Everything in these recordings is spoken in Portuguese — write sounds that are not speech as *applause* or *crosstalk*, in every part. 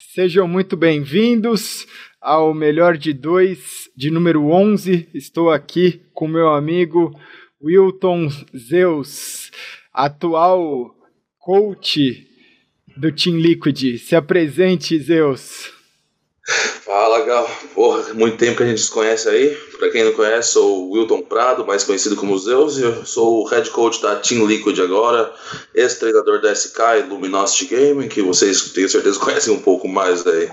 Sejam muito bem-vindos ao Melhor de Dois, de número 11. Estou aqui com meu amigo Wilton Zeus, atual coach do Team Liquid. Se apresente, Zeus. Fala, Gal. Porra, muito tempo que a gente se conhece aí. Pra quem não conhece, sou o Wilton Prado, mais conhecido como Zeus, e eu sou o head coach da Team Liquid agora, ex-treinador da SK e Luminosity Gaming, que vocês, tenho certeza, conhecem um pouco mais aí.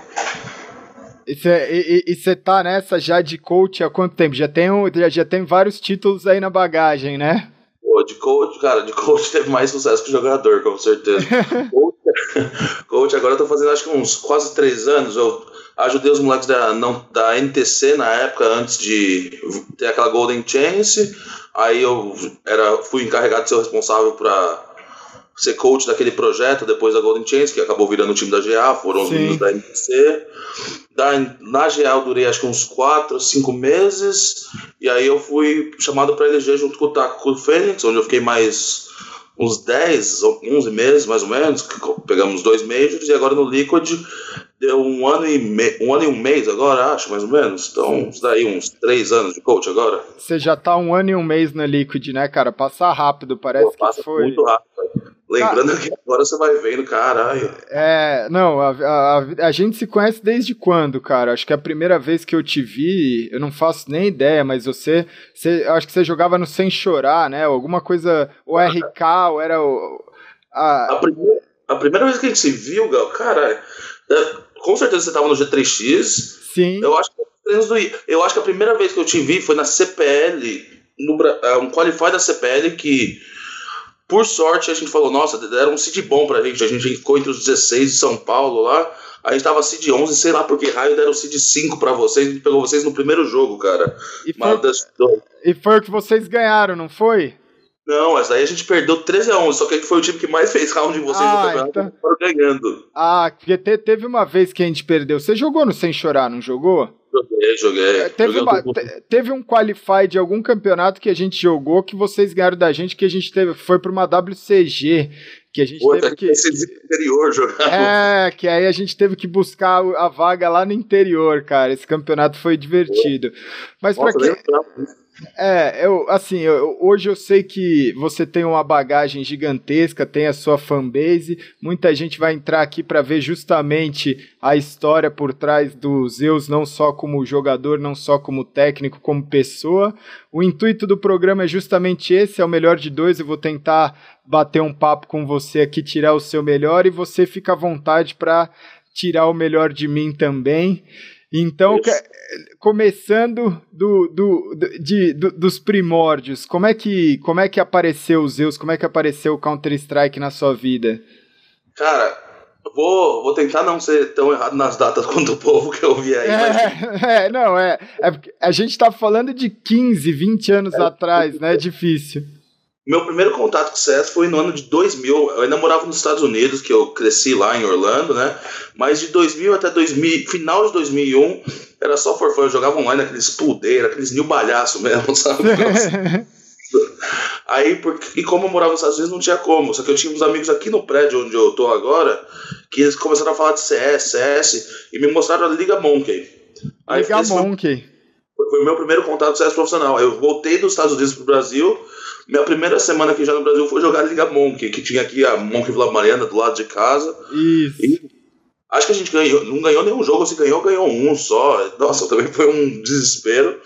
E você tá nessa já de coach há quanto tempo? Já tem, já, já tem vários títulos aí na bagagem, né? Pô, de coach, cara, de coach *laughs* teve mais sucesso que jogador, com certeza. *laughs* coach, coach, agora eu tô fazendo acho que uns quase três anos. Eu ajudei os moleques da, não, da NTC na época, antes de ter aquela Golden Chance. Aí eu era, fui encarregado de ser o responsável para ser coach daquele projeto depois da Golden Chance, que acabou virando o time da GA, foram os meninos da NTC. Da, na GA eu durei acho que uns 4, 5 meses, e aí eu fui chamado para eleger junto com o Taco Fênix, onde eu fiquei mais uns 10, 11 meses mais ou menos, pegamos dois majors, e agora no Liquid deu um ano e, me... um, ano e um mês agora, acho, mais ou menos. Então, isso daí uns três anos de coach agora. Você já tá um ano e um mês na Liquid, né, cara? Passar rápido, parece Pô, passa que foi. Muito rápido. Lembrando cara, que agora você vai vendo, caralho. É, não, a, a, a, gente se conhece desde quando, cara? Acho que a primeira vez que eu te vi, eu não faço nem ideia, mas você, você acho que você jogava no Sem Chorar, né? Alguma coisa, o RK, ou era o. A... A, primeira, a primeira vez que a gente se viu, Gal, cara, é, com certeza você estava no G3X. Sim. Eu acho, que, eu acho que a primeira vez que eu te vi foi na CPL, no, é, um qualify da CPL que, por sorte, a gente falou, nossa, deram um seed bom pra gente. A gente ficou entre os 16 de São Paulo lá. A gente tava seed 11, sei lá por que raio deram seed 5 pra vocês. A gente pegou vocês no primeiro jogo, cara. E foi, e foi o que vocês ganharam, não foi? Não, essa daí a gente perdeu 13 a 11, só que foi o time que mais fez round em vocês ah, no campeonato então... foram ganhando. Ah, porque te, teve uma vez que a gente perdeu. Você jogou no Sem Chorar, não jogou? Joguei, joguei. É, teve, joguei uma, te, teve um qualify de algum campeonato que a gente jogou que vocês ganharam da gente, que a gente teve, foi para uma WCG, que a gente Pô, teve que interior jogar. É, que aí a gente teve que buscar a vaga lá no interior, cara. Esse campeonato foi divertido. Mas para quem é, eu, assim, eu, hoje eu sei que você tem uma bagagem gigantesca, tem a sua fanbase. Muita gente vai entrar aqui para ver justamente a história por trás do Zeus, não só como jogador, não só como técnico, como pessoa. O intuito do programa é justamente esse: é o melhor de dois. Eu vou tentar bater um papo com você aqui, tirar o seu melhor e você fica à vontade para tirar o melhor de mim também. Então, começando do, do, de, do, dos primórdios, como é, que, como é que apareceu o Zeus? Como é que apareceu o Counter-Strike na sua vida? Cara, vou, vou tentar não ser tão errado nas datas *laughs* quanto o povo que eu vi aí. É, mas... *laughs* é não, é, é. A gente tá falando de 15, 20 anos é, atrás, né? É difícil. Meu primeiro contato com o CS foi no ano de 2000. Eu ainda morava nos Estados Unidos, que eu cresci lá em Orlando, né? Mas de 2000 até 2000, final de 2001, era só for fun. Eu jogava online aqueles puldeira, aqueles new balhaço mesmo, *laughs* sabe? Aí, porque, e como eu morava nos Estados Unidos, não tinha como. Só que eu tinha uns amigos aqui no prédio onde eu tô agora, que eles começaram a falar de CS, CS, e me mostraram a Liga Monkey. Aí Liga Monkey. Foi, foi o meu primeiro contato com CS profissional. Eu voltei dos Estados Unidos pro Brasil minha primeira semana aqui já no Brasil foi jogar Liga Monkey, que tinha aqui a Monkey Vila Mariana do lado de casa. Isso. E acho que a gente ganhou, não ganhou nenhum jogo, se ganhou, ganhou um só. Nossa, *laughs* também foi um desespero.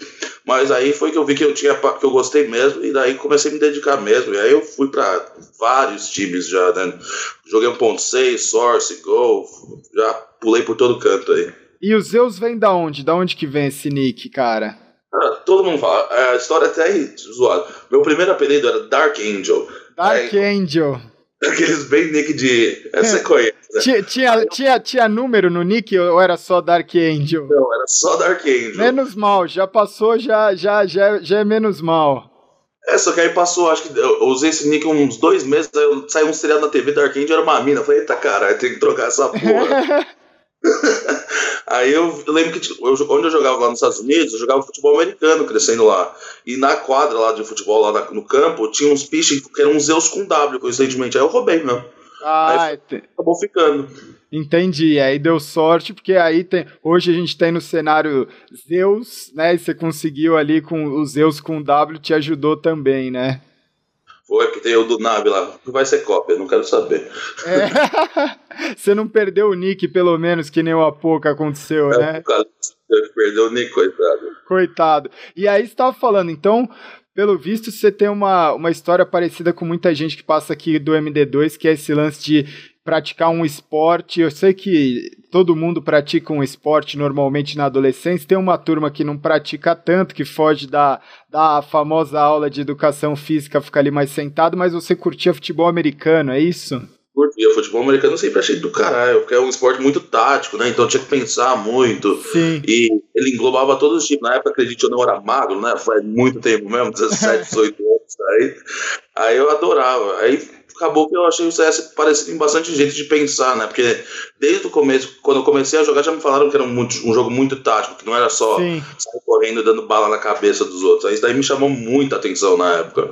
Mas aí foi que eu vi que eu tinha que eu gostei mesmo, e daí comecei a me dedicar mesmo. E aí eu fui para vários times já, né? Joguei 1.6, Source, Go, já pulei por todo canto aí. E os Zeus vem da onde? Da onde que vem esse nick, cara? Ah, todo mundo fala. A história é até zoada. Meu primeiro apelido era Dark Angel. Dark Aí, Angel. Aqueles bem nick de. *laughs* Essa você conhece. Né? Tinha, tinha, tinha, tinha número no nick ou era só Dark Angel? Não, era só Dark Angel. Menos mal, já passou, já, já, já, já é menos mal. É, só que aí passou, acho que eu usei esse nick uns dois meses, aí saiu um seriado na TV, Dark Angel era uma mina. Eu falei, eita caralho, tem que trocar essa porra. *laughs* *laughs* Aí eu, eu lembro que tipo, eu, onde eu jogava lá nos Estados Unidos, eu jogava futebol americano crescendo lá. E na quadra lá de futebol, lá na, no campo, tinha uns piches que eram uns Zeus com W, coincidentemente. Aí eu roubei mesmo. Ah, Aí acabou ficando. Entendi. Aí deu sorte, porque aí tem. Hoje a gente tem no cenário Zeus, né? E você conseguiu ali com o Zeus com W, te ajudou também, né? Foi, que tem o do Nave lá. Vai ser cópia, não quero saber. É. *laughs* você não perdeu o nick, pelo menos, que nem o Apoca aconteceu, é, né? Perdeu o nick, coitado. Coitado. E aí você estava falando, então, pelo visto, você tem uma, uma história parecida com muita gente que passa aqui do MD2, que é esse lance de praticar um esporte. Eu sei que todo mundo pratica um esporte normalmente na adolescência. Tem uma turma que não pratica tanto, que foge da, da famosa aula de educação física, fica ali mais sentado, mas você curtia futebol americano, é isso? Curtia. Futebol americano sempre achei do caralho, porque é um esporte muito tático, né? Então tinha que pensar muito. Sim. E ele englobava todos os tipos. Na época, acredite, eu não era magro, né? Faz muito tempo mesmo, 17, 18 anos. Aí, aí eu adorava. Aí acabou que eu achei o CS parecido em bastante jeito de pensar, né? Porque desde o começo, quando eu comecei a jogar, já me falaram que era um, um jogo muito tático, que não era só Sim. sair correndo dando bala na cabeça dos outros. Aí isso daí me chamou muita atenção na época.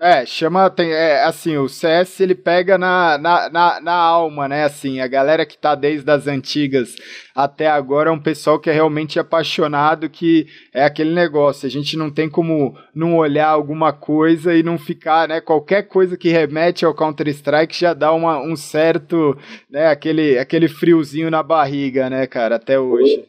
É, chama, tem, é, assim, o CS ele pega na, na, na, na, alma, né, assim, a galera que tá desde as antigas até agora é um pessoal que é realmente apaixonado, que é aquele negócio, a gente não tem como não olhar alguma coisa e não ficar, né, qualquer coisa que remete ao Counter-Strike já dá uma, um certo, né, aquele, aquele friozinho na barriga, né, cara, até hoje.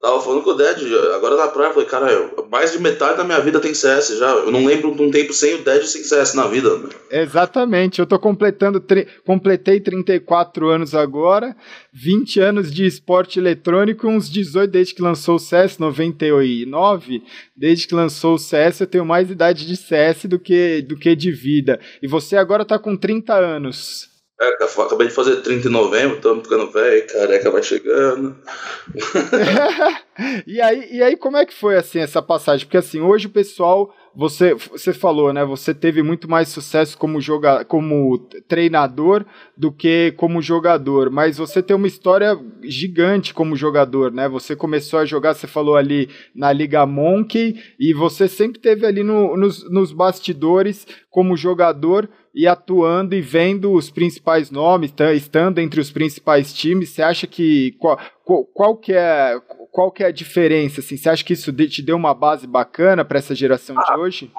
Tava falando com o Dead, agora na praia, falei, cara, mais de metade da minha vida tem CS já. Eu não lembro de um tempo sem o Dead sem CS na vida. Exatamente, eu tô completando, completei 34 anos agora, 20 anos de esporte eletrônico, uns 18 desde que lançou o CS, 99, desde que lançou o CS eu tenho mais idade de CS do que, do que de vida. E você agora tá com 30 anos. É, acabei de fazer 30 em novembro, estamos ficando velho, careca vai chegando. *laughs* e, aí, e aí, como é que foi assim essa passagem? Porque assim, hoje o pessoal, você, você falou, né? Você teve muito mais sucesso como, joga, como treinador do que como jogador, mas você tem uma história gigante como jogador, né? Você começou a jogar, você falou ali na Liga Monkey, e você sempre teve ali no, nos, nos bastidores como jogador e atuando e vendo os principais nomes, tá, estando entre os principais times, você acha que qual, qual, qual, que é qual que é a diferença? Assim, você acha que isso te deu uma base bacana para essa geração ah, de hoje?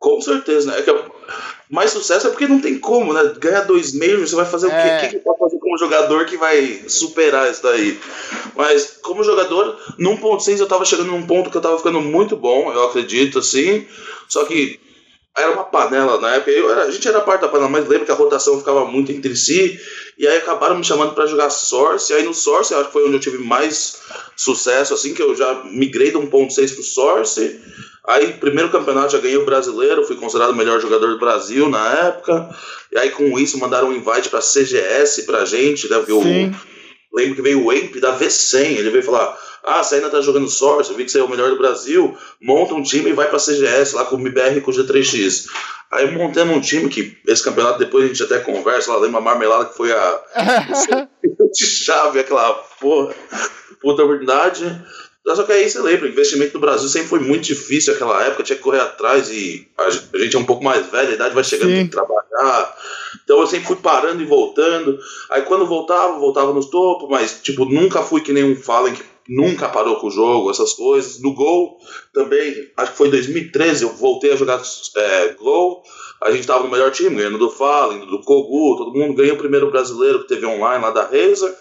Com certeza, né? É que mais sucesso é porque não tem como, né? Ganhar dois meios, você vai fazer é. o quê? O que, que pode fazer como jogador que vai superar isso daí? Mas como jogador, no 1.6 eu tava chegando num ponto que eu tava ficando muito bom, eu acredito, assim. Só que era uma panela na época. Eu, a gente era parte da panela, mas lembro que a rotação ficava muito entre si. E aí acabaram me chamando para jogar Source. E aí no Source, acho que foi onde eu tive mais sucesso, assim, que eu já migrei do 1.6 pro Source. Aí, primeiro campeonato, já ganhei o brasileiro, fui considerado o melhor jogador do Brasil na época. E aí, com isso, mandaram um invite pra CGS pra gente, né? Porque eu lembro que veio o Amp da V100. Ele veio falar ah, você ainda tá jogando Source, eu vi que você é o melhor do Brasil, monta um time e vai pra CGS lá com o MBR e com o G3X. Aí montando um time que esse campeonato depois a gente até conversa, lá lembra a marmelada que foi a de *laughs* *laughs* chave, aquela porra, puta verdade. Só que aí você lembra, o investimento no Brasil sempre foi muito difícil naquela época, tinha que correr atrás e a gente é um pouco mais velho, a idade vai chegando, Sim. tem que trabalhar. Então eu sempre fui parando e voltando. Aí quando voltava, voltava nos topos, mas tipo, nunca fui que nem um Fallen que nunca parou com o jogo, essas coisas. No Gol também, acho que foi em 2013, eu voltei a jogar é, Gol. A gente tava no melhor time, ganhando do Fallen, do Kogu, todo mundo ganhou o primeiro brasileiro que teve online lá da Razer.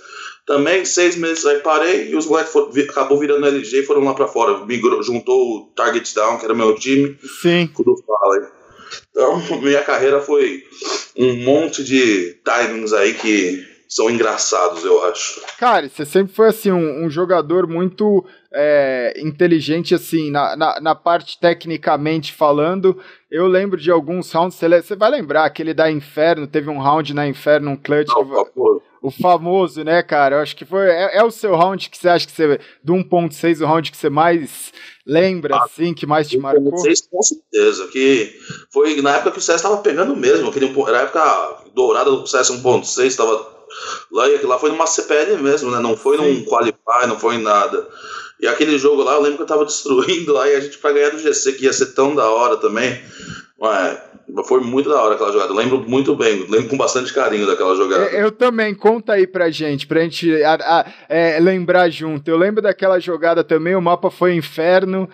Também, seis meses aí parei e os moleques acabou virando LG e foram lá para fora. Migrou, juntou o Target Down, que era meu time, Sim. com o do Fallen. Então, *laughs* minha carreira foi um monte de timings aí que são engraçados, eu acho. Cara, você sempre foi assim um, um jogador muito é, inteligente assim na, na, na, parte tecnicamente falando. Eu lembro de alguns rounds. Você vai lembrar aquele da Inferno? Teve um round na Inferno, um clutch. Não, que, o famoso, né, cara? Eu acho que foi. É, é, o seu round que você acha que você. Do 1.6, o round que você mais lembra, ah, assim, que mais te marcou? 1.6, com certeza. Que foi na época que o CS estava pegando mesmo. Aquele, era a época dourada do CS 1.6, estava Lá, lá foi numa CPL mesmo, né? Não foi Sim. num Qualify, não foi em nada. E aquele jogo lá, eu lembro que eu tava destruindo lá e a gente pra ganhar do GC, que ia ser tão da hora também. Ué, Foi muito da hora aquela jogada. Eu lembro muito bem, lembro com bastante carinho daquela jogada. Eu, eu também, conta aí pra gente, pra gente a, a, é, lembrar junto. Eu lembro daquela jogada também, o mapa foi inferno.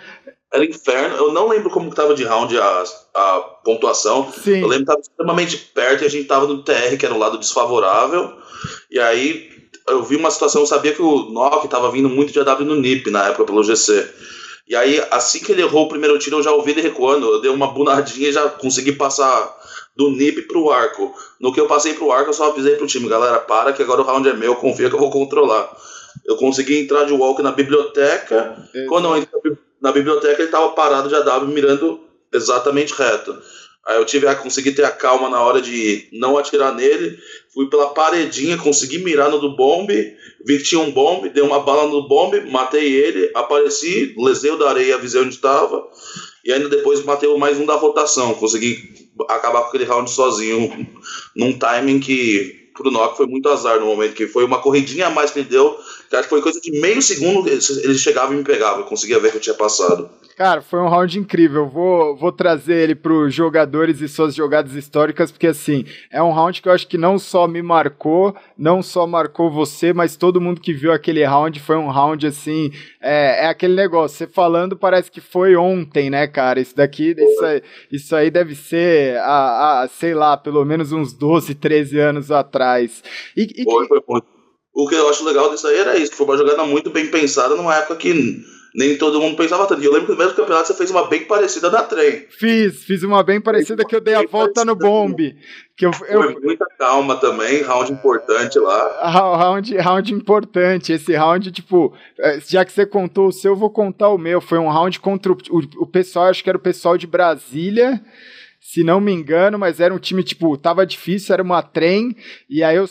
Era inferno, eu não lembro como tava de round a, a pontuação. Sim. Eu lembro que tava extremamente perto e a gente tava no TR, que era o lado desfavorável. E aí eu vi uma situação, eu sabia que o Nock tava vindo muito de AW no NIP na época pelo GC. E aí, assim que ele errou o primeiro tiro, eu já ouvi ele recuando. Eu dei uma bunadinha e já consegui passar do NIP pro arco. No que eu passei pro arco, eu só avisei pro time, galera, para que agora o round é meu, *laughs* confia que eu vou controlar. Eu consegui entrar de walk na biblioteca. Quando eu entrei na biblioteca, ele tava parado de AW mirando exatamente reto. Aí eu tive a conseguir ter a calma na hora de não atirar nele. Fui pela paredinha, consegui mirar no do bombe, vi que tinha um bombe, dei uma bala no bombe, matei ele, apareci, lesei o da areia, avisei onde estava. E ainda depois matei mais um da rotação. Consegui acabar com aquele round sozinho, num timing que pro Nock foi muito azar no momento, que foi uma corridinha a mais que ele deu, que acho que foi coisa de meio segundo, ele chegava e me pegava, eu conseguia ver que eu tinha passado. Cara, foi um round incrível. Vou, vou trazer ele para os jogadores e suas jogadas históricas, porque assim, é um round que eu acho que não só me marcou, não só marcou você, mas todo mundo que viu aquele round foi um round assim. É, é aquele negócio, você falando parece que foi ontem, né, cara? Isso daqui, isso aí, isso aí deve ser, a, a, sei lá, pelo menos uns 12, 13 anos atrás. E, e foi, foi, foi. O que eu acho legal disso aí era isso, que foi uma jogada muito bem pensada numa época que nem todo mundo pensava tanto. E eu lembro que no mesmo campeonato você fez uma bem parecida da trem. Fiz, fiz uma bem parecida que eu dei a volta no bombe. Que eu, eu... Foi muita calma também, round importante lá. Round, round importante. Esse round, tipo, é, já que você contou o seu, eu vou contar o meu. Foi um round contra o, o, o pessoal, acho que era o pessoal de Brasília se não me engano, mas era um time, tipo, tava difícil, era uma trem, e aí eu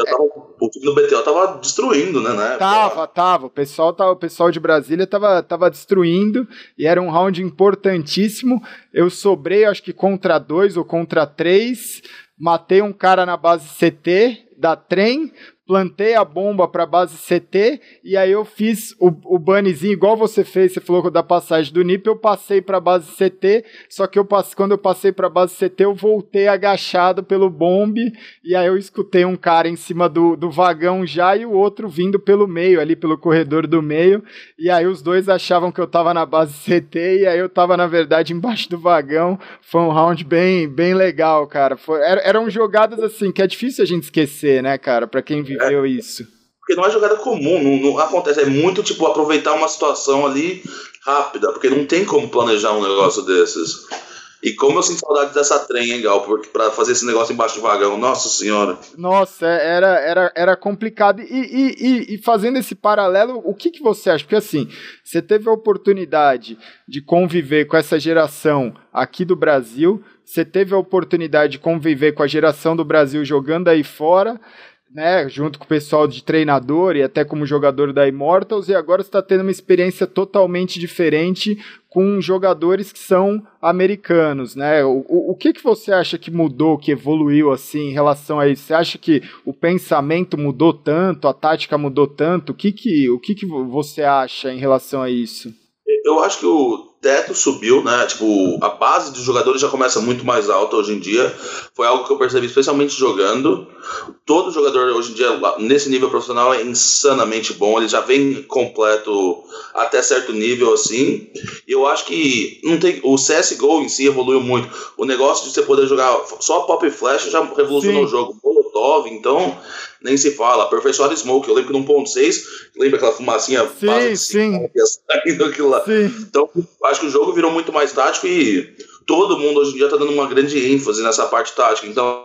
era, tava, o time do BTO tava destruindo, né? né? Tava, tava. O pessoal, tava, o pessoal de Brasília tava, tava destruindo e era um round importantíssimo. Eu sobrei, acho que contra dois ou contra três. Matei um cara na base CT da trem, plantei a bomba para base CT e aí eu fiz o, o bunnyzinho igual você fez, você falou da passagem do NIP, eu passei para base CT, só que eu passe, quando eu passei para base CT eu voltei agachado pelo bombe e aí eu escutei um cara em cima do, do vagão já e o outro vindo pelo meio, ali pelo corredor do meio, e aí os dois achavam que eu tava na base CT e aí eu tava na verdade embaixo do vagão, foi um round bem, bem legal, cara, foi, eram jogadas assim que é difícil a gente esquecer, né, cara, para quem vive é, isso. Porque não é jogada comum, não, não, acontece. É muito tipo aproveitar uma situação ali rápida, porque não tem como planejar um negócio desses. E como eu sinto saudade dessa trem, hein, Gal, porque pra fazer esse negócio embaixo do vagão, nossa senhora. Nossa, é, era, era, era complicado. E, e, e, e, fazendo esse paralelo, o que, que você acha? Porque assim, você teve a oportunidade de conviver com essa geração aqui do Brasil, você teve a oportunidade de conviver com a geração do Brasil jogando aí fora né, junto com o pessoal de treinador e até como jogador da Immortals, e agora está tendo uma experiência totalmente diferente com jogadores que são americanos, né? O, o, o, que, que você acha que mudou, que evoluiu assim em relação a isso? Você acha que o pensamento mudou tanto, a tática mudou tanto? O que que, o que, que você acha em relação a isso? Eu acho que o teto subiu, né? Tipo, a base dos jogadores já começa muito mais alta hoje em dia. Foi algo que eu percebi, especialmente jogando. Todo jogador hoje em dia, nesse nível profissional, é insanamente bom. Ele já vem completo até certo nível, assim. E eu acho que não tem. O CSGO em si evoluiu muito. O negócio de você poder jogar só Pop e Flash já revolucionou Sim. o jogo. Molotov, então nem se fala. Aperfeiçoado Smoke, eu lembro que no 1.6, lembra aquela fumacinha sim, base sim. saindo aquilo lá. Sim. Então, acho que o jogo virou muito mais tático e todo mundo hoje em dia está dando uma grande ênfase nessa parte tática. Então,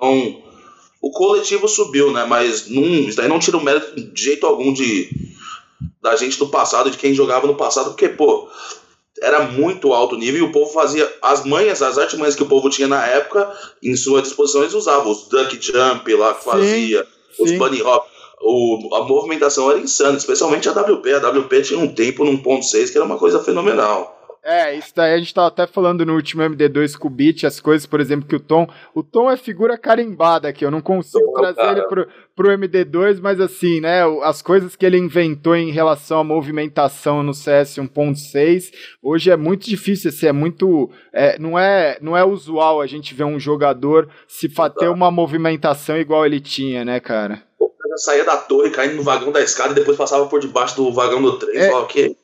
o coletivo subiu, né? Mas não, isso daí não tira o mérito de jeito algum de da gente do passado, de quem jogava no passado, porque, pô, era muito alto nível e o povo fazia as manhas, as artimanhas que o povo tinha na época, em suas disposições usava os duck jump lá que fazia, sim, os sim. bunny hop. O, a movimentação era insana, especialmente a WP. A WP tinha um tempo num ponto 6 que era uma coisa fenomenal. É, isso daí a gente tava até falando no último MD2 com o Beat, as coisas, por exemplo, que o Tom. O Tom é figura carimbada aqui, eu não consigo Tom, trazer cara. ele pro, pro MD2, mas assim, né? As coisas que ele inventou em relação à movimentação no CS 1.6, hoje é muito difícil, assim, é muito. É, não, é, não é usual a gente ver um jogador se ter uma movimentação igual ele tinha, né, cara? saía da torre, caindo no vagão da escada e depois passava por debaixo do vagão do trem. É, okay.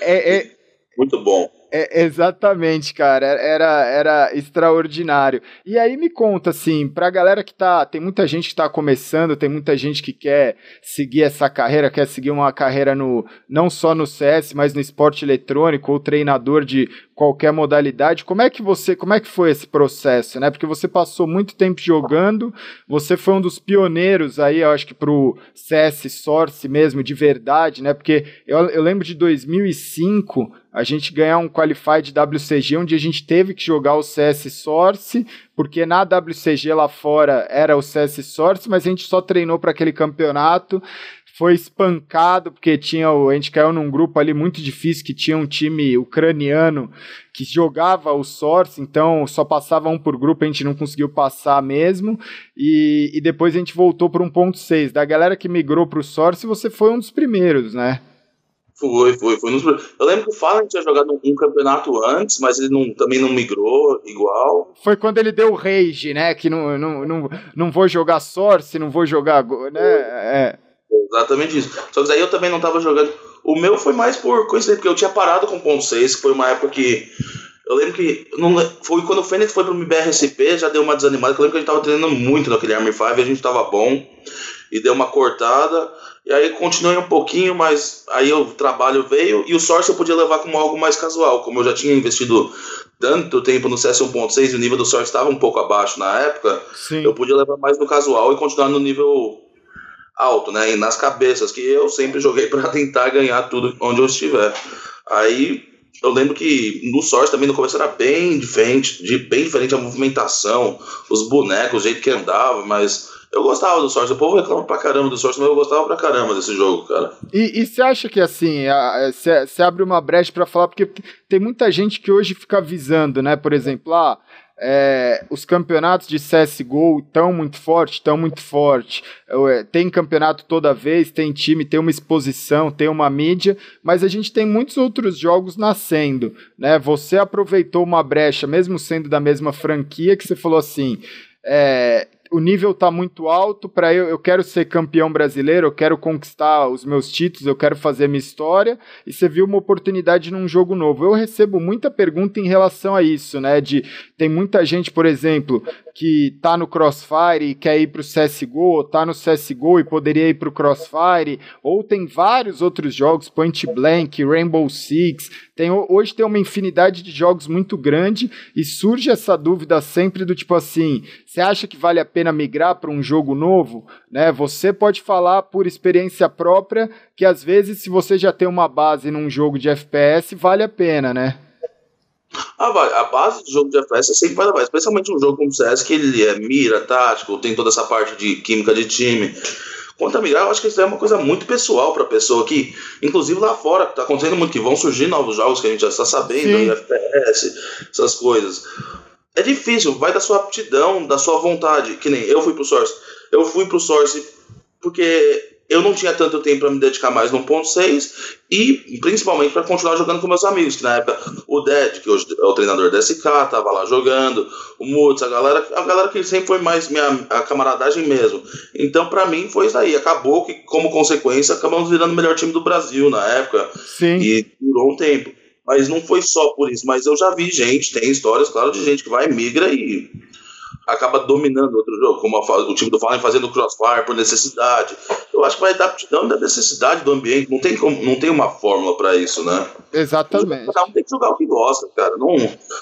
é, é, muito bom. É, exatamente, cara. Era, era extraordinário. E aí me conta, assim, pra galera que tá. Tem muita gente que tá começando, tem muita gente que quer seguir essa carreira, quer seguir uma carreira no não só no CS, mas no esporte eletrônico, ou treinador de qualquer modalidade. Como é que você, como é que foi esse processo, né? Porque você passou muito tempo jogando, você foi um dos pioneiros aí, eu acho que pro CS Source mesmo, de verdade, né? Porque eu, eu lembro de 2005, a gente ganhar um Qualified WCG, onde a gente teve que jogar o CS Source, porque na WCG lá fora era o CS Source, mas a gente só treinou para aquele campeonato foi espancado porque tinha a gente caiu num grupo ali muito difícil que tinha um time ucraniano que jogava o Source, então só passava um por grupo, a gente não conseguiu passar mesmo. E, e depois a gente voltou para 1.6. Da galera que migrou para o Source, você foi um dos primeiros, né? Foi, foi, foi. Eu lembro que o Fallen tinha jogado um, campeonato antes, mas ele não, também não migrou igual. Foi quando ele deu rage, né? Que não, não, não, não vou jogar Source, não vou jogar. Né? É. Exatamente isso. Só que daí eu também não tava jogando. O meu foi mais por coincidência, porque eu tinha parado com o ponto 6, que foi uma época que. Eu lembro que. Não, foi quando o Fênix foi pro MBRSP, já deu uma desanimada. Eu lembro que a gente tava treinando muito naquele Army 5, a gente tava bom. E deu uma cortada. E aí continuei um pouquinho, mas aí o trabalho veio e o Source eu podia levar como algo mais casual. Como eu já tinha investido tanto tempo no CS 1.6 e o nível do Source estava um pouco abaixo na época, Sim. eu podia levar mais no casual e continuar no nível alto, né? E nas cabeças, que eu sempre joguei *laughs* para tentar ganhar tudo onde eu estiver. Aí eu lembro que no Source também no começo era bem diferente, de, bem diferente a movimentação, os bonecos, o jeito que andava, mas eu gostava do Source. O povo reclama pra caramba do Source, mas eu gostava pra caramba desse jogo, cara. E você acha que assim, você abre uma brecha para falar, porque tem muita gente que hoje fica avisando, né? Por exemplo, ah, é, os campeonatos de CSGO estão muito forte, estão muito forte. É, tem campeonato toda vez, tem time, tem uma exposição, tem uma mídia, mas a gente tem muitos outros jogos nascendo. Né? Você aproveitou uma brecha, mesmo sendo da mesma franquia, que você falou assim. É, o nível está muito alto para eu, eu quero ser campeão brasileiro, eu quero conquistar os meus títulos, eu quero fazer minha história, e você viu uma oportunidade num jogo novo. Eu recebo muita pergunta em relação a isso, né? De tem muita gente, por exemplo, que tá no Crossfire e quer ir pro CSGO, tá no CSGO e poderia ir pro Crossfire, ou tem vários outros jogos, Point Blank, Rainbow Six, tem, hoje tem uma infinidade de jogos muito grande e surge essa dúvida sempre do tipo assim, você acha que vale a pena migrar para um jogo novo? Né? Você pode falar por experiência própria que às vezes se você já tem uma base num jogo de FPS, vale a pena, né? A, a base do jogo de FPS é sempre vai levar, especialmente um jogo como o CS, que ele é mira, tático, tem toda essa parte de química de time. Quanto a migrar, eu acho que isso é uma coisa muito pessoal para a pessoa que, inclusive lá fora, está acontecendo muito que vão surgir novos jogos que a gente já está sabendo, em FPS, essas coisas. É difícil, vai da sua aptidão, da sua vontade. Que nem eu fui pro Source. Eu fui pro Source porque eu não tinha tanto tempo para me dedicar mais no ponto 6 e principalmente para continuar jogando com meus amigos, que na época o Dead, que hoje é o treinador da SK, tava lá jogando, o Mutz, a galera, a galera que sempre foi mais minha a camaradagem mesmo. Então para mim foi isso aí, acabou que como consequência acabamos virando o melhor time do Brasil na época. Sim. E durou um tempo. Mas não foi só por isso, mas eu já vi gente, tem histórias, claro, de gente que vai, migra e acaba dominando outro jogo, como o time do Fallen fazendo crossfire por necessidade. Eu acho que vai dar aptidão da necessidade do ambiente. Não tem, como, não tem uma fórmula para isso, né? Exatamente. Cada um tem que jogar o que gosta, cara. Não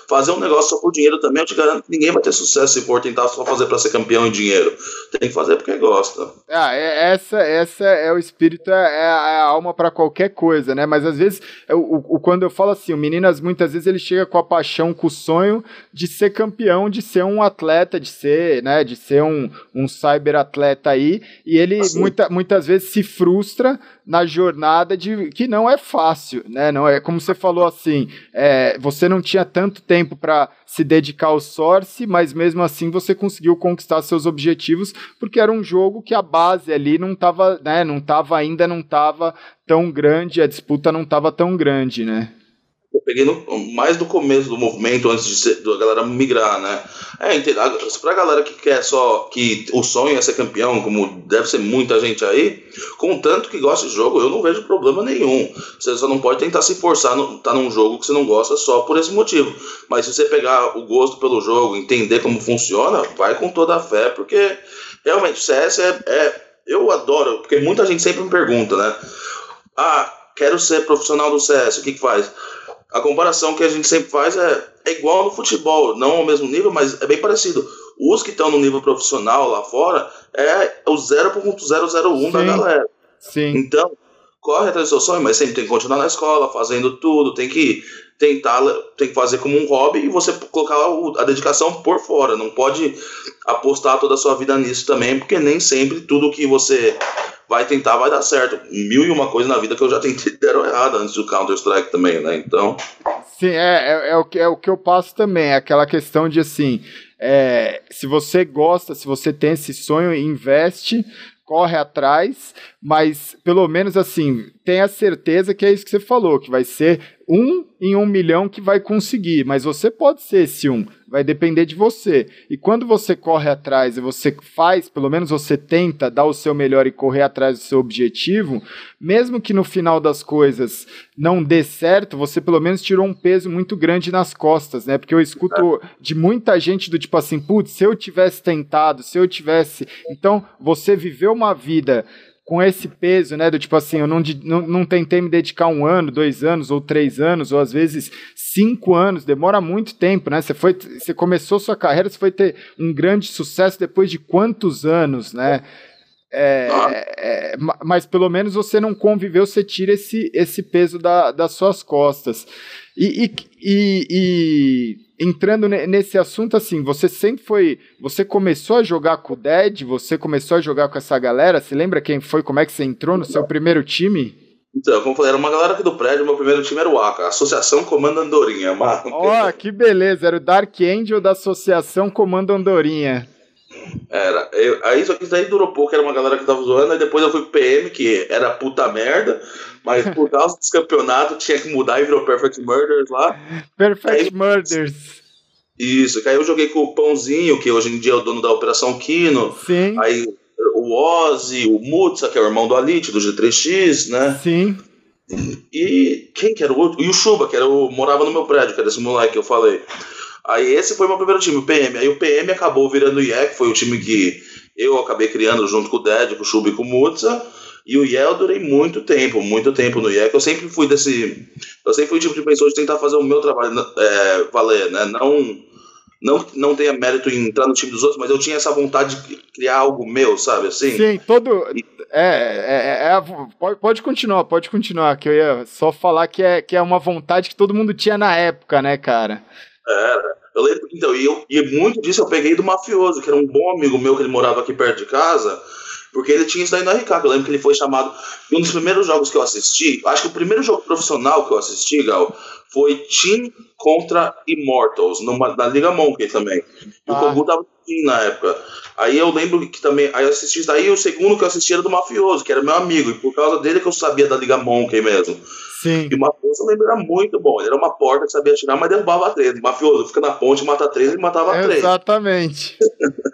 fazer um negócio só por dinheiro também, eu te garanto que ninguém vai ter sucesso se for tentar só fazer para ser campeão em dinheiro. Tem que fazer porque gosta. Ah, é, essa, essa é o espírito, é, é a alma para qualquer coisa, né? Mas às vezes, o, o, quando eu falo assim, o Meninas muitas vezes ele chega com a paixão, com o sonho de ser campeão, de ser um atleta atleta, de ser, né, de ser um, um cyberatleta aí, e ele assim. muita, muitas vezes se frustra na jornada de que não é fácil, né? Não é como você falou assim, é, você não tinha tanto tempo para se dedicar ao Source, mas mesmo assim você conseguiu conquistar seus objetivos porque era um jogo que a base ali não estava, né? Não tava ainda não estava tão grande, a disputa não estava tão grande, né? Eu peguei no, mais no começo do movimento, antes de ser, da galera migrar, né? É, pra galera que quer só que o sonho é ser campeão, como deve ser muita gente aí, contanto que gosta de jogo, eu não vejo problema nenhum. Você só não pode tentar se forçar no, tá num jogo que você não gosta só por esse motivo. Mas se você pegar o gosto pelo jogo, entender como funciona, vai com toda a fé, porque realmente o CS é, é eu adoro, porque muita gente sempre me pergunta, né? Ah, quero ser profissional do CS, o que que faz? A comparação que a gente sempre faz é, é igual no futebol, não ao mesmo nível, mas é bem parecido. Os que estão no nível profissional lá fora é o 0.001 da galera. Sim. Então, corre atrás do seu sonho, mas sempre tem que continuar na escola, fazendo tudo, tem que tentar, tem que fazer como um hobby e você colocar a dedicação por fora. Não pode apostar toda a sua vida nisso também, porque nem sempre tudo que você vai tentar, vai dar certo. Mil e uma coisa na vida que eu já tentei *laughs* deram errado antes do Counter-Strike também, né? Então. Sim, é, é, é, o que, é o que eu passo também, é aquela questão de assim. É, se você gosta, se você tem esse sonho, investe, corre atrás, mas pelo menos assim, tenha certeza que é isso que você falou, que vai ser um em um milhão que vai conseguir, mas você pode ser esse um, vai depender de você. E quando você corre atrás e você faz, pelo menos você tenta dar o seu melhor e correr atrás do seu objetivo, mesmo que no final das coisas não dê certo, você pelo menos tirou um peso muito grande nas costas, né? Porque eu escuto de muita gente do tipo assim, putz, se eu tivesse tentado, se eu tivesse. Então, você viveu uma vida com esse peso, né? Do tipo assim, eu não, não, não tentei me dedicar um ano, dois anos, ou três anos, ou às vezes cinco anos, demora muito tempo, né? Você foi, você começou sua carreira, você foi ter um grande sucesso depois de quantos anos, né? É, é, mas pelo menos você não conviveu, você tira esse, esse peso da, das suas costas. E, e, e, e, entrando nesse assunto, assim, você sempre foi. Você começou a jogar com o Dead, você começou a jogar com essa galera? Você lembra quem foi? Como é que você entrou no seu primeiro time? Então, como eu falei, era uma galera aqui do prédio, meu primeiro time era o ACA, Associação Comando Andorinha. Ó, oh, que beleza, era o Dark Angel da Associação Comando Andorinha. Era. Eu, aí só que isso daí durou pouco, era uma galera que tava zoando, aí depois eu fui pro PM, que era puta merda, mas por causa dos campeonatos tinha que mudar e virou Perfect Murders lá. Perfect aí, Murders. Isso, que aí eu joguei com o Pãozinho, que hoje em dia é o dono da Operação Kino. Sim. Aí o Ozzy, o Mutsa, que é o irmão do Alite, do G3X, né? Sim. E quem que era o outro? E o Chuba, que era o, morava no meu prédio, que era esse moleque que eu falei. Aí esse foi meu primeiro time, o PM. Aí o PM acabou virando o IE, que foi o time que eu acabei criando junto com o Ded, com o Chuba e com o Mutsa. E o IE eu durei muito tempo, muito tempo no IE, que eu sempre fui desse. Eu sempre fui o tipo de pessoa de tentar fazer o meu trabalho é, valer, né? Não, não, não tenha mérito em entrar no time dos outros, mas eu tinha essa vontade de criar algo meu, sabe assim? Sim, todo. É, é, é, é pode, pode continuar, pode continuar, que eu ia só falar que é, que é uma vontade que todo mundo tinha na época, né, cara? Era. Eu lembro, então, e, eu, e muito disso eu peguei do mafioso, que era um bom amigo meu que ele morava aqui perto de casa, porque ele tinha isso daí no RK. Eu lembro que ele foi chamado. Um dos primeiros jogos que eu assisti, acho que o primeiro jogo profissional que eu assisti, Gal, foi Team contra Immortals, numa, na Liga Monkey também. E ah. o Kogu tava na época. Aí eu lembro que também. Aí eu assisti isso daí, o segundo que eu assisti era do Mafioso, que era meu amigo, e por causa dele que eu sabia da Liga Monkey mesmo. Sim. E o mafioso eu lembro era muito bom. Ele era uma porta que sabia atirar, mas derrubava três. O mafioso fica na ponte, mata três e matava três. Exatamente.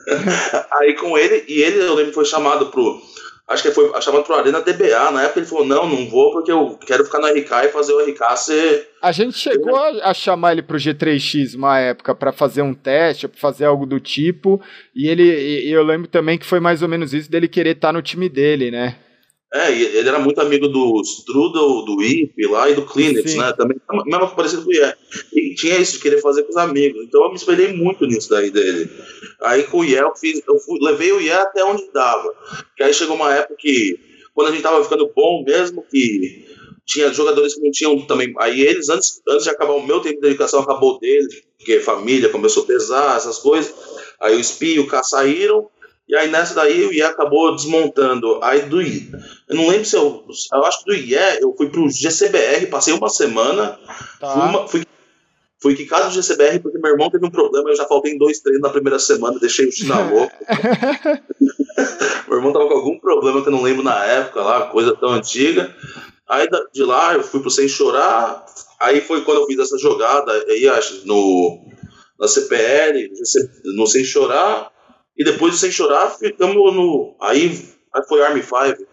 *laughs* Aí com ele, e ele eu lembro que foi chamado pro. Acho que foi chamado pro Arena DBA. Na época ele falou: não, não vou porque eu quero ficar no RK e fazer o RK ser. A gente chegou a, chamar ele pro G3X uma época para fazer um teste, para fazer algo do tipo. E ele, e eu lembro também que foi mais ou menos isso dele querer estar tá no time dele, né? É, ele era muito amigo do Strudel, do IP lá e do Kleenex, né? Também, mesmo parecido com o Ié. E tinha isso de querer fazer com os amigos. Então eu me espelhei muito nisso daí dele. Aí com o Ié eu fiz, eu fui, levei o Ié até onde dava. Que aí chegou uma época que, quando a gente tava ficando bom mesmo, que tinha jogadores que não tinham também. Aí eles, antes, antes de acabar o meu tempo de dedicação, acabou deles, porque família começou a pesar, essas coisas. Aí o SPI e o K saíram, e aí nessa daí o IE acabou desmontando. Aí do IE, eu não lembro se eu. Eu acho que do IE eu fui pro GCBR, passei uma semana, tá. fui, uma, fui Fui quicado do GCBR porque meu irmão teve um problema, eu já faltei em dois treinos na primeira semana, deixei o China *laughs* louco. *laughs* meu irmão tava com algum problema que eu não lembro na época lá, coisa tão antiga. Aí de lá eu fui pro Sem Chorar, aí foi quando eu fiz essa jogada aí, acho, no, na CPL, no Sem Chorar, e depois do Sem Chorar ficamos no. Aí, aí foi Army 5.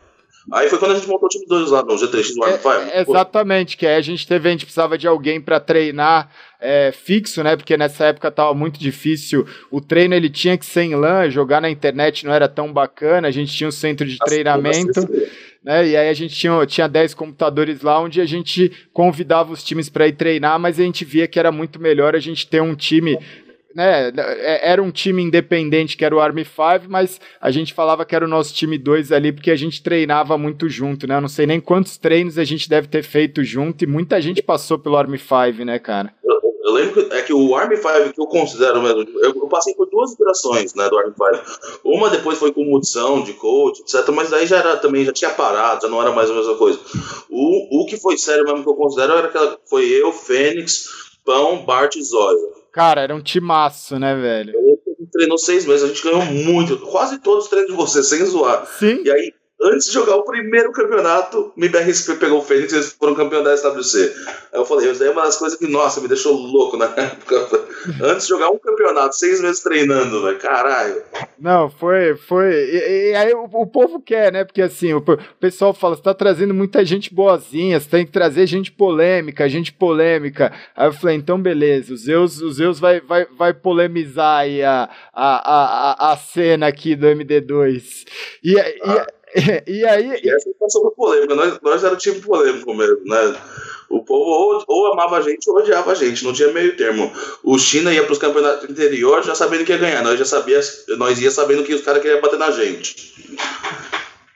Aí foi quando a gente montou o time 2 lá no G3X do Army 5. É, exatamente, que aí a gente teve, a gente precisava de alguém para treinar é, fixo, né? Porque nessa época tava muito difícil. O treino ele tinha que ser em LAN, jogar na internet não era tão bacana. A gente tinha um centro de treinamento. Né, e aí a gente tinha, tinha 10 computadores lá onde a gente convidava os times para ir treinar, mas a gente via que era muito melhor a gente ter um time né, é, era um time independente que era o Army 5, mas a gente falava que era o nosso time 2 ali porque a gente treinava muito junto, né? Eu não sei nem quantos treinos a gente deve ter feito junto e muita gente passou pelo Army 5, né, cara? Eu, lembro que, é que o Army 5 que eu considero mesmo, eu, eu passei por duas operações, né, do Army 5. Uma depois foi com mutação de coach, etc, mas daí já era também já tinha parado, já não era mais a mesma coisa. O, o que foi sério mesmo que eu considero era que foi eu, Fênix, Pão, Bart e Zóia. Cara, era um timaço, né, velho? Gente treinou seis meses, a gente ganhou muito, quase todos os treinos de você, sem zoar. Sim. E aí, antes de jogar o primeiro campeonato, o MBRSP pegou o Fênix e eles foram campeão da SWC. Aí eu falei, isso daí é uma das coisas que, nossa, me deixou louco na *laughs* época. Antes de jogar um campeonato, seis meses treinando, velho, caralho. Não, foi, foi. E, e aí o, o, povo quer, né? Porque assim, o, o, pessoal fala, você tá trazendo muita gente boazinha, você tem que trazer gente polêmica, gente polêmica. Aí eu falei, então beleza, o Zeus, o Zeus vai, vai, vai polemizar aí a, a, a, a cena aqui do MD2. E, ah. e *laughs* e aí. E essa passou por polêmica, nós, nós era o time polêmico mesmo, né? O povo ou, ou, amava a gente ou odiava a gente, não tinha meio termo. O China ia para os campeonatos interior já sabendo que ia ganhar, nós já sabia, nós ia sabendo que os caras queriam bater na gente.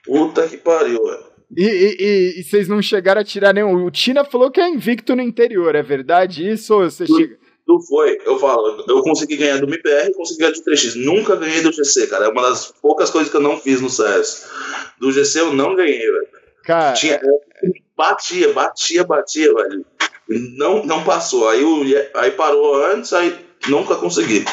Puta que pariu, velho. E, e, e, vocês não chegaram a tirar nenhum. O Tina falou que é invicto no interior, é verdade isso? Ou você chega. Tu foi, eu falo, eu consegui ganhar do MPR e consegui ganhar do 3x. Nunca ganhei do GC, cara. É uma das poucas coisas que eu não fiz no CS. Do GC eu não ganhei, velho. Cara. Tinha, batia, batia, batia, velho. Não, não passou. Aí, aí parou antes, aí nunca consegui.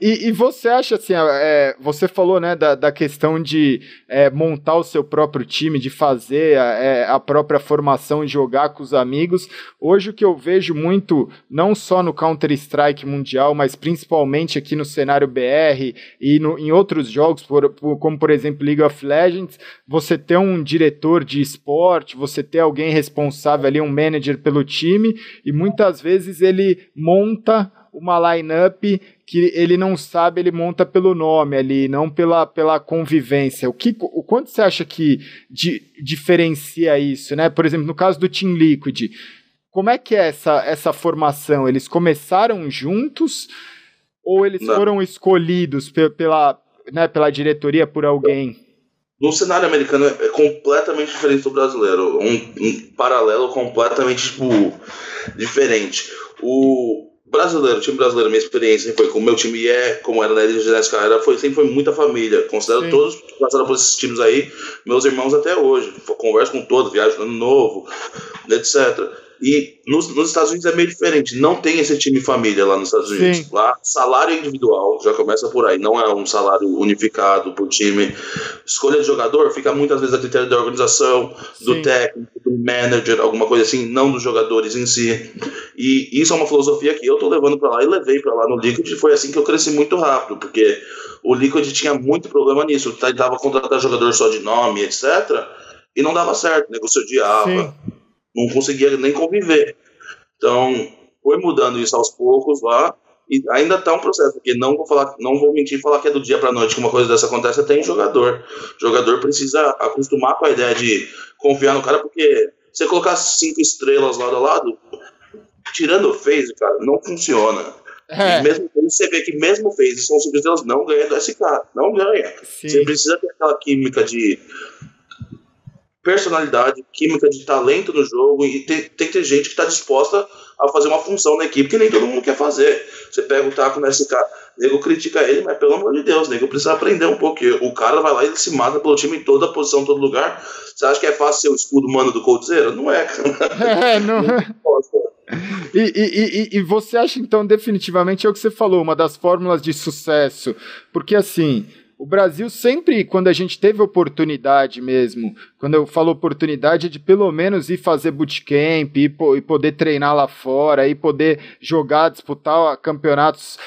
E, e, você acha assim, é, você falou né, da, da questão de é, montar o seu próprio time, de fazer a, é, a, própria formação, jogar com os amigos. Hoje o que eu vejo muito, não só no Counter-Strike Mundial, mas principalmente aqui no cenário BR e no, em outros jogos, por, por, como por exemplo League of Legends, você ter um diretor de esporte, você ter alguém responsável ali, um manager pelo time, e muitas vezes ele monta uma lineup que ele não sabe, ele monta pelo nome ali, não pela, pela convivência. O, que, o quanto você acha que di, diferencia isso, né? Por exemplo, no caso do Team Liquid, como é que é essa, essa formação? Eles começaram juntos ou eles não. foram escolhidos pe pela, né, pela diretoria por alguém? No cenário americano é completamente diferente do brasileiro. Um, um paralelo completamente tipo, diferente. O, brasileiro, time brasileiro, minha experiência foi com o meu time é, como era na Ilha era, foi, sempre foi muita família. Considero Sim. todos que passaram por esses times aí, meus irmãos até hoje. Converso com todos, viajo no ano novo, etc. E nos, nos, Estados Unidos é meio diferente. Não tem esse time família lá nos Estados Unidos. Sim. Lá, salário individual, já começa por aí. Não é um salário unificado por time. Escolha de jogador fica muitas vezes a critério da organização, Sim. do técnico, do manager, alguma coisa assim, não dos jogadores em si. E isso é uma filosofia que eu tô levando para lá e levei para lá no Liquid. E foi assim que eu cresci muito rápido, porque o Liquid tinha muito problema nisso. Tentava contratar jogador só de nome, etc. E não dava certo, o negócio odiava. Não conseguia nem conviver. Então, foi mudando isso aos poucos lá, e ainda está um processo, porque não vou falar, não vou mentir e falar que é do dia para noite que uma coisa dessa acontece, até em jogador. O jogador precisa acostumar com a ideia de confiar no cara, porque você colocar cinco estrelas lado a lado, tirando o phase, cara, não funciona. É. Mesmo você vê que mesmo phase são cinco estrelas, não ganha do SK, não ganha. Sim. Você precisa ter aquela química de personalidade, química de talento no jogo e tem, tem que ter gente que está disposta a fazer uma função na equipe que nem todo mundo quer fazer. Você pega o taco nesse cara, nego critica ele, mas pelo amor de Deus, nego precisa aprender um pouco. O cara vai lá e ele se mata pelo time em toda posição, em todo lugar. Você acha que é fácil ser o escudo mano do Coldzera? Não é, *laughs* É, não é. *laughs* E, e, e, e, você acha então definitivamente é o que você falou, uma das fórmulas de sucesso? Porque assim, o Brasil sempre, quando a gente teve oportunidade mesmo, quando eu falo oportunidade, é de pelo menos ir fazer bootcamp e, e poder treinar lá fora, e poder jogar, disputar campeonatos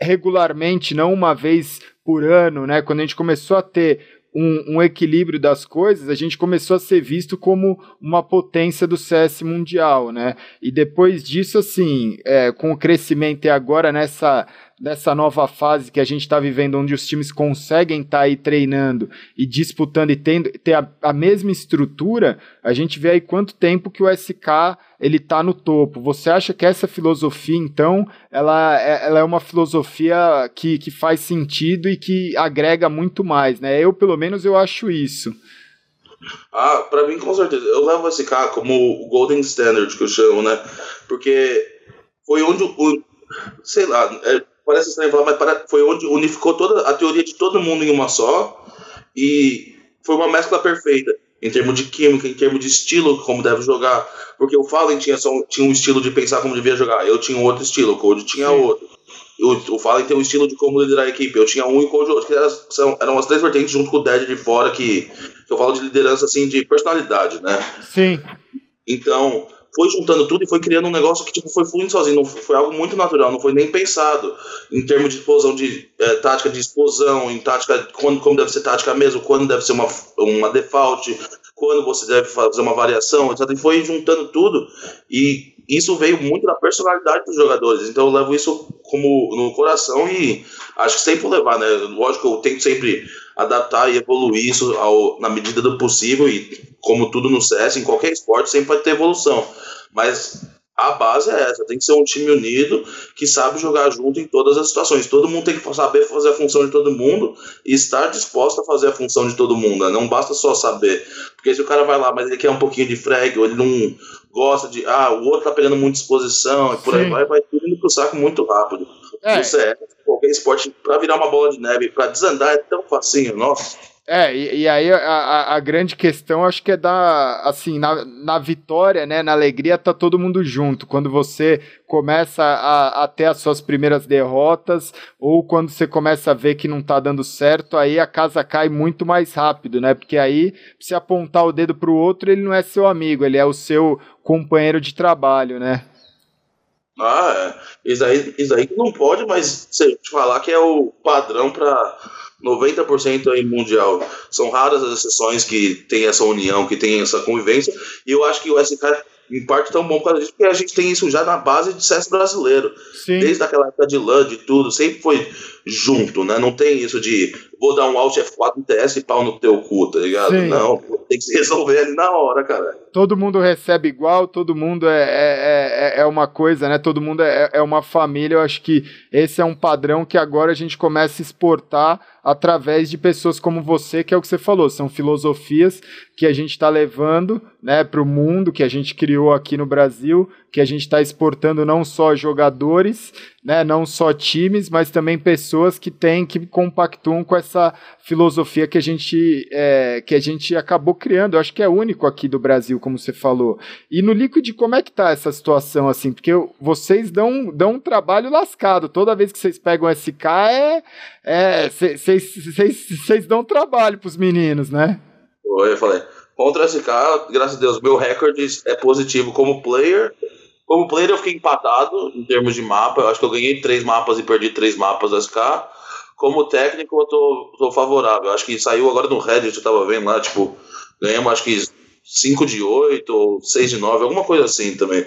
regularmente, não uma vez por ano, né? Quando a gente começou a ter um, um, equilíbrio das coisas, a gente começou a ser visto como uma potência do CS mundial, né? E depois disso, assim, é, com o crescimento e agora nessa dessa nova fase que a gente está vivendo, onde os times conseguem estar tá aí treinando e disputando e tendo, ter a, a, mesma estrutura, a gente vê aí quanto tempo que o SK ele está no topo. Você acha que essa filosofia, então, ela é, ela é uma filosofia que, que faz sentido e que agrega muito mais, né? Eu, pelo menos, eu acho isso. Ah, para mim, com certeza. Eu levo esse cara como o Golden Standard, que eu chamo, né? Porque foi onde o. Sei lá, é, parece estranho falar, mas foi onde unificou toda a teoria de todo mundo em uma só e foi uma mescla perfeita em termos de química, em termos de estilo, como deve jogar. Porque o Fallen tinha, só, tinha um estilo de pensar como devia jogar, eu tinha outro estilo, o Code tinha Sim. outro. O, o Fallen tem um estilo de como liderar a equipe, eu tinha um e o Code outro, que eram, são, eram as três vertentes junto com o Dead de fora, que, que eu falo de liderança assim, de personalidade, né? Sim. Então, foi juntando tudo e foi criando um negócio que tipo, foi fluindo sozinho, não foi, foi algo muito natural, não foi nem pensado em termos de explosão de é, tática de explosão, em tática, quando, como deve ser tática mesmo, quando deve ser uma, uma default, quando você deve fazer uma variação, etc. E foi juntando tudo e isso veio muito da personalidade dos jogadores. Então eu levo isso como no coração e acho que sempre vou levar, né? Lógico, eu tento sempre adaptar e evoluir isso ao, na medida do possível e como tudo no CS, em qualquer esporte sempre vai ter evolução. Mas a base é essa, tem que ser um time unido que sabe jogar junto em todas as situações. Todo mundo tem que saber fazer a função de todo mundo e estar disposto a fazer a função de todo mundo. Né? Não basta só saber. Porque se o cara vai lá, mas ele quer um pouquinho de frag, ou ele não gosta de. Ah, o outro tá pegando muita exposição, e por Sim. aí vai, vai tudo indo pro saco muito rápido. É. Isso é qualquer esporte, pra virar uma bola de neve, pra desandar é tão facinho, nossa. É, e, e aí a, a, grande questão acho que é da, assim, na, na vitória, né, na alegria, tá todo mundo junto. Quando você começa a, a ter as suas primeiras derrotas, ou quando você começa a ver que não tá dando certo, aí a casa cai muito mais rápido, né? Porque aí, se apontar o dedo pro outro, ele não é seu amigo, ele é o seu companheiro de trabalho, né? Ah, é. Isso aí, isso aí não pode, te falar que é o padrão para 90% aí mundial. São raras as exceções que tem essa união, que tem essa convivência, e eu acho que o SK em parte tão bom por causa disso, porque a gente tem isso já na base de CS brasileiro. Sim. Desde aquela época de LAN, de tudo, sempre foi junto, né? Não tem isso de vou dar um Alt F4 no TS e pau no teu cu, tá ligado? Sim. Não, tem que se *laughs* resolver ali na hora, cara. Todo mundo recebe igual, todo mundo é, é, é, é uma coisa, né? Todo mundo é, é uma família. Eu acho que esse é um padrão que agora a gente começa a exportar através de pessoas como você, que é o que você falou, são filosofias que a gente está levando né, para o mundo, que a gente criou aqui no Brasil, que a gente está exportando não só jogadores, né, não só times, mas também pessoas que têm, que compactuam com essa filosofia que a gente, é, que a gente acabou criando. Eu acho que é único aqui do Brasil, como você falou. E no Liquid, como é que tá essa situação assim? Porque vocês dão, dão um trabalho lascado. Toda vez que vocês pegam SK, é, vocês é, dão trabalho para os meninos, né? Eu falei, contra SK, graças a Deus, meu recorde é positivo como player como player eu fiquei empatado em termos de mapa. Eu acho que eu ganhei três mapas e perdi três mapas SK. Como técnico eu tô, tô favorável. Eu acho que saiu agora no Reddit, eu tava vendo lá, tipo, ganhamos acho que 5 de 8 ou 6 de 9, alguma coisa assim também.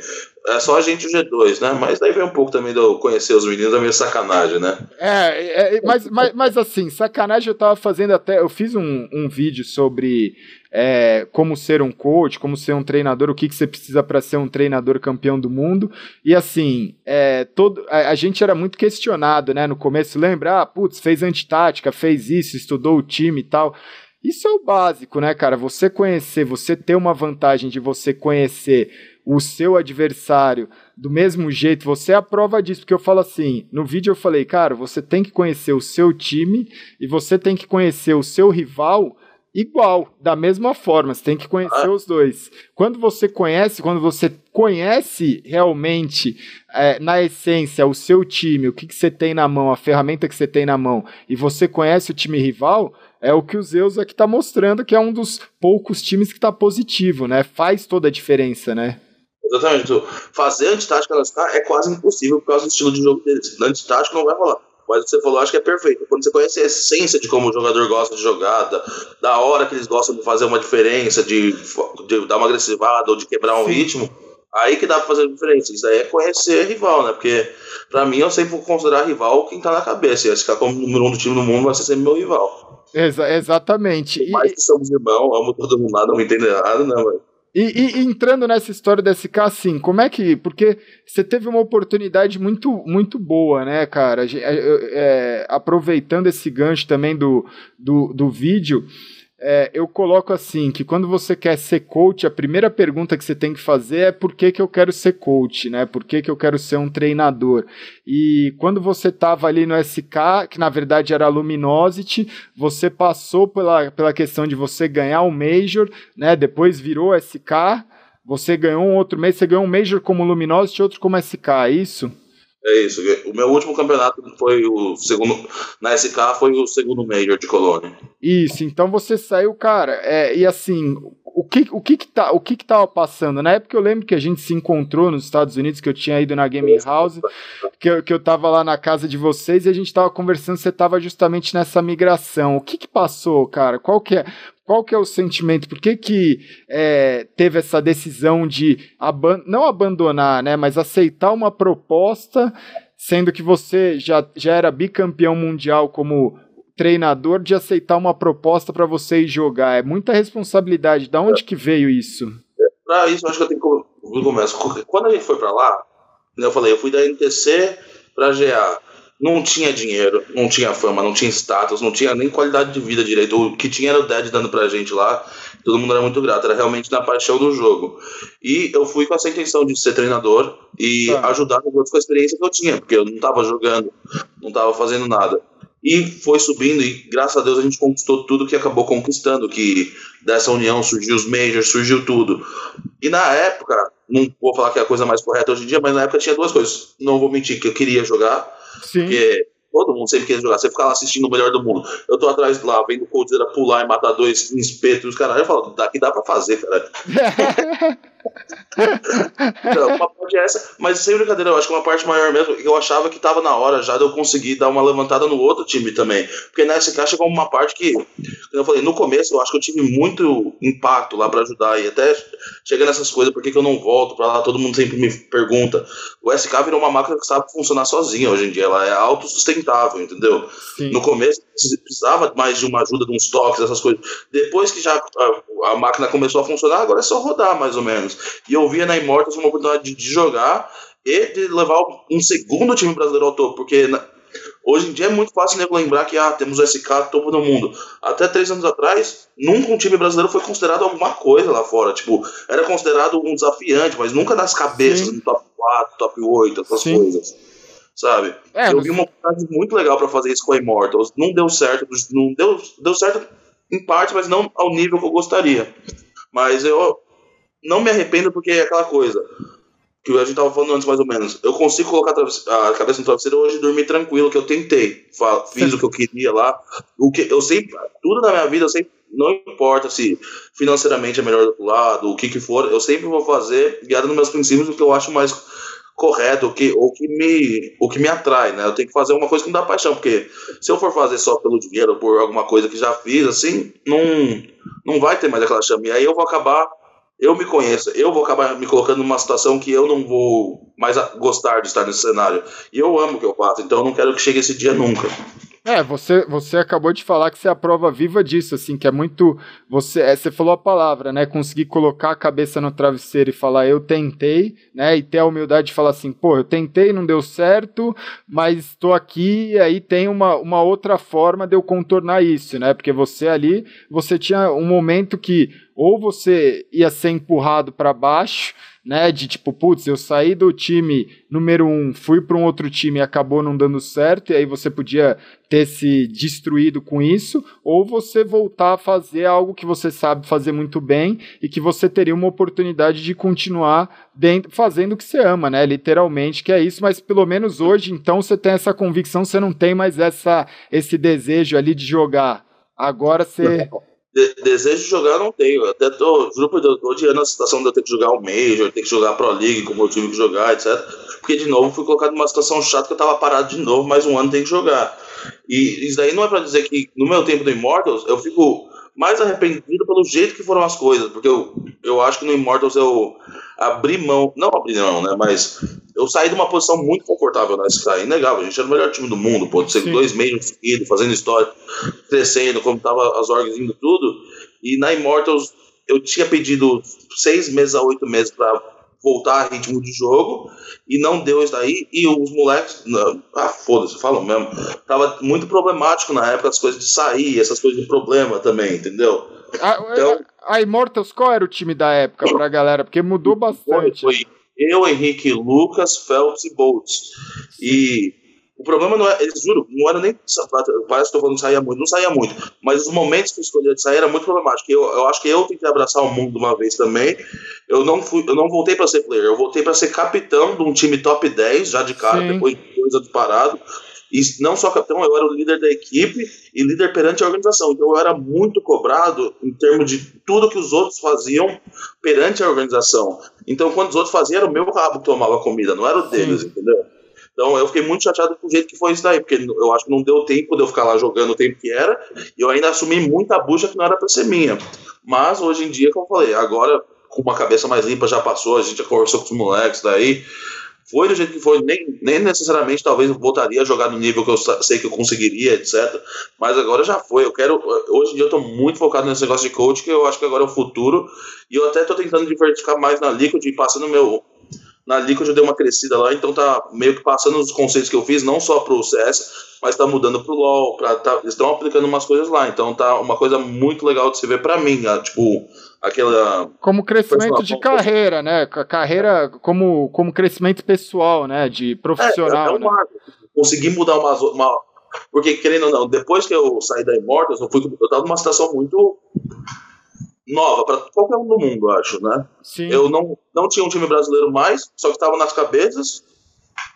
É só a gente o G2, né? Mas daí vem um pouco também de eu conhecer os meninos, é meio sacanagem, né? É, é mas, mas, mas assim, sacanagem eu tava fazendo até. Eu fiz um, um vídeo sobre é, como ser um coach, como ser um treinador, o que, que você precisa para ser um treinador campeão do mundo. E assim, é, todo, a, a, gente era muito questionado né, no começo. Lembra? Ah, putz, fez antitática, fez isso, estudou o time e tal. Isso é o básico, né, cara? Você conhecer, você ter uma vantagem de você conhecer o seu adversário do mesmo jeito, você é a prova disso, porque eu falo assim, no vídeo eu falei, cara, você tem que conhecer o seu time e você tem que conhecer o seu rival igual, da mesma forma, você tem que conhecer os dois. Quando você conhece, quando você conhece realmente, é, na essência, o seu time, o que, que você tem na mão, a ferramenta que você tem na mão, e você conhece o time rival, é o que o Zeus aqui está mostrando, que é um dos poucos times que está positivo, né? Faz toda a diferença, né? Exatamente. Fazer antitática é quase impossível por causa do estilo de jogo deles. Antitática não vai rolar. Mas o que você falou, acho que é perfeito. Quando você conhece a essência de como o jogador gosta de jogada, da hora que eles gostam de fazer uma diferença, de, de dar uma agressivada ou de quebrar um Sim. ritmo, aí que dá pra fazer a diferença. Isso aí é conhecer rival, né? Porque, pra mim, eu sempre vou considerar rival quem tá na cabeça. E ficar como número um do time do mundo vai ser sempre meu rival. Exa exatamente. Mais que somos irmãos, amo todo mundo, nada, não me entende errado, né, mano? E, e, entrando nessa história da SK, assim, como é que. Porque você teve uma oportunidade muito, muito boa, né, cara? É, é, aproveitando esse gancho também do, do, do vídeo, é, eu coloco assim, que quando você quer ser coach, a primeira pergunta que você tem que fazer é por que, que eu quero ser coach, né? Por que, que eu quero ser um treinador? E quando você estava ali no SK, que na verdade era Luminosity, você passou pela, pela questão de você ganhar o Major, né? Depois virou SK, você ganhou um outro mês, você ganhou um Major como Luminosity e outro como SK, é isso? É isso. O meu último campeonato foi o segundo. Na SK foi o segundo Major de Colônia. Isso, então você saiu, cara. É, e assim, o que, o que que tá, o que que tava passando? Na época eu lembro que a gente se encontrou nos Estados Unidos, que eu tinha ido na Gaming House, que eu, que eu tava lá na casa de vocês e a gente tava conversando, você tava justamente nessa migração. O que que passou, cara? Qual que é? Qual que é o sentimento? Por que, que é, teve essa decisão de aban não abandonar, né, mas aceitar uma proposta, sendo que você já, já era bicampeão mundial como treinador, de aceitar uma proposta para você ir jogar? É muita responsabilidade. Da onde que veio isso? Para isso, acho que eu tenho que começar. Quando a gente foi para lá, eu falei, eu fui da NTC para GA não tinha dinheiro, não tinha fama, não tinha status, não tinha nem qualidade de vida direito. O que tinha era o Dead dando pra gente lá. Todo mundo era muito grato, era realmente na paixão do jogo. E eu fui com essa intenção de ser treinador e tá. ajudar os outros com a experiência que eu tinha, porque eu não tava jogando, não tava fazendo nada. E foi subindo, e graças a Deus a gente conquistou tudo que acabou conquistando, que dessa união surgiu os majors, surgiu tudo. E na época, não vou falar que é a coisa mais correta hoje em dia, mas na época tinha duas coisas. Não vou mentir que eu queria jogar, Sim. Porque todo mundo sempre quer jogar. Você fica lá assistindo o melhor do mundo. Eu tô atrás lá, vendo o Coldzera pular e matar dois em espeto e os caras. Eu falo, daqui dá pra fazer, cara. *laughs* uma parte é essa, mas sem brincadeira, eu acho que uma parte maior mesmo, eu achava que tava na hora já de eu conseguir dar uma levantada no outro time também. Porque nessa caixa chegou uma parte que, como eu falei, no começo eu acho que eu tive muito impacto lá para ajudar e até chega nessas coisas, por que, que eu não volto para lá? Todo mundo sempre me pergunta. O SK virou uma máquina que sabe funcionar sozinha hoje em dia, ela é autossustentável, entendeu? Sim. No começo precisava mais de uma ajuda de uns toques, essas coisas. Depois que já a, a máquina começou a funcionar, agora é só rodar mais ou menos. E eu via na Immortals uma oportunidade de, jogar e de levar um segundo time brasileiro ao topo, porque na, hoje em dia é muito fácil nego lembrar que ah, temos o SK topo do mundo. Até três anos atrás, nunca um time brasileiro foi considerado alguma coisa lá fora. Tipo, era considerado um desafiante, mas nunca nas cabeças, Sim. no top 4, top 8, essas Sim. coisas. Sabe? É, eu vi uma oportunidade muito legal para fazer isso com a Immortals. Não deu certo, não deu, deu certo em parte, mas não ao nível que eu gostaria. Mas eu, não me arrependo porque é aquela coisa que a gente tava falando antes mais ou menos. Eu consigo colocar a cabeça no travesseiro hoje e dormir tranquilo, que eu tentei. Fiz o que eu queria lá. O que eu sempre, tudo na minha vida, eu sempre, não importa se financeiramente é melhor do outro lado, o que que for, eu sempre vou fazer guiado nos meus princípios o que eu acho mais correto, o que, o que, me, o que me atrai, né? Eu tenho que fazer uma coisa que me dá paixão, porque se eu for fazer só pelo dinheiro por alguma coisa que já fiz, assim, não, não vai ter mais aquela chama. E aí eu vou acabar eu me conheço, eu vou acabar me colocando numa situação que eu não vou mais gostar de estar nesse cenário. E eu amo o que eu faço, então eu não quero que chegue esse dia nunca. É, você, você acabou de falar que você é a prova viva disso, assim, que é muito. Você, é, você falou a palavra, né? Conseguir colocar a cabeça no travesseiro e falar, eu tentei, né? E ter a humildade de falar assim, pô, eu tentei, não deu certo, mas estou aqui, e aí tem uma, uma outra forma de eu contornar isso, né? Porque você ali, você tinha um momento que ou você ia ser empurrado para baixo né? De tipo, putz, eu saí do time número um, fui para um outro time e acabou não dando certo, e aí você podia ter se destruído com isso, ou você voltar a fazer algo que você sabe fazer muito bem e que você teria uma oportunidade de continuar dentro, fazendo o que você ama, né? Literalmente, que é isso, mas pelo menos hoje, então, você tem essa convicção, você não tem mais essa, esse desejo ali de jogar. Agora você. De, desejo de jogar não tenho. Até tô, juro por Deus, tô odiando a situação de eu ter que jogar o Major, ter que jogar Pro League, como eu tive que jogar, etc. Porque, de novo, fui colocado numa situação chata que eu tava parado de novo, mais um ano tem que jogar. E isso daí não é pra dizer que no meu tempo do Immortals eu fico mais arrependido pelo jeito que foram as coisas, porque eu, eu acho que no Immortals eu abri mão, não abri mão, né, mas eu saí de uma posição muito confortável na Sky, inegável, a gente era o melhor time do mundo, pô, ser dois meses seguidos, fazendo história, crescendo, como tava as orgs indo tudo, e na Immortals eu tinha pedido seis meses a oito meses para voltar a ritmo de jogo e não deu isso daí. E os moleques, ah, foda-se, falam mesmo, tava muito problemático na época as coisas de sair, essas coisas de problema também, entendeu? A, então, a, a Immortals, qual era o time da época pra galera? Porque mudou bastante. Foi, foi eu, Henrique, Lucas, Phelps e Boltz. E o problema não é, eles juro, não era nem várias que eu falando saía muito, não saía muito, mas os momentos que eu escolhia de sair era muito problemático. Eu, eu acho que eu que abraçar o mundo de uma vez também. Eu não fui, eu não voltei para ser player, eu voltei para ser capitão de um time top 10 já de cara, Sim. depois de dois anos parado. E não só capitão, eu era o líder da equipe e líder perante a organização. Então eu era muito cobrado em termos de tudo que os outros faziam perante a organização. Então quando os outros faziam, era o meu rabo que tomava comida, não era o deles, Sim. entendeu? Então eu fiquei muito chateado com o jeito que foi isso daí, porque eu acho que não deu tempo de eu ficar lá jogando o tempo que era, e eu ainda assumi muita bucha que não era pra ser minha. Mas hoje em dia, como eu falei, agora com uma cabeça mais limpa já passou, a gente já conversou com os moleques daí. Foi do jeito que foi, nem, nem necessariamente talvez eu voltaria a jogar no nível que eu sei que eu conseguiria, etc. Mas agora já foi. Eu quero. Hoje em dia eu tô muito focado nesse negócio de coach, que eu acho que agora é o futuro. E eu até tô tentando diversificar mais na Liquid, passando meu, na Liquid eu dei uma crescida lá, então tá meio que passando os conceitos que eu fiz, não só pro CS, mas tá mudando pro LoL, pra, tá, eles estão aplicando umas coisas lá, então tá uma coisa muito legal de se ver pra mim, né? tipo, aquela... Como crescimento de carreira, né? Carreira como, como crescimento pessoal, né? De profissional, é, é uma, né? Consegui mudar uma, uma... Porque, querendo ou não, depois que eu saí da Immortals, eu, fui, eu tava numa situação muito nova para qualquer um do mundo, acho, né? Sim. Eu não, não tinha um time brasileiro mais, só que estava nas cabeças.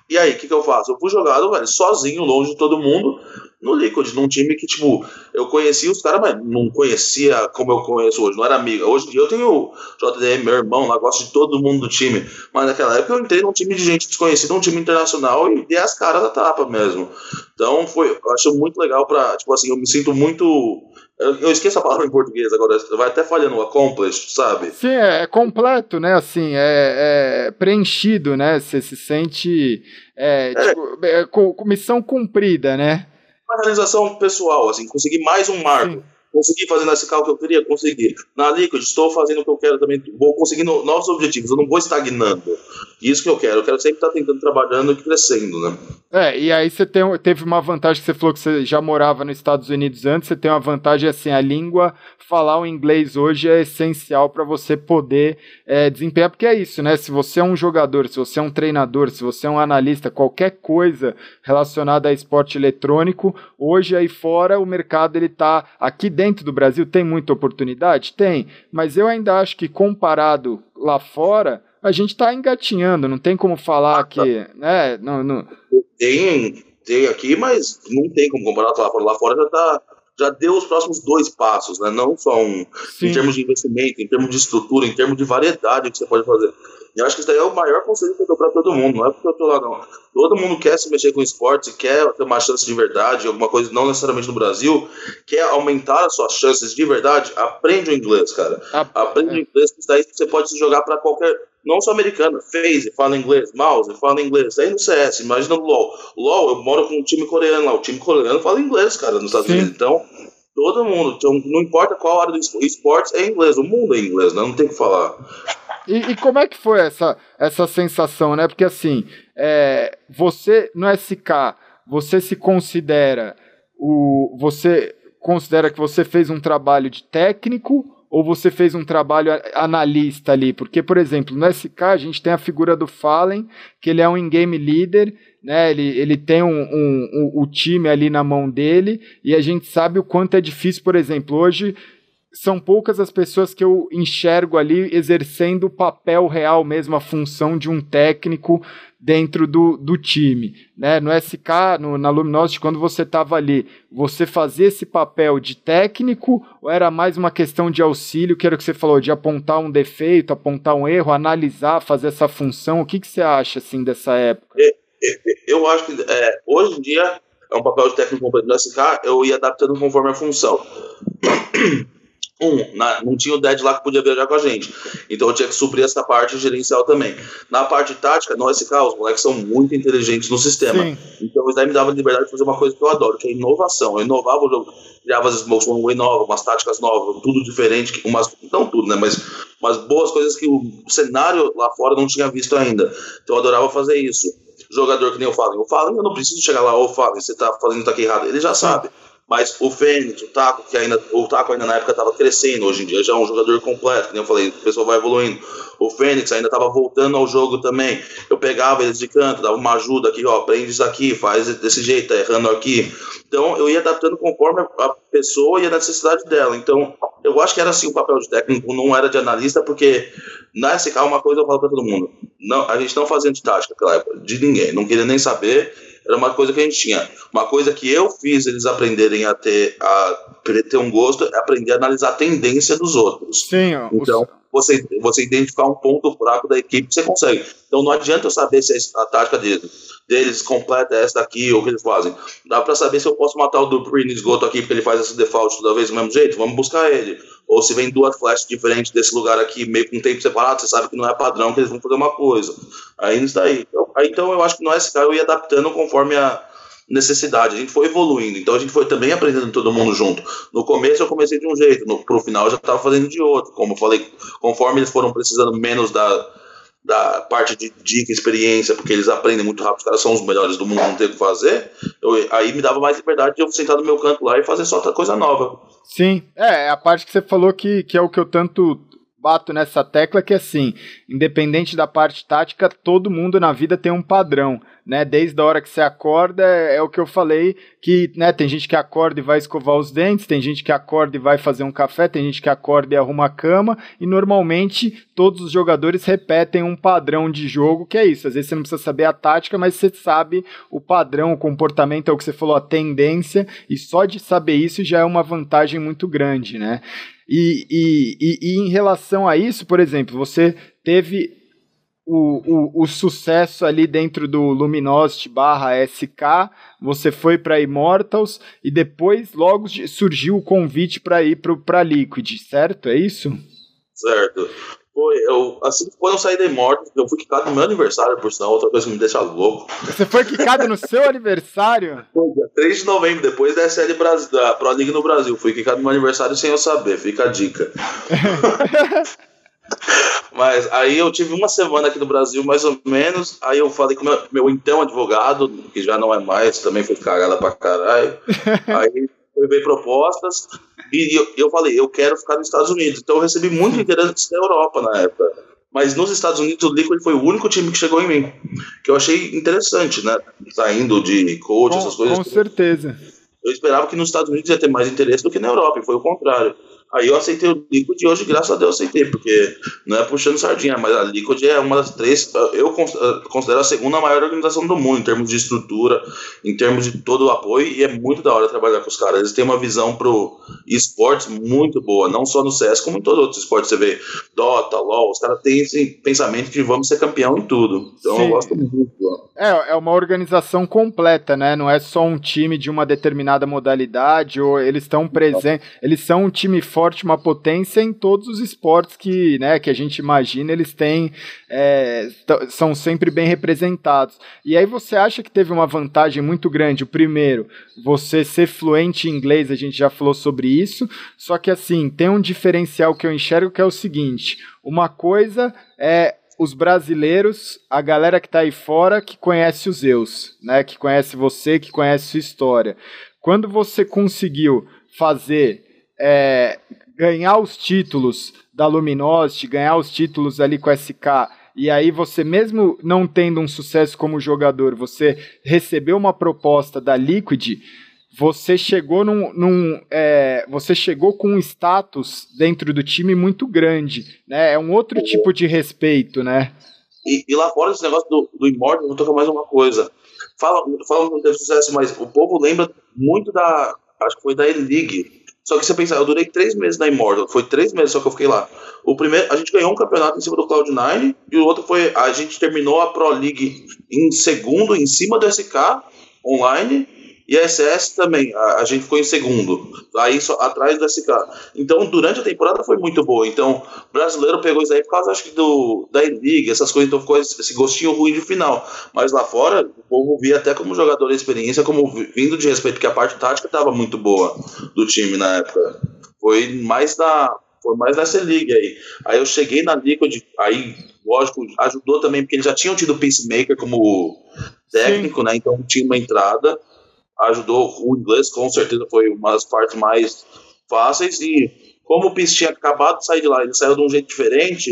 E aí, o que, que eu faço? Eu fui jogado, velho, sozinho, longe de todo mundo, no Liquid, num time que, tipo, eu conhecia os caras, mas não conhecia como eu conheço hoje, não era amiga. Hoje em dia eu tenho o JDM, meu irmão, lá, gosto de todo mundo do time. Mas naquela época eu entrei num time de gente desconhecida, um time internacional, e dei as caras da tapa mesmo. Então foi, eu acho muito legal pra, tipo assim, eu me sinto muito eu, esqueço a palavra em português agora, vai até falhando, accomplished, sabe? Sim, é, é completo, né? Assim, é, é, preenchido, né? Você se sente é, é. Tipo, é, com, com missão cumprida, né? Uma realização pessoal, assim, conseguir mais um marco. Sim. Consegui fazer nesse carro que eu queria? Consegui. Na Liquid, estou fazendo o que eu quero também. Vou conseguindo novos objetivos. Eu não vou estagnando. Isso que eu quero. Eu quero sempre estar tentando, trabalhando e crescendo, né? É, e aí você tem, teve uma vantagem que você falou que você já morava nos Estados Unidos antes. Você tem uma vantagem assim: a língua, falar o inglês hoje é essencial para você poder é, desempenhar. Porque é isso, né? Se você é um jogador, se você é um treinador, se você é um analista, qualquer coisa relacionada a esporte eletrônico, hoje aí fora o mercado ele tá aqui dentro do Brasil tem muita oportunidade? Tem, mas eu ainda acho que comparado lá fora, a gente está engatinhando, não tem como falar que. Né, não, não... Tem, tem aqui, mas não tem como comparar lá fora. Lá fora já tá. Já deu os próximos dois passos, né? Não só um Sim. em termos de investimento, em termos de estrutura, em termos de variedade que você pode fazer. E eu acho que isso daí é o maior conselho que eu dou para todo mundo. Não é porque eu tô lá, não. Todo mundo quer se mexer com esporte, quer ter uma chance de verdade, alguma coisa, não necessariamente no Brasil, quer aumentar as suas chances de verdade. Aprende o inglês, cara. Aprende é. o inglês, que isso daí você pode se jogar para qualquer não só americana, Phase, fala inglês, Mouse, fala inglês. Aí no CS, imagina no LoL. LoL, eu moro com um time coreano lá, o time coreano fala inglês, cara, nos Estados Sim. Unidos. Então, todo mundo, então, não importa qual área do esporte, é inglês, o mundo é inglês, né? não tem o que falar. E, e, como é que foi essa, essa sensação, né? Porque assim, é, você no SK, você se considera o. Você considera que você fez um trabalho de técnico ou você fez um trabalho analista ali? Porque, por exemplo, no SK a gente tem a figura do Fallen, que ele é um in-game leader, né? Ele, ele tem um, um, um, o time ali na mão dele, e a gente sabe o quanto é difícil, por exemplo, hoje são poucas as pessoas que eu enxergo ali exercendo o papel real mesmo, a função de um técnico dentro do, do time. Né? No SK, no, na Luminosity, quando você estava ali, você fazia esse papel de técnico ou era mais uma questão de auxílio, que era o que você falou, de apontar um defeito, apontar um erro, analisar, fazer essa função? O que, que você acha assim dessa época? É, é, eu acho que é, hoje em dia é um papel de técnico completo no SK, eu ia adaptando conforme a função. Um, na, não tinha o Dead lá que podia viajar com a gente. Então eu tinha que suprir essa parte gerencial também. Na parte tática, no SK, os moleques são muito inteligentes no sistema. Sim. Então isso daí me dava liberdade de fazer uma coisa que eu adoro, que é inovação. Eu inovava o jogo, criava as smokes one way nova, umas táticas novas, tudo diferente, umas, não tudo, né? Mas umas boas coisas que o cenário lá fora não tinha visto ainda. Então eu adorava fazer isso. Jogador que nem eu falo, eu falo, eu não preciso chegar lá, ou falo, você tá fazendo isso aqui errado. Ele já sabe. Mas o Fênix, o Taco, que ainda. O Taco ainda na época estava crescendo, hoje em dia já é um jogador completo, como eu falei, o pessoal vai evoluindo. O Fênix ainda estava voltando ao jogo também. Eu pegava eles de canto, dava uma ajuda aqui, ó, aprende isso aqui, faz desse jeito, tá errando aqui. Então eu ia adaptando conforme a pessoa e a necessidade dela. Então eu acho que era assim o papel de técnico, não era de analista, porque na SK uma coisa eu falo para todo mundo: não, a gente não fazia de tática naquela época, de ninguém, não queria nem saber era uma coisa que a gente tinha. Uma coisa que eu fiz eles aprenderem a ter, a ter um gosto é aprender a analisar a tendência dos outros. Sim, então, o... você, você identificar um ponto fraco da equipe, você consegue. Então não adianta eu saber se a tática deles, deles completa essa daqui ou o que eles fazem. Dá para saber se eu posso matar o Dupree no esgoto aqui porque ele faz esse default toda vez do mesmo jeito? Vamos buscar ele. Ou se vem duas flashes diferentes desse lugar aqui, meio com tempo separado, você sabe que não é padrão, que eles vão fazer uma coisa. Aí isso daí. Então, então eu acho que no SK eu ia adaptando conforme a necessidade. A gente foi evoluindo, então a gente foi também aprendendo todo mundo junto. No começo eu comecei de um jeito, no, pro final eu já estava fazendo de outro. Como eu falei, conforme eles foram precisando menos da, da parte de dica, experiência, porque eles aprendem muito rápido, os caras são os melhores do mundo, não tem o que fazer, eu, aí me dava mais liberdade de eu sentar no meu canto lá e fazer só outra coisa nova. Sim, é, é, a parte que você falou que, que é o que eu tanto bato nessa tecla que assim, independente da parte tática, todo mundo na vida tem um padrão, né? Desde a hora que você acorda, é, é o que eu falei, que, né, tem gente que acorda e vai escovar os dentes, tem gente que acorda e vai fazer um café, tem gente que acorda e arruma a cama, e normalmente todos os jogadores repetem um padrão de jogo, que é isso. Às vezes você não precisa saber a tática, mas você sabe o padrão, o comportamento, é o que você falou, a tendência, e só de saber isso já é uma vantagem muito grande, né? E, e, e, e em relação a isso, por exemplo, você teve o, o, o, sucesso ali dentro do Luminosity barra SK, você foi para Immortals e depois logo surgiu o convite para ir para Liquid, certo? É isso? Certo. Foi, eu, assim, quando eu saí da Immortals, eu fui quicado no meu aniversário, por sinal, outra coisa que me deixa louco. Você foi quicado no seu aniversário? *laughs* Foi, dia 3 de novembro, depois da SL Brasil, da Pro League no Brasil. Fui quicado no meu aniversário sem eu saber, fica a dica. *laughs* Mas aí eu tive uma semana aqui no Brasil, mais ou menos. Aí eu falei com meu, meu então advogado, que já não é mais, também foi cagada pra caralho. *laughs* Aí foi ver propostas. E eu, eu falei, eu quero ficar nos Estados Unidos. Então eu recebi muito interesse da Europa na época. Mas nos Estados Unidos o Liquid foi o único time que chegou em mim. Que eu achei interessante, né? Saindo de coach, com, essas coisas. Com certeza. Eu esperava que nos Estados Unidos ia ter mais interesse do que na Europa, e foi o contrário. Aí eu aceitei o Liquid e hoje, graças a Deus, aceitei, porque não é puxando sardinha, mas a Liquid é uma das três, eu considero a segunda maior organização do mundo em termos de estrutura, em termos de todo o apoio, e é muito da hora trabalhar com os caras. Eles têm uma visão pro esportes muito boa, não só no CS, como em todos os outros esportes. Você vê Dota, LoL, os caras têm esse pensamento de vamos ser campeão em tudo. Então Sim. eu gosto muito. É, é uma organização completa, né? Não é só um time de uma determinada modalidade, ou eles estão presentes, eles são um time forte, uma potência em todos os esportes que, né, que a gente imagina, eles têm, é, são sempre bem representados. E aí você acha que teve uma vantagem muito grande? O primeiro, você ser fluente em inglês, a gente já falou sobre isso, só que assim, tem um diferencial que eu enxergo que é o seguinte: uma coisa é os brasileiros, a galera que está aí fora, que conhece os Zeus, né? Que conhece você, que conhece sua história. Quando você conseguiu fazer é, ganhar os títulos da Luminosity, ganhar os títulos ali com a SK, e aí você mesmo não tendo um sucesso como jogador, você recebeu uma proposta da Liquid, você chegou num, num é, você chegou com um status dentro do time muito grande, né? É um outro tipo de respeito, né? E, e lá fora esse negócio do, do Immortal, vou tocar mais uma coisa. Fala, fala não teve sucesso, mas o povo lembra muito da, acho que foi da E-League. Só que você pensa, eu durei três meses na Immortal, foi três meses só que eu fiquei lá. O primeiro, a gente ganhou um campeonato em cima do Cloud9 e o outro foi, a gente terminou a Pro League em segundo, em cima do SK online e a SS também, a, a, gente ficou em segundo, aí só atrás do SK. Então, durante a temporada foi muito boa. Então, o brasileiro pegou isso aí por causa, acho que, do, da E-League, essas coisas, então ficou esse, esse gostinho ruim de final. Mas lá fora, o povo via até como jogador de experiência, como vindo de respeito, porque a parte tática estava muito boa do time na época. Foi mais da. Foi mais nessa liga aí. Aí eu cheguei na Liquid, aí, lógico, ajudou também, porque eles já tinham tido o Peacemaker como técnico, Sim. né? Então tinha uma entrada ajudou o inglês, com certeza foi uma das partes mais fáceis. E como o Pis tinha acabado de sair de lá, ele saiu de um jeito diferente,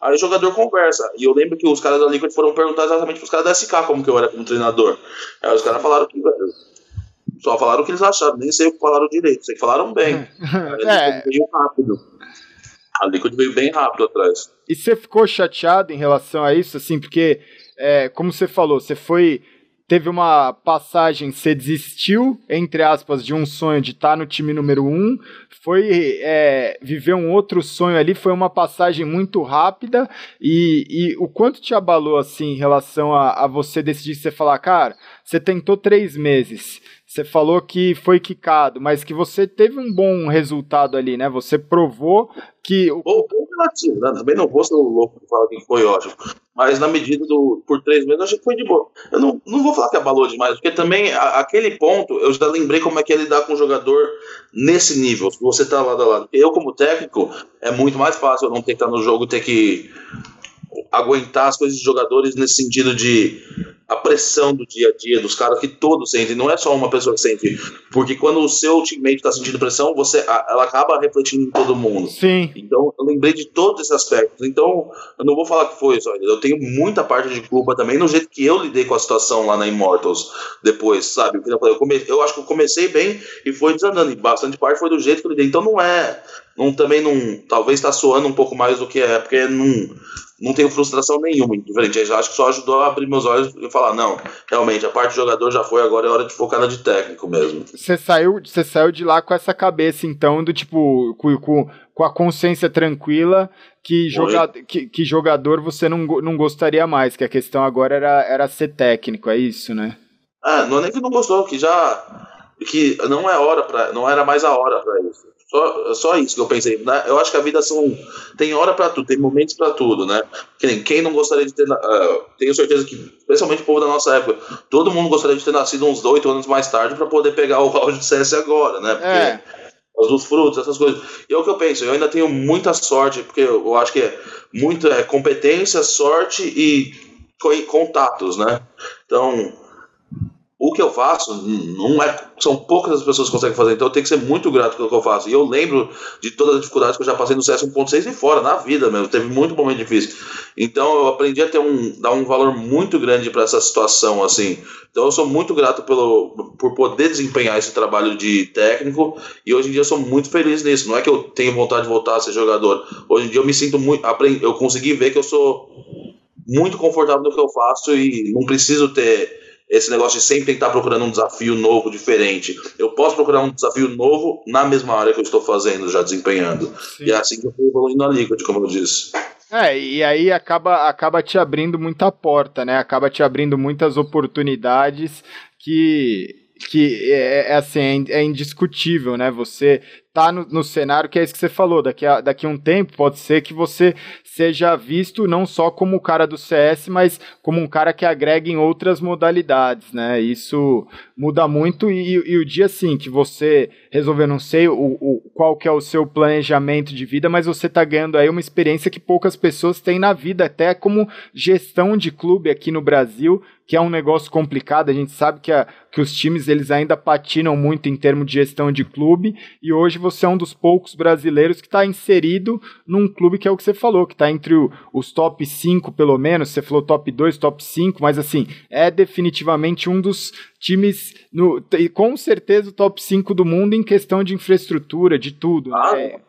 aí o jogador conversa. E eu lembro que os caras da Liquid foram perguntar exatamente pros caras da SK como que eu era como treinador. Aí os caras falaram que, só falaram o que eles acharam, nem sei o que falaram direito, sei que falaram bem. é. *laughs* veio rápido. A Liquid veio bem rápido atrás. E você ficou chateado em relação a isso, assim, porque, é, como você falou, você foi teve uma passagem, você desistiu, entre aspas, de um sonho de estar tá no time número um, foi é, viver um outro sonho ali, foi uma passagem muito rápida, e, e o quanto te abalou, assim, em relação a, a você decidir, você falar, cara, você tentou três meses, você falou que foi quicado, mas que você teve um bom resultado ali, né? Você provou que. O... Bom relativo, né? Também não vou ser o louco que fala que foi ótimo. Mas na medida do. Por três meses, eu que foi de boa. Eu não, não vou falar que abalou demais, porque também a, aquele ponto, eu já lembrei como é que é lidar com um jogador nesse nível, se você tá lado a lado. Eu, como técnico, é muito mais fácil eu não ter que estar no jogo ter que aguentar as coisas dos jogadores nesse sentido de a pressão do dia a dia dos caras que todos sentem, não é só uma pessoa que sente, porque quando o seu teammate está sentindo pressão, você ela acaba refletindo em todo mundo. Sim. Então eu lembrei de todos esses aspectos. Então eu não vou falar que foi só, eu tenho muita parte de culpa também no jeito que eu lidei com a situação lá na Immortals depois, sabe? Eu, falei, eu, come, eu acho que eu comecei bem e foi desandando, e bastante parte foi do jeito que eu lidei. Então não é, não também não, talvez está soando um pouco mais do que é, porque não não tenho frustração nenhuma diferente. Acho que só ajudou a abrir meus olhos e falar, não, realmente, a parte de jogador já foi, agora é hora de focar na de técnico mesmo. Você saiu, você saiu de lá com essa cabeça, então, do tipo, com, com, com a consciência tranquila que, joga, que, que, jogador você não, não gostaria mais, que a questão agora era, era ser técnico, é isso, né? É, não é nem que não gostou, que já. que não é hora para não era mais a hora para isso. Só, só isso que eu pensei. Né? Eu acho que a vida são, tem hora para tudo, tem momentos para tudo, né? Quem, quem não gostaria de ter. Uh, tenho certeza que, especialmente o povo da nossa época, todo mundo gostaria de ter nascido uns oito anos mais tarde para poder pegar o auge de CS agora, né? Porque é. os frutos, essas coisas. E é o que eu penso, eu ainda tenho muita sorte, porque eu acho que é muito é, competência, sorte e contatos, né? Então o que eu faço não é são poucas as pessoas que conseguem fazer então eu tenho que ser muito grato pelo que eu faço. E eu lembro de todas as dificuldades que eu já passei no CS 1.6 e fora na vida mesmo teve muito momento difícil. Então eu aprendi a ter um dar um valor muito grande para essa situação assim. Então eu sou muito grato pelo por poder desempenhar esse trabalho de técnico e hoje em dia eu sou muito feliz nisso. Não é que eu tenho vontade de voltar a ser jogador. Hoje em dia eu me sinto muito eu consegui ver que eu sou muito confortável no que eu faço e não preciso ter esse negócio de sempre estar procurando um desafio novo, diferente. Eu posso procurar um desafio novo na mesma área que eu estou fazendo, já desempenhando. Sim. E é assim que eu estou evoluindo na Liquid, como eu disse. É, e aí acaba, acaba te abrindo muita porta, né? Acaba te abrindo muitas oportunidades que, que é, é assim, é, é indiscutível, né? Você tá no, no, cenário que é isso que você falou. Daqui a, daqui a um tempo pode ser que você seja visto não só como o cara do CS, mas como um cara que agrega em outras modalidades, né? Isso muda muito e, e o dia assim que você resolver, não sei o, o, qual que é o seu planejamento de vida, mas você tá ganhando aí uma experiência que poucas pessoas têm na vida, até como gestão de clube aqui no Brasil que é um negócio complicado. A gente sabe que, a, que os times eles ainda patinam muito em termos de gestão de clube, e hoje você é um dos poucos brasileiros que está inserido num clube que é o que você falou, que está entre o, os top 5, pelo menos. Você falou top 2, top 5, mas assim, é definitivamente um dos times, no, e com certeza o top 5 do mundo em questão de infraestrutura, de tudo. Ah, né?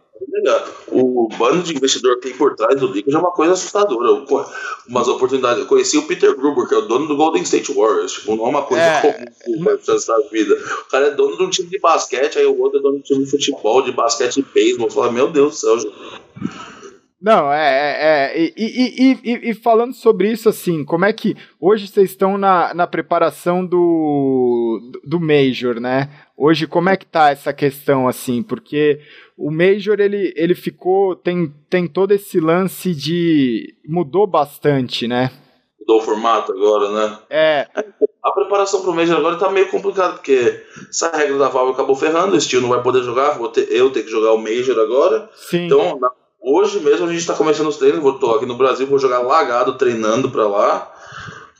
O bando de investidor que tem por trás do Lakers é uma coisa assustadora. Umas oportunidades. Eu conheci o Peter Gruber, que é o dono do Golden State Warriors. Tipo, não é uma coisa é. comum da vida. O cara é dono de um time de basquete, aí o outro é dono de um time de futebol, de basquete e beisebol. Fala, meu Deus do céu, gente. Não, é, é, é e, e, e, e, falando sobre isso, assim, como é que hoje vocês estão na, na preparação do, do Major, né? Hoje, como é que tá essa questão, assim? Porque o Major, ele, ele ficou, tem, tem todo esse lance de, mudou bastante, né? Mudou o formato agora, né? É. A preparação pro Major agora tá meio complicado, porque essa regra da Valve acabou ferrando, o Steel não vai poder jogar, vou ter, eu ter que jogar o Major agora. Sim. Então, Hoje mesmo a gente está começando os treinos, vou tô aqui no Brasil, vou jogar lagado treinando para lá.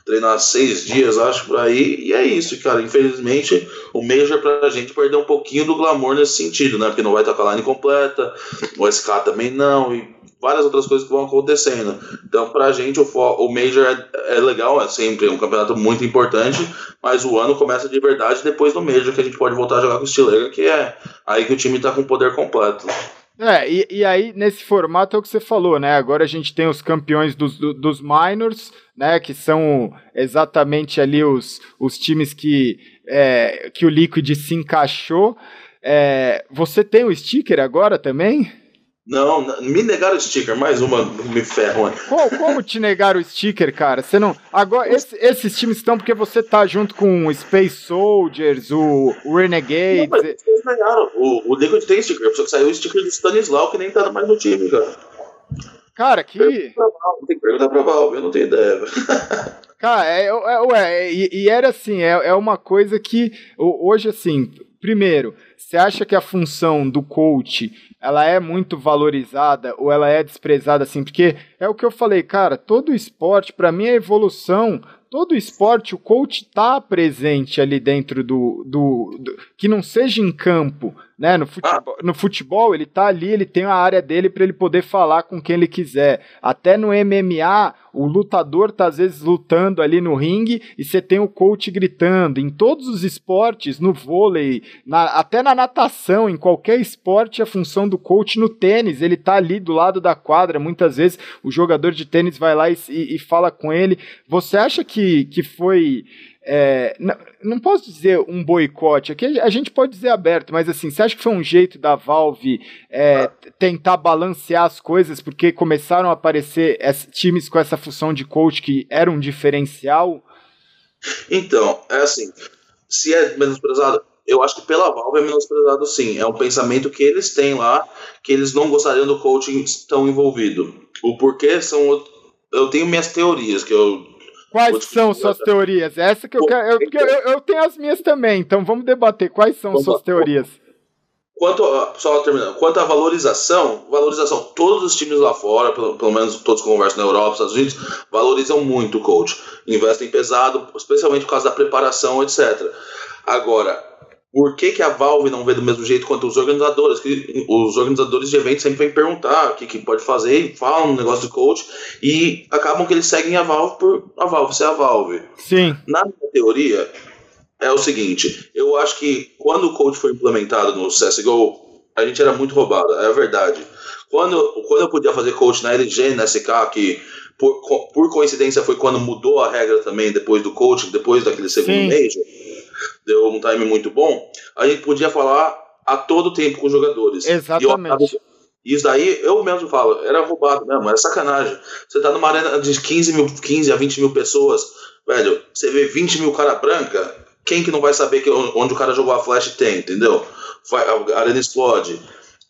Treinar seis dias, acho, por aí. E é isso, cara. Infelizmente, o Major pra gente perder um pouquinho do glamour nesse sentido, né? Porque não vai estar com a line completa, o SK também não, e várias outras coisas que vão acontecendo. Então, pra gente, o, o Major é, é legal, é sempre um campeonato muito importante, mas o ano começa de verdade depois do Major, que a gente pode voltar a jogar com o Stilega, que é aí que o time tá com o poder completo. É, e, e aí nesse formato é o que você falou, né? Agora a gente tem os campeões dos, dos minors, né? Que são exatamente ali os, os times que, é, que o Liquid se encaixou. É, você tem o sticker agora também? Não, me negaram o sticker, mais uma me ferro. Como, como te negaram o sticker, cara? Você não. Agora, esse, esses times estão porque você tá junto com o Space Soldiers, o, o Renegades. Não, mas eles negaram. O, o Liquid tem sticker, só que saiu o sticker do Stanislau, que nem tá mais no time, cara. Cara, que. Tem que perguntar pra Valve, eu não tenho ideia. *laughs* Cara, é, é, ué, e, e, era assim, é, é uma coisa que hoje, assim, primeiro, você acha que a função do coach ela é muito valorizada ou ela é desprezada assim? Porque é o que eu falei, cara, todo esporte, para mim, é evolução. Todo esporte, o coach tá presente ali dentro do, do, do que não seja em campo, né? No futebol, no futebol, ele tá ali, ele tem a área dele para ele poder falar com quem ele quiser. Até no MMA, o lutador tá às vezes lutando ali no ringue e você tem o coach gritando. Em todos os esportes, no vôlei, na, até na natação, em qualquer esporte, a função do coach no tênis, ele tá ali do lado da quadra. Muitas vezes o jogador de tênis vai lá e, e, e fala com ele. Você acha que, que foi é, não, não, posso dizer um boicote, aqui a gente pode dizer aberto, mas assim, você acha que foi um jeito da Valve é, tentar balancear as coisas, porque começaram a aparecer times com essa função de coach que era um diferencial? Então, é assim, se é menosprezado, eu acho que pela Valve é menosprezado sim. É um pensamento que eles têm lá, que eles não gostariam do coaching tão envolvido. O porquê são. Eu tenho minhas teorias, que eu Quais são suas teorias? Essa que eu quero. Eu, eu, eu, tenho as minhas também, então vamos debater. Quais são vamos suas teorias? Quanto a, só terminando, quanto à valorização, valorização, todos os times lá fora, pelo, pelo menos todos que conversam na Europa, Estados Unidos, valorizam muito o coach. Investem pesado, especialmente por causa da preparação, etc. Agora, por que, que a Valve não vê do mesmo jeito quanto os organizadores? Que os organizadores de eventos sempre vêm perguntar o que, que pode fazer, falam um negócio de coach e acabam que eles seguem a Valve por a Valve ser a Valve. Sim. Na minha teoria, é o seguinte: eu acho que quando o coach foi implementado no CSGO, a gente era muito roubado, é a verdade. Quando, quando eu podia fazer coach na LG, na SK, que por, por coincidência foi quando mudou a regra também depois do coach, depois daquele segundo Sim. Major deu um time muito bom, a gente podia falar a todo tempo com os jogadores. Exatamente. E isso daí, eu mesmo falo, era roubado mesmo, era sacanagem. Você tá numa arena de 15, mil, 15 a 20 mil pessoas, velho, você vê 20 mil cara branca, quem que não vai saber que onde o cara jogou a flash tem, entendeu? A arena explode.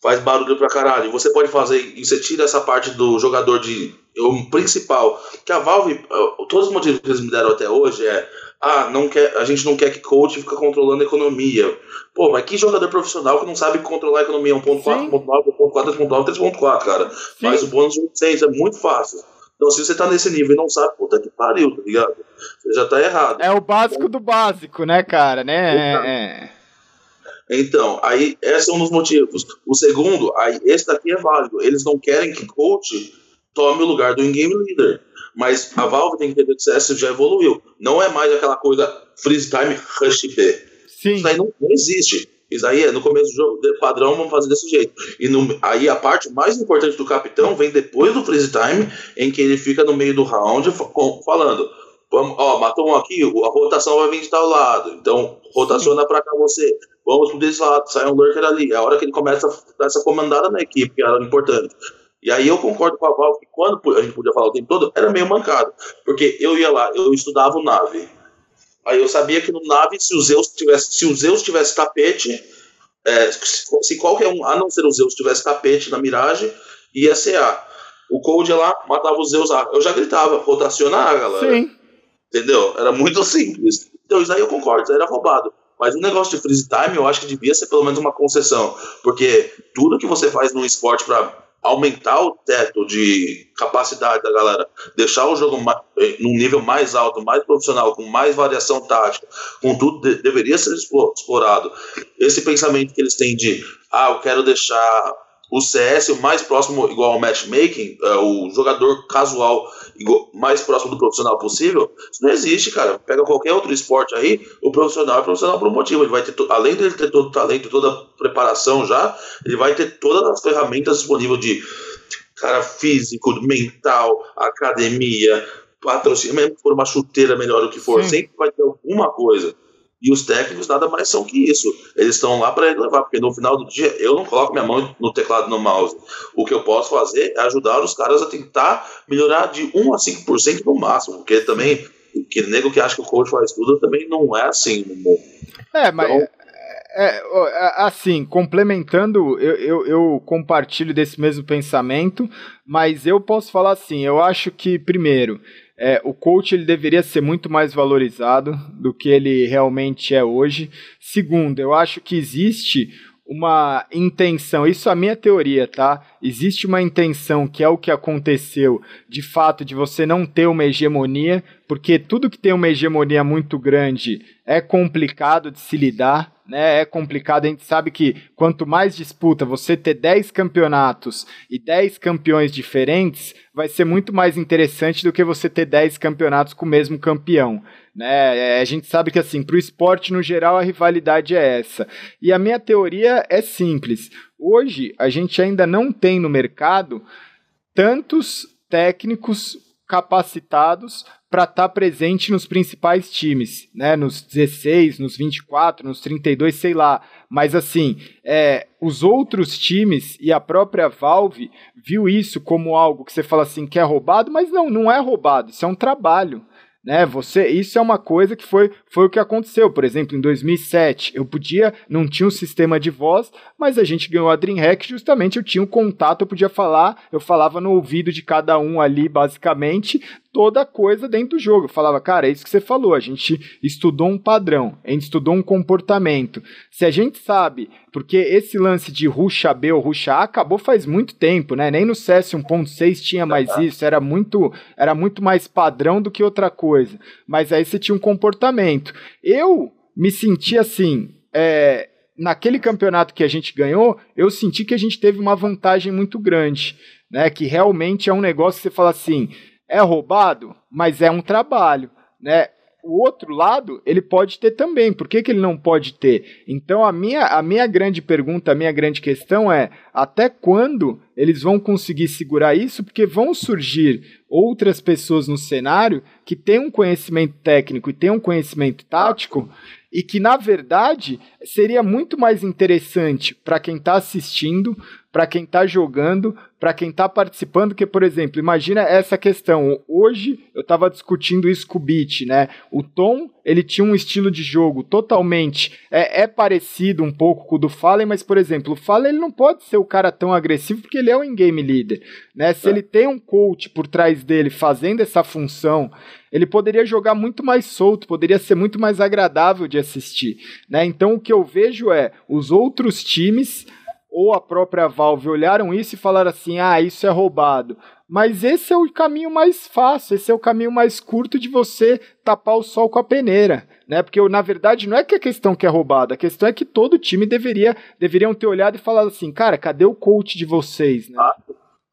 faz barulho pra caralho. Você pode fazer, e você tira essa parte do jogador de. O principal. Que a Valve, todos os motivos que eles me deram até hoje é. Ah, não quer, a gente não quer que coach fique controlando a economia. Pô, mas que jogador profissional que não sabe controlar a economia 1.4, 1.9, 1.4, 3.9, 3.4, cara. Sim. Faz o bônus de 800, é muito fácil. Então, se você tá nesse nível e não sabe, puta que pariu, tá ligado? Você já tá errado. É o básico então, do básico, né, cara? Né? Então, é. então, aí, esse é um dos motivos. O segundo, aí, esse daqui é válido. Eles não querem que coach tome o lugar do in-game leader. Mas a Valve tem que entender que o CS já evoluiu. Não é mais aquela coisa freeze time rush B. Sim. Isso aí não, não existe. Isso aí é no começo do jogo, padrão, vamos fazer desse jeito. E no, aí a parte mais importante do capitão vem depois do freeze time, em que ele fica no meio do round falando: vamos, ó, matou um aqui, a rotação vai vir de tal lado, então rotaciona para cá você. Vamos pro desse lado, sai um lurker ali. É a hora que ele começa a dar essa comandada na equipe, que era importante. E aí eu concordo com a Val que quando a gente podia falar o tempo todo, era meio mancado. Porque eu ia lá, eu estudava o nave Aí eu sabia que no nave, se o Zeus tivesse, se o Zeus tivesse tapete, é, se qualquer um, a não ser o Zeus, tivesse tapete na miragem, ia ser A. O Cold ia lá, matava o Zeus A. Eu já gritava, rotacionar, galera. Sim. Entendeu? Era muito *laughs* simples. Então isso aí eu concordo, isso aí era roubado. Mas o negócio de freeze time eu acho que devia ser pelo menos uma concessão. Porque tudo que você faz no esporte para aumentar o teto de capacidade da galera, deixar o jogo eh, num nível mais alto, mais profissional, com mais variação tática, com tudo de, deveria ser explorado. Esse pensamento que eles têm de, ah, eu quero deixar o CS o mais próximo, igual ao matchmaking, é, o jogador casual igual, mais próximo do profissional possível, isso não existe, cara. Pega qualquer outro esporte aí, o profissional é profissional por um motivo. Ele vai ter, além de ele ter todo o talento, toda a preparação já, ele vai ter todas as ferramentas disponíveis de cara físico, mental, academia, patrocínio, mesmo que for uma chuteira melhor do que for, Sim. sempre vai ter alguma coisa. E os técnicos nada mais são que isso. Eles estão lá para levar, porque no final do dia eu não coloco minha mão no teclado no mouse. O que eu posso fazer é ajudar os caras a tentar melhorar de 1 a 5% no máximo, porque também que nego que acha que o coach faz tudo também não é assim no mundo. É, mas então, é, é, assim, complementando, eu, eu, eu, compartilho desse mesmo pensamento, mas eu posso falar assim, eu acho que, primeiro, é, o coach ele deveria ser muito mais valorizado do que ele realmente é hoje. Segundo, eu acho que existe uma intenção, isso é a minha teoria, tá? Existe uma intenção que é o que aconteceu, de fato, de você não ter uma hegemonia, porque tudo que tem uma hegemonia muito grande é complicado de se lidar, né? É complicado, a gente sabe que quanto mais disputa você ter 10 campeonatos e 10 campeões diferentes, vai ser muito mais interessante do que você ter 10 campeonatos com o mesmo campeão. Né? É, a gente sabe que assim, para o esporte no geral a rivalidade é essa. E a minha teoria é simples. Hoje a gente ainda não tem no mercado tantos técnicos capacitados para estar tá presente nos principais times, né? Nos 16, nos 24, nos 32, sei lá. Mas assim, é, os outros times e a própria Valve viu isso como algo que você fala assim que é roubado, mas não, não é roubado. Isso é um trabalho né? Você, isso é uma coisa que foi, foi o que aconteceu. Por exemplo, em 2007, eu podia, não tinha um sistema de voz, mas a gente ganhou a DreamHack justamente eu tinha um contato, eu podia falar, eu falava no ouvido de cada um ali, basicamente, toda coisa dentro do jogo. Eu falava, cara, é isso que você falou, a gente estudou um padrão, a gente estudou um comportamento. Se a gente sabe, porque esse lance de ruxa B ou ruxa A acabou faz muito tempo, né? Nem no CS 1.6 tinha mais isso, era muito, era muito mais padrão do que outra coisa. Mas aí você tinha um comportamento. Eu me senti assim, é, naquele campeonato que a gente ganhou, eu senti que a gente teve uma vantagem muito grande, né? Que realmente é um negócio que você fala assim, é roubado, mas é um trabalho, né? O outro lado, ele pode ter também. Por que, que ele não pode ter? Então, a minha, a minha grande pergunta, a minha grande questão é: até quando eles vão conseguir segurar isso? Porque vão surgir outras pessoas no cenário que têm um conhecimento técnico e têm um conhecimento tático e que na verdade seria muito mais interessante para quem está assistindo, para quem está jogando, para quem está participando, que, por exemplo, imagina essa questão. Hoje eu estava discutindo isso com o Beat, né? O Tom, ele tinha um estilo de jogo totalmente. É, é, parecido um pouco com o do Fallen, mas, por exemplo, o Fallen ele não pode ser o cara tão agressivo porque ele é um in-game leader. Né? Se é. ele tem um coach por trás dele fazendo essa função, ele poderia jogar muito mais solto, poderia ser muito mais agradável de assistir. Né? Então o que eu vejo é os outros times ou a própria Valve olharam isso e falaram assim: ah, isso é roubado. Mas esse é o caminho mais fácil, esse é o caminho mais curto de você tapar o sol com a peneira, né? Porque na verdade não é que a questão que é roubada, a questão é que todo time deveria deveriam ter olhado e falado assim, cara, cadê o coach de vocês, né? Ah,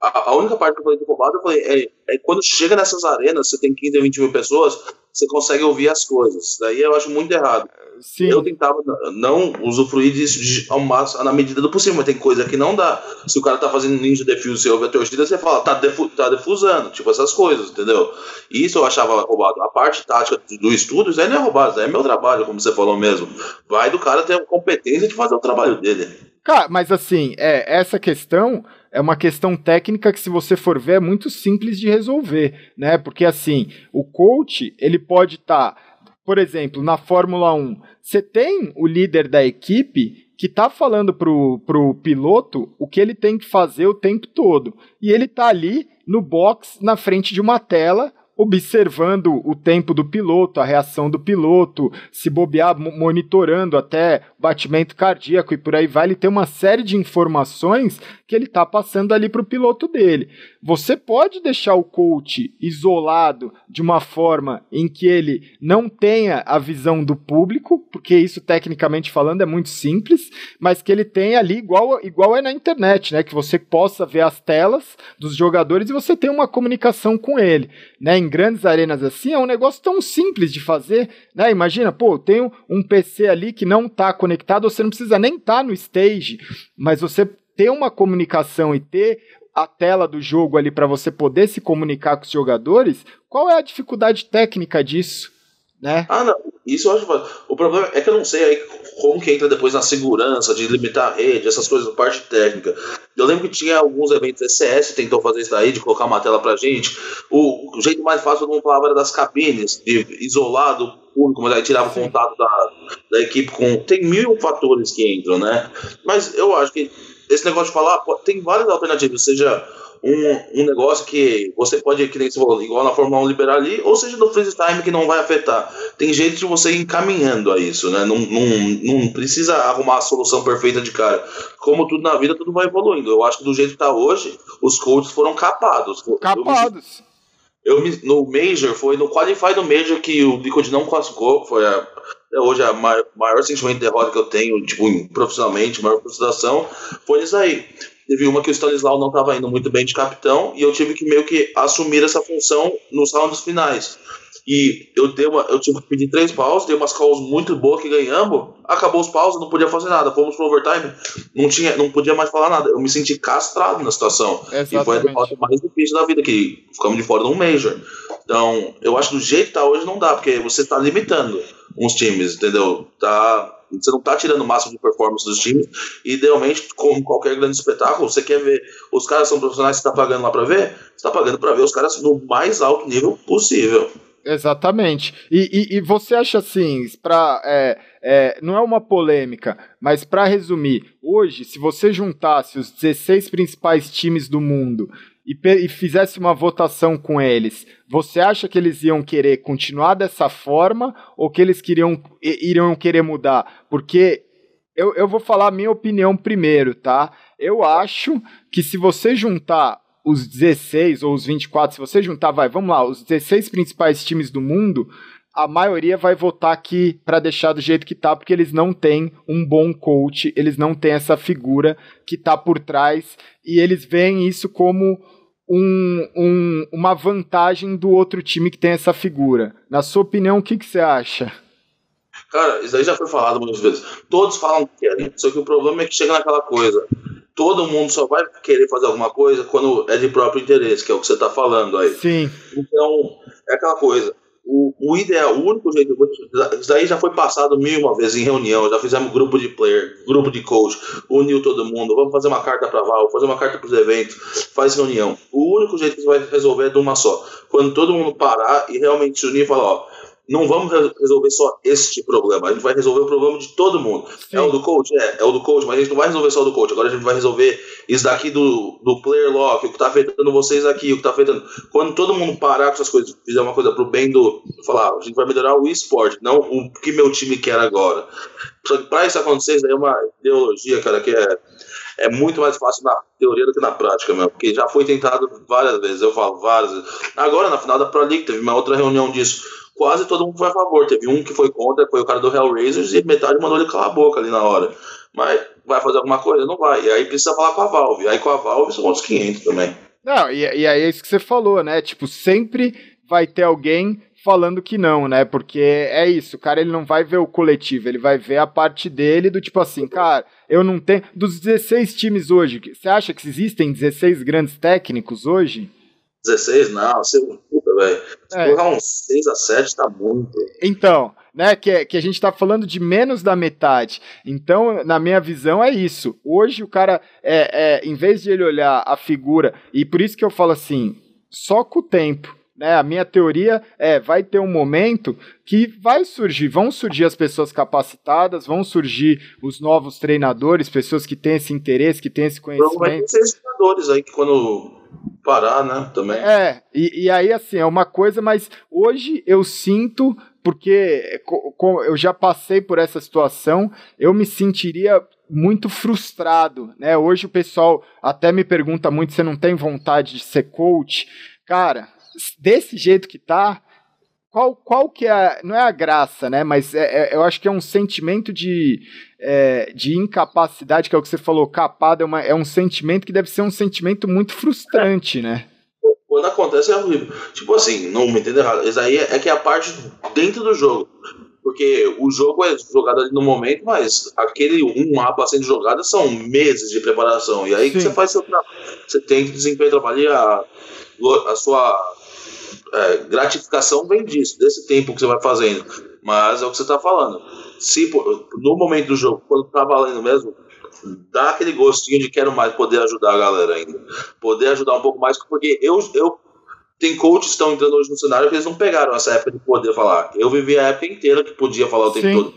a, a, única parte que eu falei de roubado, é, é, quando chega nessas arenas, você tem 15 a 20 mil pessoas, você consegue ouvir as coisas. Daí eu acho muito errado. Sim. Eu tentava não usufruir disso de, ao máximo, na medida do possível, mas tem coisa que não dá. Se o cara tá fazendo ninja defuse, você ouve a torcida, você fala, tá, defu tá defusando, tipo essas coisas, entendeu? Isso eu achava roubado. A parte tática do estudo, isso aí não é roubado, isso aí é meu trabalho, como você falou mesmo. Vai do cara ter a competência de fazer o trabalho dele. Cara, mas assim, é, essa questão é uma questão técnica que, se você for ver, é muito simples de resolver, né? Porque assim, o coach ele pode estar, tá, por exemplo, na Fórmula 1, você tem o líder da equipe que tá falando pro, pro piloto o que ele tem que fazer o tempo todo. E ele tá ali no box, na frente de uma tela, observando o tempo do piloto, a reação do piloto, se bobear, monitorando até batimento cardíaco e por aí vai, ele tem uma série de informações que ele está passando ali para o piloto dele. Você pode deixar o coach isolado de uma forma em que ele não tenha a visão do público, porque isso tecnicamente falando é muito simples, mas que ele tenha ali igual, igual é na internet, né? Que você possa ver as telas dos jogadores e você tenha uma comunicação com ele, né? Em grandes arenas assim é um negócio tão simples de fazer, né? Imagina, pô, eu tenho um PC ali que não está conectado, você não precisa nem estar tá no stage, mas você ter uma comunicação e ter a tela do jogo ali para você poder se comunicar com os jogadores, qual é a dificuldade técnica disso? Né? Ah, não. Isso eu acho. O problema é que eu não sei aí como que entra depois na segurança, de limitar a rede, essas coisas, parte técnica. Eu lembro que tinha alguns eventos SCS tentou fazer isso daí, de colocar uma tela pra gente. O, o jeito mais fácil, todo mundo falava, era das cabines, de isolar do público, mas aí tirava o contato da, da equipe com. Tem mil fatores que entram, né? Mas eu acho que esse negócio de falar, tem várias alternativas, seja um, um negócio que você pode, que nem você falou, igual na Fórmula 1 liberar ali, ou seja do freeze time que não vai afetar. Tem jeito de você ir encaminhando a isso, né? Não, não, não precisa arrumar a solução perfeita de cara. Como tudo na vida, tudo vai evoluindo. Eu acho que do jeito que tá hoje, os coaches foram capados. Capados. Eu, eu, no Major, foi no Qualify do Major que o Liquid não classificou, foi a, hoje a maior, maior sentimento de derrota que eu tenho, tipo, profissionalmente, maior frustração, foi isso aí. Teve uma que o Stanislau não estava indo muito bem de capitão e eu tive que meio que assumir essa função nos rounds finais. E eu, dei uma, eu tive que pedir três paus, dei umas calls muito boas que ganhamos. Acabou os paus, não podia fazer nada. Fomos pro overtime, não, tinha, não podia mais falar nada. Eu me senti castrado na situação. Exatamente. E foi a derrota mais difícil da vida, que ficamos de fora de um Major. Então, eu acho que do jeito que tá hoje não dá, porque você está limitando uns times, entendeu? Tá, você não está tirando o máximo de performance dos times. E, idealmente, como qualquer grande espetáculo, você quer ver os caras são profissionais, você está pagando lá para ver? Você está pagando para ver os caras no mais alto nível possível. Exatamente. E, e, e você acha assim, para é, é, não é uma polêmica, mas para resumir, hoje, se você juntasse os 16 principais times do mundo e, e, fizesse uma votação com eles, você acha que eles iam querer continuar dessa forma ou que eles queriam, iriam querer mudar? Porque eu, eu vou falar a minha opinião primeiro, tá? Eu acho que se você juntar os 16 ou os 24, se você juntar, vai, vamos lá, os 16 principais times do mundo, a maioria vai votar aqui para deixar do jeito que tá, porque eles não têm um bom coach, eles não têm essa figura que tá por trás e eles veem isso como um, um, uma vantagem do outro time que tem essa figura. Na sua opinião, o que, que você acha? Cara, isso aí já foi falado muitas vezes. Todos falam que querem, só que o problema é que chega naquela coisa. Todo mundo só vai querer fazer alguma coisa quando é de próprio interesse, que é o que você está falando aí. Sim. Então, é aquela coisa. o, o ideal, o único jeito, isso daí já foi passado mil uma vezes em reunião, já fizemos grupo de player, grupo de coach, uniu todo mundo, vamos fazer uma carta para Val, fazer uma carta para os eventos, faz reunião. O único jeito que você vai resolver é de uma só. Quando todo mundo parar e realmente se unir e falar, ó, não vamos resolver só este problema, a gente vai resolver o problema de todo mundo. Sim. É o do coach? É, é o do coach, mas a gente não vai resolver só o do coach, agora a gente vai resolver isso daqui do, do player lock, o que está afetando vocês aqui, o que está afetando. Quando todo mundo parar com essas coisas, fizer uma coisa pro bem do. falar, a gente vai melhorar o esporte, não o que meu time quer agora. Só que pra isso acontecer, isso daí é uma ideologia, cara, que é é muito mais fácil na teoria do que na prática, meu, porque já foi tentado várias vezes, eu falo várias vezes. Agora, na final da Pro League, teve uma outra reunião disso quase todo mundo foi a favor. Teve um que foi contra, foi o cara do Hellraisers, e metade mandou ele calar a boca ali na hora. Mas vai fazer alguma coisa? Não vai. E aí precisa falar com a Valve. Aí com a Valve são outros 500 também. Não, e, e aí é isso que você falou, né? Tipo, sempre vai ter alguém falando que não, né? Porque é isso, o cara ele não vai ver o coletivo, ele vai ver a parte dele do tipo assim, cara, eu não tenho. Dos 16 times hoje, você acha que existem 16 grandes técnicos hoje? 16, não, você puta, velho. Se é. colocar uns 6 a 7 tá muito. Então, né, que, que a gente tá falando de menos da metade. Então, na minha visão, é isso. Hoje o cara, é, é, em vez de ele olhar a figura, e por isso que eu falo assim, só com o tempo. Né, a minha teoria é vai ter um momento que vai surgir, vão surgir as pessoas capacitadas, vão surgir os novos treinadores, pessoas que têm esse interesse, que têm esse conhecimento. Vai ter treinadores aí que quando parar, né? Também. É, e, e aí, assim, é uma coisa, mas hoje eu sinto, porque eu já passei por essa situação, eu me sentiria muito frustrado, né? Hoje o pessoal até me pergunta muito: você não tem vontade de ser coach? Cara, desse jeito que tá, qual, qual que é a, não é a graça, né? Mas é, é, eu acho que é um sentimento de, é, de incapacidade, que é o que você falou, capado, é, uma, é um sentimento que deve ser um sentimento muito frustrante, né? Quando acontece é horrível. Tipo assim, não me entenda errado. Isso aí é, é que é a parte dentro do jogo. Porque o jogo é jogado ali no momento, mas aquele um mapa sendo jogado são meses de preparação. E aí que você faz seu trabalho. Você tem que desempenhar trabalho a, a sua é, gratificação vem disso, desse tempo que você vai fazendo. Mas é o que você está falando. Se no momento do jogo, quando tá valendo mesmo, dá aquele gostinho de quero mais poder ajudar a galera ainda. Poder ajudar um pouco mais, porque eu, eu tem coaches que estão entrando hoje no cenário que eles não pegaram essa época de poder falar. Eu vivi a época inteira que podia falar o tempo Sim. todo.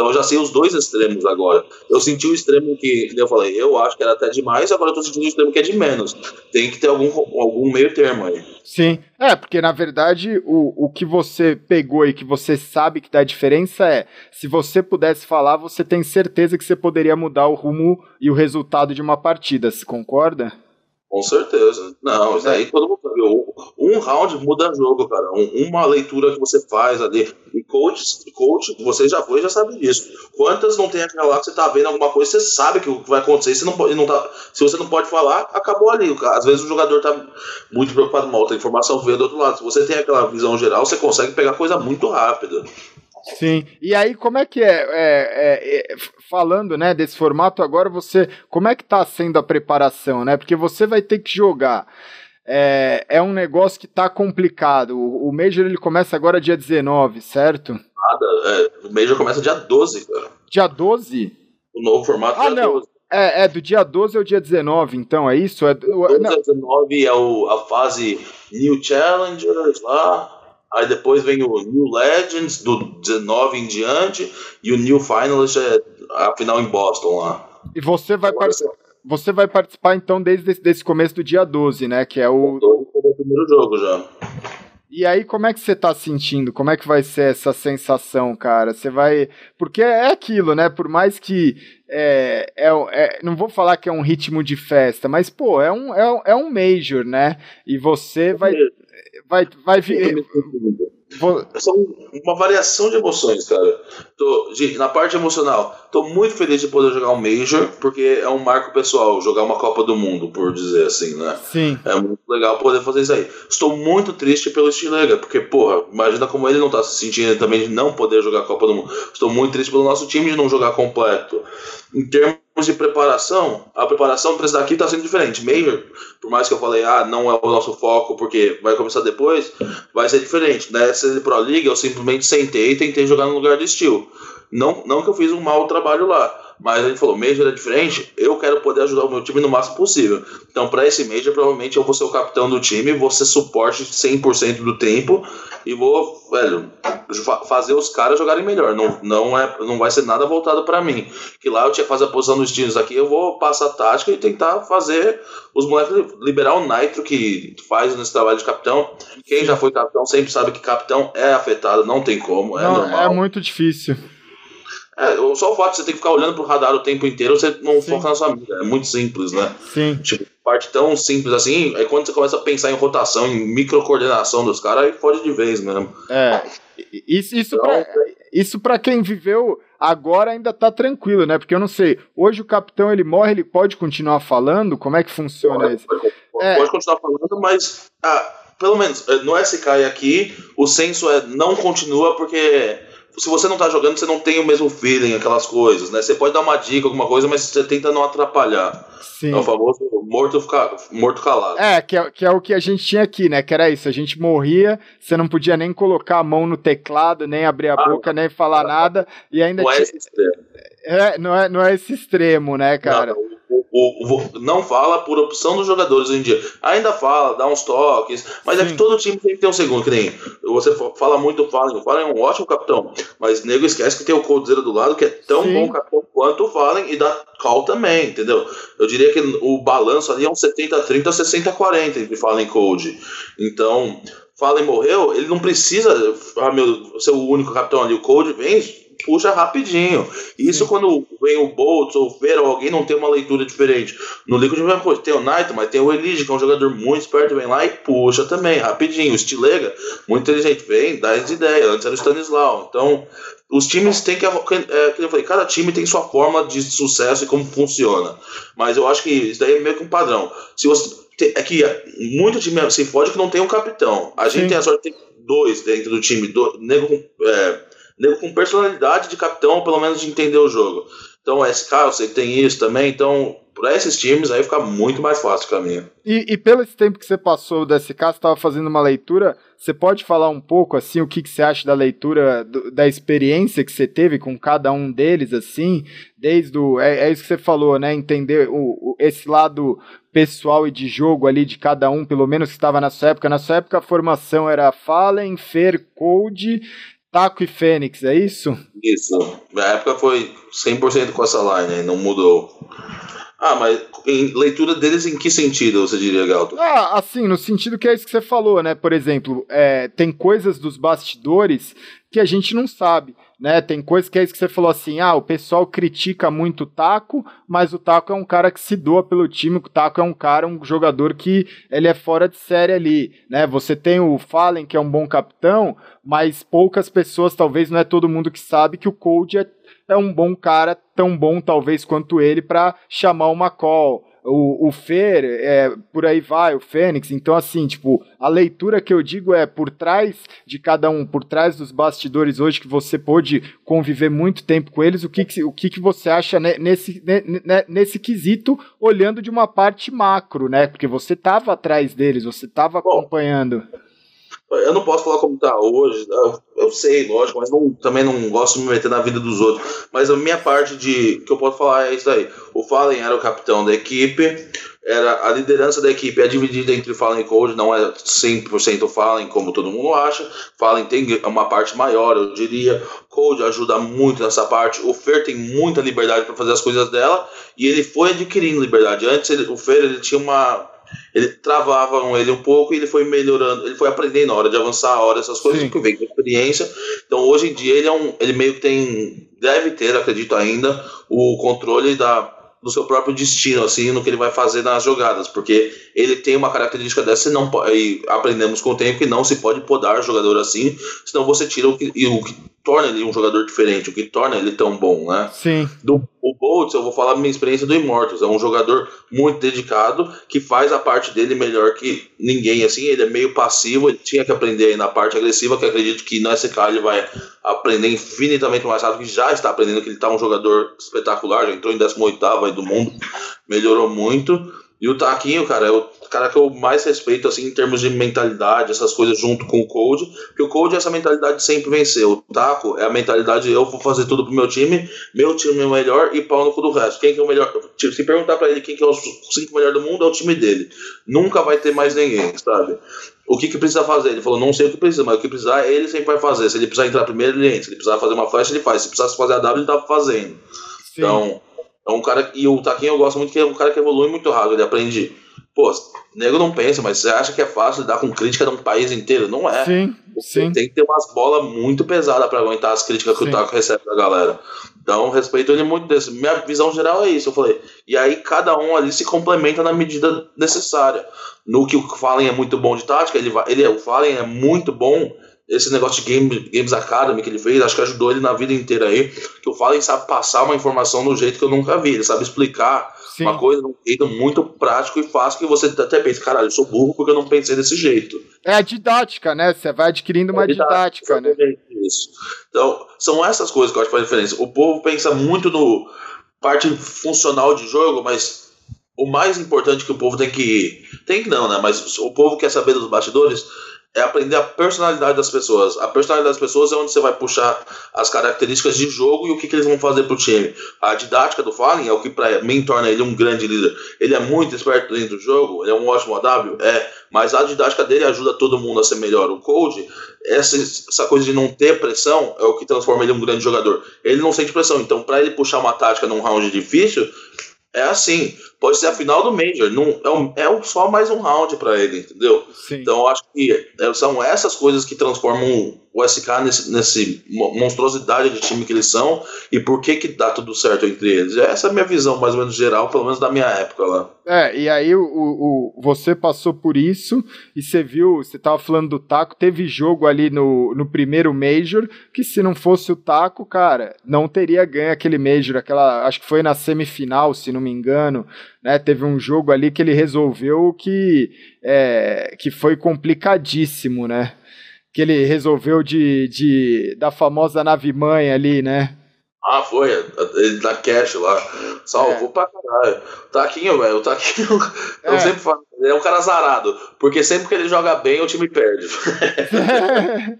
Então eu já sei os dois extremos agora. Eu senti o extremo que eu falei, eu acho que era até demais, agora eu tô sentindo o extremo que é de menos. Tem que ter algum, algum meio termo aí. Sim, é, porque na verdade o, o que você pegou e que você sabe que dá diferença é, se você pudesse falar, você tem certeza que você poderia mudar o rumo e o resultado de uma partida, se concorda? Com certeza. Não, isso aí todo mundo sabe. Um round muda jogo, cara. Um, uma leitura que você faz ali. E coach, coach, você já foi já sabe disso. Quantas não tem aquela lá que você tá vendo alguma coisa, você sabe que o que vai acontecer. Você não pode, não tá, se você não pode falar, acabou ali. Às vezes o jogador tá muito preocupado com uma outra informação, vê do outro lado. Se você tem aquela visão geral, você consegue pegar coisa muito rápida. Sim. E aí, como é que é, é, é, é, falando, né, desse formato agora, você, como é que tá sendo a preparação, né? Porque você vai ter que jogar. É, é um negócio que tá complicado. O, o Major ele começa agora dia 19, certo? Nada, é, o Major começa dia 12, cara. Dia 12? O novo formato ah, dia não. 12. É, é, do dia 12 ao dia 19, então, é isso? É, 12 não. 19 é o, a fase New Challengers lá. Aí depois vem o New Legends, do 19 em diante, e o New Finalist é a final em Boston lá. E você vai, participar, você vai participar então desde esse começo do dia 12, né? Que é o. o primeiro jogo já. E aí, como é que você tá sentindo? Como é que vai ser essa sensação, cara? Você vai. Porque é aquilo, né? Por mais que. É, é, é, não vou falar que é um ritmo de festa, mas, pô, é um, é, é um Major, né? E você vai vai, vai vir. Vou... São uma variação de emoções, cara. Tô, de, na parte emocional, tô muito feliz de poder jogar um Major, porque é um marco pessoal, jogar uma Copa do Mundo, por dizer assim, né? Sim. É muito legal poder fazer isso aí. Estou muito triste pelo Stilega, porque, porra, imagina como ele não tá se sentindo também de não poder jogar a Copa do Mundo. Estou muito triste pelo nosso time de não jogar completo. Em termos de preparação, a preparação para esse daqui está sendo diferente. Major, por mais que eu falei, ah, não é o nosso foco porque vai começar depois, vai ser diferente. Nessa Pro League eu simplesmente sentei e tentei jogar no lugar de Steel. Não, não que eu fiz um mau trabalho lá, mas a gente falou, Major é diferente, eu quero poder ajudar o meu time no máximo possível. Então, para esse Major, provavelmente eu vou ser o capitão do time, vou ser suporte 100% do tempo e vou, velho, fazer os caras jogarem melhor. Não, não, é, não vai ser nada voltado para mim. Que lá eu tinha que fazer a posição dos times aqui, eu vou passar a tática e tentar fazer os moleques liberar o Nitro que faz nesse trabalho de capitão. Quem já foi capitão sempre sabe que capitão é afetado, não tem como, é não, normal. É muito difícil. É, só o fato de você ter que ficar olhando pro radar o tempo inteiro, você não Sim. foca na sua vida. É muito simples, né? Sim. Tipo, parte tão simples assim, é quando você começa a pensar em rotação, em microcoordenação dos caras, aí pode de vez mesmo. É. Isso, isso, então, pra, isso pra quem viveu agora ainda tá tranquilo, né? Porque eu não sei, hoje o capitão ele morre, ele pode continuar falando? Como é que funciona pode, isso? Pode, é. pode continuar falando, mas ah, pelo menos eh, no SK aqui, o senso é não continua porque se você não tá jogando, você não tem o mesmo feeling, aquelas coisas, né? Você pode dar uma dica, alguma coisa, mas você tenta não atrapalhar. Sim. É o famoso morto, ficar, morto calado. É que, é, que é o que a gente tinha aqui, né? Que era isso, a gente morria, você não podia nem colocar a mão no teclado, nem abrir a ah, boca, nem falar nada, e ainda não é esse extremo. É, não é, não é esse extremo, né, cara? Não, o, o, não fala por opção dos jogadores hoje em dia. Ainda fala, dá uns toques, mas Sim. é que todo time tem que ter um segundo, que nem você fala muito do Fallen. O Fallen é um ótimo capitão, mas nego esquece que tem o Coldzera do lado, que é tão Sim. bom capitão quanto o Fallen e dá call também, entendeu? Eu diria que o balanço ali é um 70-30, 60-40 entre Fallen e Cold. Então, Fallen morreu, ele não precisa ah, meu, ser o único capitão ali. O Cold vem puxa rapidinho. Isso Sim. quando vem o Boltz ou o Feira, ou alguém não tem uma leitura diferente. No Liquid vem, tem o Knight, mas tem o Elige, que é um jogador muito esperto, vem lá e puxa também, rapidinho. O Stilega, muito inteligente, vem, dá as ideias. Antes era o Stanislau. Então, os times têm que. É, que eu falei, cada time tem sua forma de sucesso e como funciona. Mas eu acho que isso daí é meio que um padrão. Se você. É que muito time se fode que não tem um capitão. A gente Sim. tem a sorte de ter dois dentro do time. Do, nego, é, nego com personalidade de capitão, pelo menos de entender o jogo. Então, SK, eu sei que tem isso também, então, para esses times aí fica muito mais fácil o caminho. E, e pelo esse tempo que você passou do SK, você estava fazendo uma leitura, você pode falar um pouco, assim, o que, que você acha da leitura, do, da experiência que você teve com cada um deles, assim, desde o... É, é isso que você falou, né, entender o, o, esse lado pessoal e de jogo ali de cada um, pelo menos que estava na sua época. Na sua época a formação era Fallen, Fer, Code Taco e Fênix, é isso? Isso. Na época foi 100% com essa line, não mudou. Ah, mas em leitura deles em que sentido você diria, Galto? Ah, assim, no sentido que é isso que você falou, né? Por exemplo, é, tem coisas dos bastidores que a gente não sabe né? Tem coisa que é isso que você falou assim: ah, o pessoal critica muito o Taco, mas o Taco é um cara que se doa pelo time, o Taco é um cara, um jogador que ele é fora de série ali, né? Você tem o Fallen, que é um bom capitão, mas poucas pessoas, talvez não é todo mundo que sabe que o Cold é, é um bom cara, tão bom talvez quanto ele para chamar uma call o, o Fer, é, por aí vai, o Fênix. Então, assim, tipo, a leitura que eu digo é por trás de cada um, por trás dos bastidores hoje, que você pôde conviver muito tempo com eles, o que, que o que, que você acha nesse, nesse quesito, olhando de uma parte macro, né? Porque você estava atrás deles, você estava acompanhando. Eu não posso falar como tá hoje, eu sei, lógico, mas não, também não gosto de me meter na vida dos outros. Mas a minha parte de que eu posso falar é isso aí. O Fallen era o capitão da equipe, era a liderança da equipe é dividida entre Fallen e Code, não é 100% Fallen como todo mundo acha. Fallen tem uma parte maior, eu diria. Code ajuda muito nessa parte. O Fer tem muita liberdade para fazer as coisas dela e ele foi adquirindo liberdade. Antes ele, o Fer ele tinha uma ele travavam ele um pouco e ele foi melhorando, ele foi aprendendo na hora de avançar a hora, essas coisas Sim. que vem com experiência. Então hoje em dia ele é um. Ele meio que tem. Deve ter, acredito ainda, o controle da, do seu próprio destino, assim, no que ele vai fazer nas jogadas, porque ele tem uma característica dessa e, não, e aprendemos com o tempo que não se pode podar jogador assim, senão você tira o que, o, torna ele um jogador diferente, o que torna ele tão bom, né? Sim. Do, o Boltz, eu vou falar minha experiência do Immortals. É um jogador muito dedicado que faz a parte dele melhor que ninguém. Assim, ele é meio passivo, ele tinha que aprender aí na parte agressiva, que acredito que nesse cara ele vai aprender infinitamente mais rápido, que já está aprendendo, que ele está um jogador espetacular, já entrou em 18 aí do mundo, melhorou muito. E o Taquinho, cara, é o cara que eu mais respeito, assim, em termos de mentalidade, essas coisas junto com o Code, porque o Code é essa mentalidade de sempre vencer. O Taco é a mentalidade eu vou fazer tudo pro meu time, meu time é o melhor e pau no cu do resto. Quem que é o melhor? Tipo, se perguntar para ele quem que é os cinco melhores do mundo, é o time dele. Nunca vai ter mais ninguém, sabe? O que, que precisa fazer? Ele falou, não sei o que precisa, mas o que precisar, ele sempre vai fazer. Se ele precisar entrar primeiro, ele entra. Se ele precisar fazer uma flash, ele faz. Se precisar fazer a W, ele tá fazendo. Sim. Então, é um cara. E o Taquinho eu gosto muito, que é um cara que evolui muito rápido. Ele aprende Pô, nego não pensa, mas você acha que é fácil lidar com crítica de um país inteiro? Não é. Sim, sim. Tem que ter umas bolas muito pesadas para aguentar as críticas que sim. o Taco recebe da galera. Então, respeito ele muito desse. Minha visão geral é isso, eu falei. E aí, cada um ali se complementa na medida necessária. No que o Fallen é muito bom de tática, ele, ele o Fallen é muito bom esse negócio de Game, Games Academy que ele fez, acho que ajudou ele na vida inteira aí. Que o Fallen sabe passar uma informação do jeito que eu nunca vi. Ele sabe explicar Sim. uma coisa de um jeito muito prático e fácil que você até pensa, caralho, eu sou burro porque eu não pensei desse jeito. É a didática, né? Você vai adquirindo uma é didática, didática né? Isso. Então, são essas coisas que eu acho que faz diferença. O povo pensa muito no parte funcional de jogo, mas o mais importante que o povo tem que. Tem que não, né? Mas o povo quer saber dos bastidores é aprender a personalidade das pessoas. A personalidade das pessoas é onde você vai puxar as características de jogo e o que, que eles vão fazer pro time. A didática do Fallen é o que para mim torna ele um grande líder. Ele é muito esperto dentro do jogo, ele é um ótimo AW, é, mas a didática dele ajuda todo mundo a ser melhor. O Code, essa, essa coisa de não ter pressão é o que transforma ele em um grande jogador. Ele não sente pressão, então para ele puxar uma tática num round difícil, é assim, pode ser a final do Major, não, é, um, é só mais um round para ele, entendeu? Sim. Então eu acho que é, são essas coisas que transformam o SK nesse, nesse monstruosidade de time que eles são e por que que dá tudo certo entre eles. Essa é a minha visão mais ou menos geral, pelo menos da minha época lá. É, e aí o, o, você passou por isso e você viu, você tava falando do Taco, teve jogo ali no, no primeiro Major que se não fosse o Taco, cara, não teria ganho aquele Major, aquela, acho que foi na semifinal, se não me engano, né? Teve um jogo ali que ele resolveu que, é, que foi complicadíssimo, né? que ele resolveu de, de da famosa nave mãe ali, né? Ah, foi, ele da cash lá. Salvou é. pra caralho. O Taquinho, velho, o Taquinho, *laughs* eu é. sempre falo, ele é um cara azarado, porque sempre que ele joga bem, o time perde. *laughs*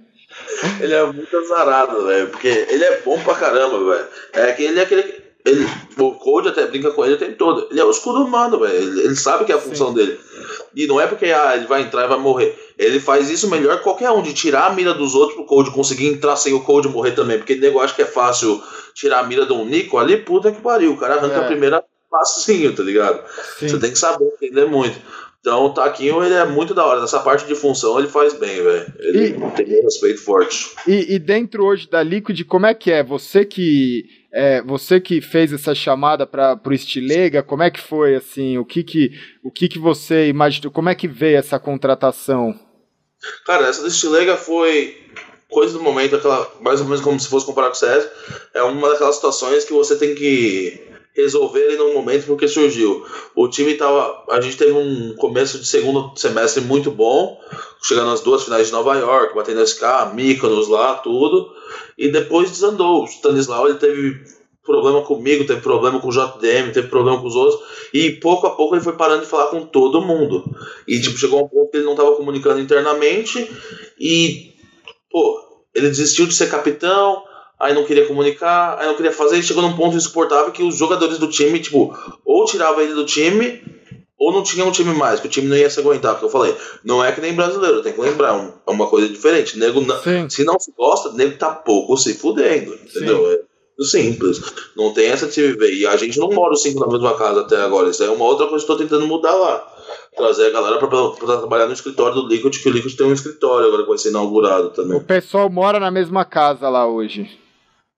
ele é muito azarado, velho, porque ele é bom pra caramba, velho. É que ele é aquele. Ele, o Code até brinca com ele o tempo todo. Ele é o escudo humano, velho. Ele, ele, sabe que é a função Sim. dele. E não é porque ah, ele vai entrar e vai morrer. Ele faz isso melhor que qualquer um, de tirar a mira dos outros pro Code conseguir entrar sem o Code morrer também. Porque o negócio que é fácil tirar a mira de um Nico ali, puta que pariu. O cara arranca é. a primeira facinho, tá ligado? Sim. Você tem que saber entender muito. Então o Taquinho ele é muito da hora. Nessa parte de função ele faz bem, velho. Ele e, tem um respeito forte. E, e, dentro hoje da Liquid, como é que é? Você que é, você que fez essa chamada para o Estilega, como é que foi assim? O que que o que que você imaginou? Como é que veio essa contratação? Cara, essa do Estilega foi coisa do momento, aquela mais ou menos como se fosse comparar com o CS. É uma daquelas situações que você tem que resolverem no momento porque surgiu. O time tava. A gente teve um começo de segundo semestre muito bom, chegando às duas finais de Nova York, batendo SK, Mykonos lá, tudo. E depois desandou. O Stanislau ele teve problema comigo, teve problema com o JDM, teve problema com os outros, e pouco a pouco ele foi parando de falar com todo mundo. E tipo, chegou um ponto que ele não estava comunicando internamente e pô, ele desistiu de ser capitão, aí não queria comunicar, aí não queria fazer, e chegou num ponto insuportável que os jogadores do time, tipo, ou tirava ele do time, ou não tinha um time mais, que o time não ia se aguentar, porque eu falei, não é que nem brasileiro, tem que lembrar, é uma coisa diferente. Nego, se não se gosta, nego tá pouco se fudendo, entendeu? Sim. É simples. Não tem essa de se viver. E a gente não mora os cinco na mesma casa até agora. Isso é uma outra coisa que eu tô tentando mudar lá. Trazer a galera pra, pra, trabalhar no escritório do Liquid, que o Liquid tem um escritório agora que vai ser inaugurado também. O pessoal mora na mesma casa lá hoje.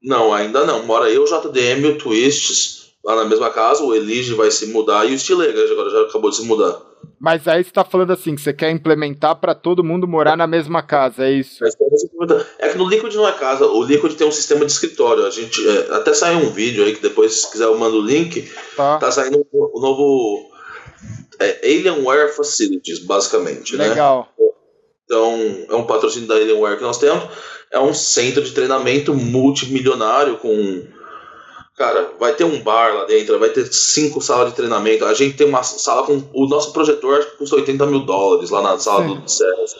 Não, ainda não. Mora eu, o JDM, o Twists, lá na mesma casa, o Elige vai se mudar e o Stilega agora já acabou de se mudar. Mas aí você tá falando assim, que você quer implementar para todo mundo morar na mesma casa, é isso? É que no Liquid não é casa, o Liquid tem um sistema de escritório. A gente é, até saiu um vídeo aí que depois, se quiser, eu mando o link. Tá, tá saindo o novo é, Alienware Facilities, basicamente. Né? Legal. Né? Então, é um patrocínio da Alienware que nós temos. É um centro de treinamento multimilionário com Cara, vai ter um bar lá dentro, vai ter cinco salas de treinamento. A gente tem uma sala com. O nosso projetor acho que custa 80 mil dólares lá na sala Sim. do CS.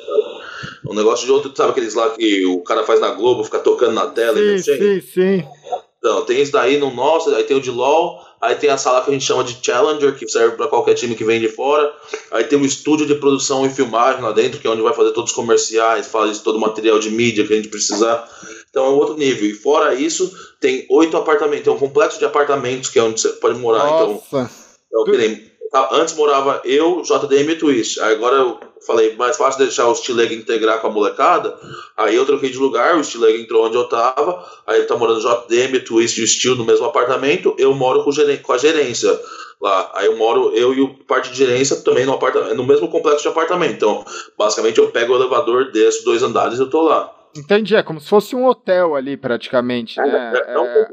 Um negócio de outro, sabe aqueles lá que o cara faz na Globo, fica tocando na tela sim, e Sim, sim. Então, tem isso daí no nosso, aí tem o de LOL, aí tem a sala que a gente chama de Challenger, que serve para qualquer time que vem de fora, aí tem o estúdio de produção e filmagem lá dentro, que é onde vai fazer todos os comerciais, faz todo o material de mídia que a gente precisar. Então é um outro nível. E fora isso, tem oito apartamentos, tem um complexo de apartamentos que é onde você pode morar. Então, Nossa. Então, então antes morava eu, JDM e Twist. Agora eu falei, mais fácil deixar o Stileg integrar com a molecada. Aí eu troquei de lugar, o Stileg entrou onde eu tava. Aí ele tá morando JDM, Twist e o Steel no mesmo apartamento. Eu moro com, com a gerência lá. Aí eu moro, eu e o parte de gerência também no, apartamento, no mesmo complexo de apartamento. Então, basicamente, eu pego o elevador, desço dois andares e eu tô lá. Entendi, é como se fosse um hotel ali, praticamente, é, né? É, é um, é.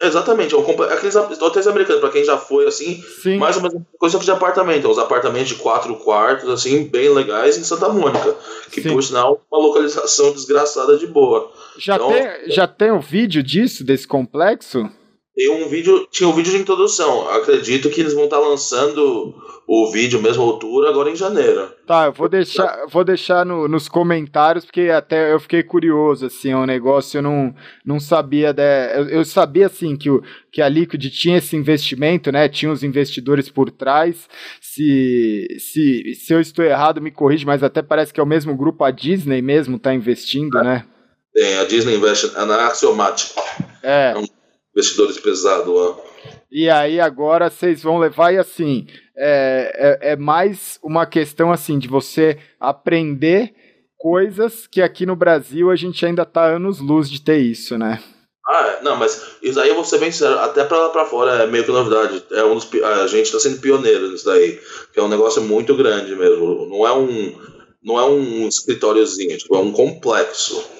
Exatamente, é um, aqueles hotéis americanos, para quem já foi assim, Sim. mais ou menos coisa de apartamento, uns apartamentos de quatro quartos, assim, bem legais em Santa Mônica, que Sim. por sinal uma localização desgraçada de boa. Já, então, tem, já tem um vídeo disso, desse complexo? Tem um vídeo, tinha um vídeo de introdução. Acredito que eles vão estar tá lançando o vídeo mesma altura agora em janeiro. Tá, eu vou deixar, vou deixar no, nos comentários porque até eu fiquei curioso assim, é um negócio eu não, não sabia de, eu, eu, sabia assim que o que a Liquid tinha esse investimento, né? Tinha os investidores por trás. Se se se eu estou errado, me corrige, mas até parece que é o mesmo grupo a Disney mesmo está investindo, é. né? Tem, a Disney investe na Axiomat. É. é um investidores pesados lá. E aí agora vocês vão levar e assim é, é, é, mais uma questão assim de você aprender coisas que aqui no Brasil a gente ainda tá anos luz de ter isso, né? Ah, não, mas isso aí eu vou ser bem sincero, até pra lá pra fora é meio que novidade. É um dos, a gente tá sendo pioneiro nisso daí, que é um negócio muito grande mesmo. Não é um, não é um escritóriozinho, tipo, é um complexo.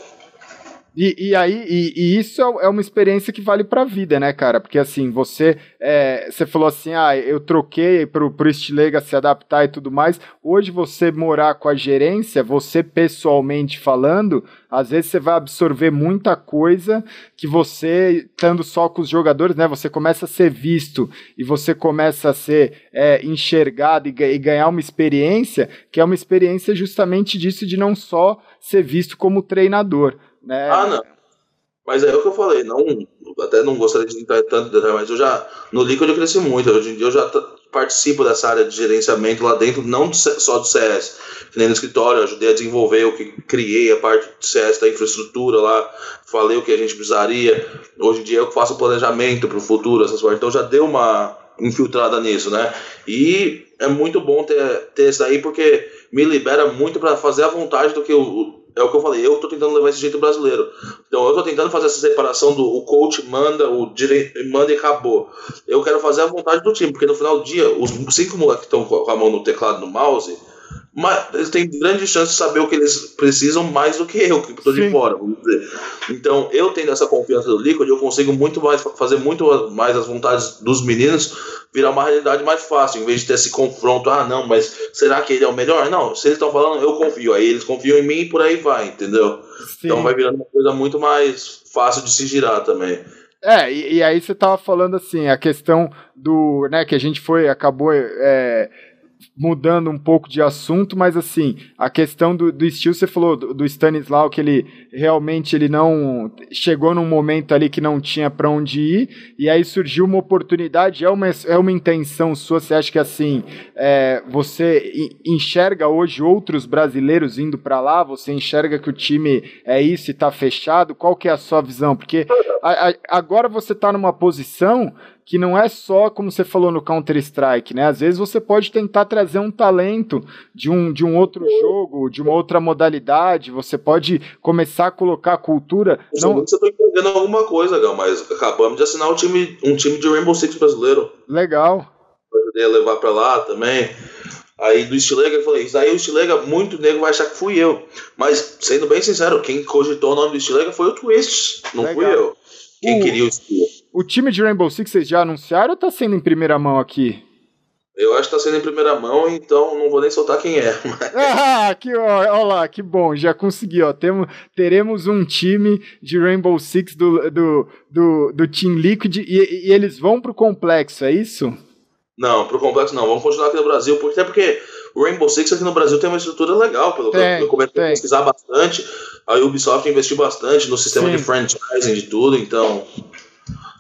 E, e aí, e, e, isso é, é uma experiência que vale pra vida, né, cara? Porque assim, você é, você falou assim, ah, eu troquei pro, pro Stilega se adaptar e tudo mais. Hoje você morar com a gerência, você pessoalmente falando, às vezes você vai absorver muita coisa que você, estando só com os jogadores, né? Você começa a ser visto e você começa a ser é, enxergado e, e ganhar uma experiência que é uma experiência justamente disso de não só ser visto como treinador né? Ah, não. Mas é o que eu falei, não, até não gostaria de entrar tanto detalhe, mas eu já, no Liquid eu cresci muito, hoje em dia eu já participo dessa área de gerenciamento lá dentro, não só do CS, nem no escritório, ajudei a desenvolver o que criei, a parte do CS da infraestrutura lá, falei o que a gente precisaria, hoje em dia eu faço planejamento para o futuro, essas coisas, então já deu uma infiltrada nisso, né? E é muito bom ter, ter isso aí, porque me libera muito para fazer a vontade do que o, é o que eu falei, eu tô tentando levar esse jeito brasileiro. Então eu tô tentando fazer essa separação do o coach manda, o direito manda e acabou. Eu quero fazer a vontade do time, porque no final do dia, os cinco moleques que estão com a mão no teclado no mouse, mas eles têm grande chance de saber o que eles precisam mais do que eu, que estou de fora, vamos dizer. Então, eu tendo essa confiança do Liquid, eu consigo muito mais fazer muito mais as vontades dos meninos virar uma realidade mais fácil, em vez de ter esse confronto, ah, não, mas será que ele é o melhor? Não, se eles estão falando, eu confio. Aí eles confiam em mim e por aí vai, entendeu? Sim. Então vai virando uma coisa muito mais fácil de se girar também. É, e, e aí você tava falando assim, a questão do, né, que a gente foi, acabou é, mudando um pouco de assunto, mas assim, a questão do, do estilo, você falou do, do Stanislau, que ele realmente ele não chegou num momento ali que não tinha para onde ir, e aí surgiu uma oportunidade, é uma, é uma intenção sua, você acha que assim, é, você enxerga hoje outros brasileiros indo para lá, você enxerga que o time é isso e está fechado, qual que é a sua visão? Porque a, a, agora você está numa posição que não é só, como você falou no Counter-Strike, né? Às vezes você pode tentar trazer um talento de um, de um outro jogo, de uma outra modalidade, você pode começar a colocar a cultura. não... Você está entendendo alguma coisa, Gal, mas acabamos de assinar um time, um time de Rainbow Six brasileiro. Legal. Eu ajudei a levar para lá também. Aí do Stilega eu falei, isso aí o Stilega, muito nego vai achar que fui eu. Mas, sendo bem sincero, quem cogitou o nome do Stilega foi o Twist, não Legal. fui eu. Quem o, queria o Stilega. O time de Rainbow Six vocês já anunciaram ou tá sendo em primeira mão aqui? Eu acho que tá sendo em primeira mão, então não vou nem soltar quem é. Mas... *laughs* Ah, que, ó, ó, lá, que bom, já consegui, ó. Temos, teremos um time de Rainbow Six do, do, do, do Team Liquid e, e eles vão pro complexo, é isso? Não, pro complexo não. Vamos continuar aqui no Brasil, porque, até porque o Rainbow Six aqui no Brasil tem uma estrutura legal, pelo que eu comecei a pesquisar bastante. A Ubisoft investiu bastante no sistema Sim. de franchising de tudo, então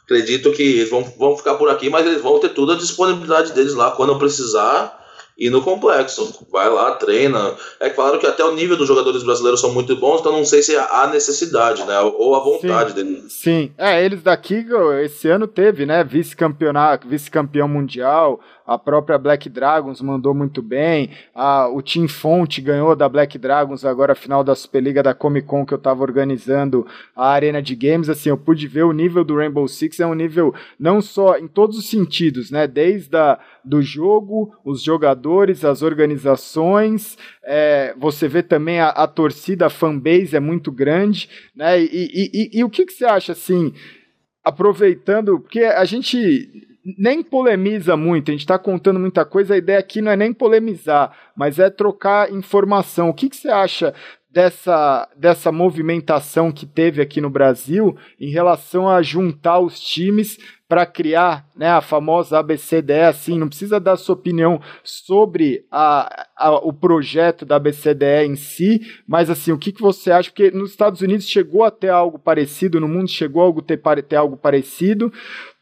acredito que eles vão, vão ficar por aqui, mas eles vão ter toda a disponibilidade deles lá quando precisar e no complexo. Vai lá, treina. É claro que até o nível dos jogadores brasileiros são muito bons, então não sei se há necessidade, né? Ou a vontade sim, deles. Sim, é, eles daqui esse ano teve, né? Vice-campeonato, vice-campeão mundial, a própria Black Dragons mandou muito bem, a, o Team Fonte ganhou da Black Dragons agora final da Superliga da Comic Con que eu estava organizando a arena de games, assim, eu pude ver o nível do Rainbow Six é um nível não só em todos os sentidos, né, desde a, do jogo, os jogadores, as organizações, é, você vê também a, a, torcida, a fanbase é muito grande, né, e, e, e, e o que, que você acha, assim, aproveitando, porque a gente nem polemiza muito, a gente está contando muita coisa, a ideia aqui não é nem polemizar, mas é trocar informação. O que, que você acha dessa, dessa movimentação que teve aqui no Brasil em relação a juntar os times para criar né, a famosa ABCDE, assim, não precisa dar sua opinião sobre a, a, o projeto da ABCDE em si, mas assim, o que, que você acha? Porque nos Estados Unidos chegou a ter algo parecido, no mundo chegou a ter, ter algo parecido,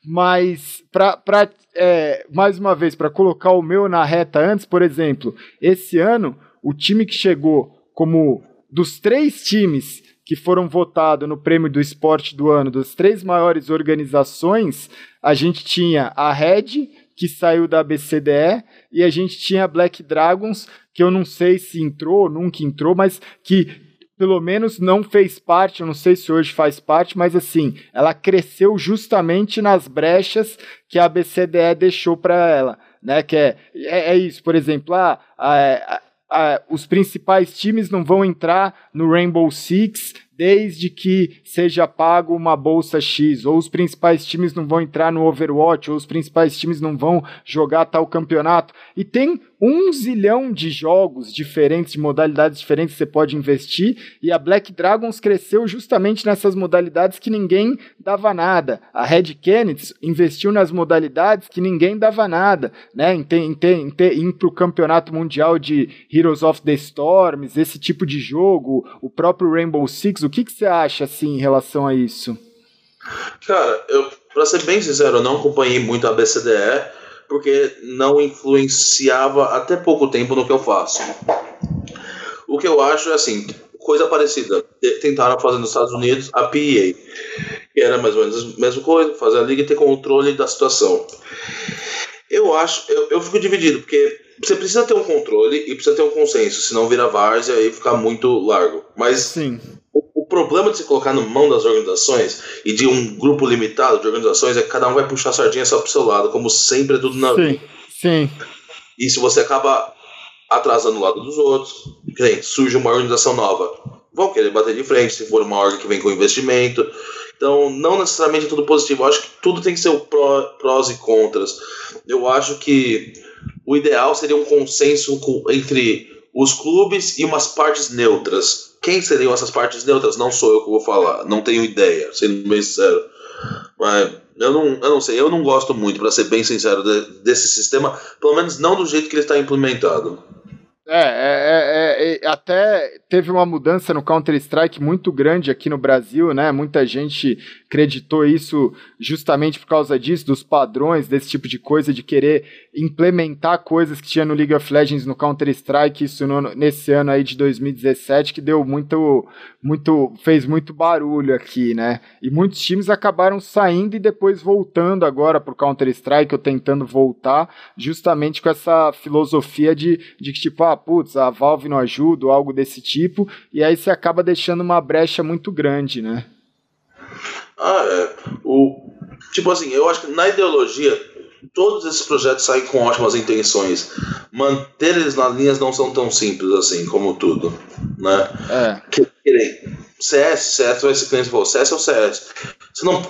mas para é, mais uma vez para colocar o meu na reta antes, por exemplo, esse ano o time que chegou como dos três times que foram votados no prêmio do esporte do ano, das três maiores organizações, a gente tinha a Red, que saiu da BCDE, e a gente tinha a Black Dragons, que eu não sei se entrou, nunca entrou, mas que pelo menos não fez parte, eu não sei se hoje faz parte, mas assim, ela cresceu justamente nas brechas que a BCDE deixou para ela, né? Que é, é, é, isso, por exemplo, ah, a, a, a, os principais times não vão entrar no Rainbow Six desde que seja pago uma bolsa X, ou os principais times não vão entrar no Overwatch, ou os principais times não vão jogar tal campeonato. E tem um zilhão de jogos diferentes, de modalidades diferentes que você pode investir, e a Black Dragons cresceu justamente nessas modalidades que ninguém dava nada. A Red Kennedy investiu nas modalidades que ninguém dava nada, né? Em, ter, em, ter, em, ter, em para o campeonato mundial de Heroes of the Storms, esse tipo de jogo, o próprio Rainbow Six, o que, que você acha assim em relação a isso? Cara, eu, pra ser bem sincero, eu não acompanhei muito a BCDE, porque não influenciava até pouco tempo no que eu faço. O que eu acho é assim, coisa parecida. Tentaram fazer nos Estados Unidos a PEA, que era mais ou menos a mesma coisa, fazer a liga e ter controle da situação. Eu acho, eu, eu fico dividido, porque você precisa ter um controle e precisa ter um consenso, senão vira várzea e fica muito largo. Mas Sim o problema de se colocar na mão das organizações e de um grupo limitado de organizações é que cada um vai puxar a sardinha só pro seu lado, como sempre é tudo na vida. Sim. E se você acaba atrasando o lado dos outros, que surge uma organização nova, vão querer bater de frente se for uma ordem que vem com investimento. Então, não necessariamente é tudo positivo. Eu acho que tudo tem que ser o pró, prós e contras. Eu acho que o ideal seria um consenso entre os clubes e umas partes neutras quem seriam essas partes neutras? Não sou eu que vou falar, não tenho ideia, sendo bem sincero. Mas eu não, eu não sei, eu não gosto muito, para ser bem sincero, de, desse sistema, pelo menos não do jeito que ele está implementado. É, é, é, é, é, até teve uma mudança no Counter-Strike muito grande aqui no Brasil, né? Muita gente acreditou isso justamente por causa disso, dos padrões, desse tipo de coisa, de querer implementar coisas que tinha no League of Legends, no Counter-Strike, isso no, nesse ano aí de 2017, que deu muito, muito, fez muito barulho aqui, né? E muitos times acabaram saindo e depois voltando agora pro Counter-Strike, ou tentando voltar, justamente com essa filosofia de, de que, tipo, ah, putz, a Valve não ajuda, ou algo desse tipo, e aí você acaba deixando uma brecha muito grande, né? Ah, é. O, tipo assim, eu acho que na ideologia todos esses projetos saem com ótimas intenções. Manter eles nas linhas não são tão simples assim, como tudo, né? É. Que, CS, CS vai ser cliente falou, CS é o CS. Você não,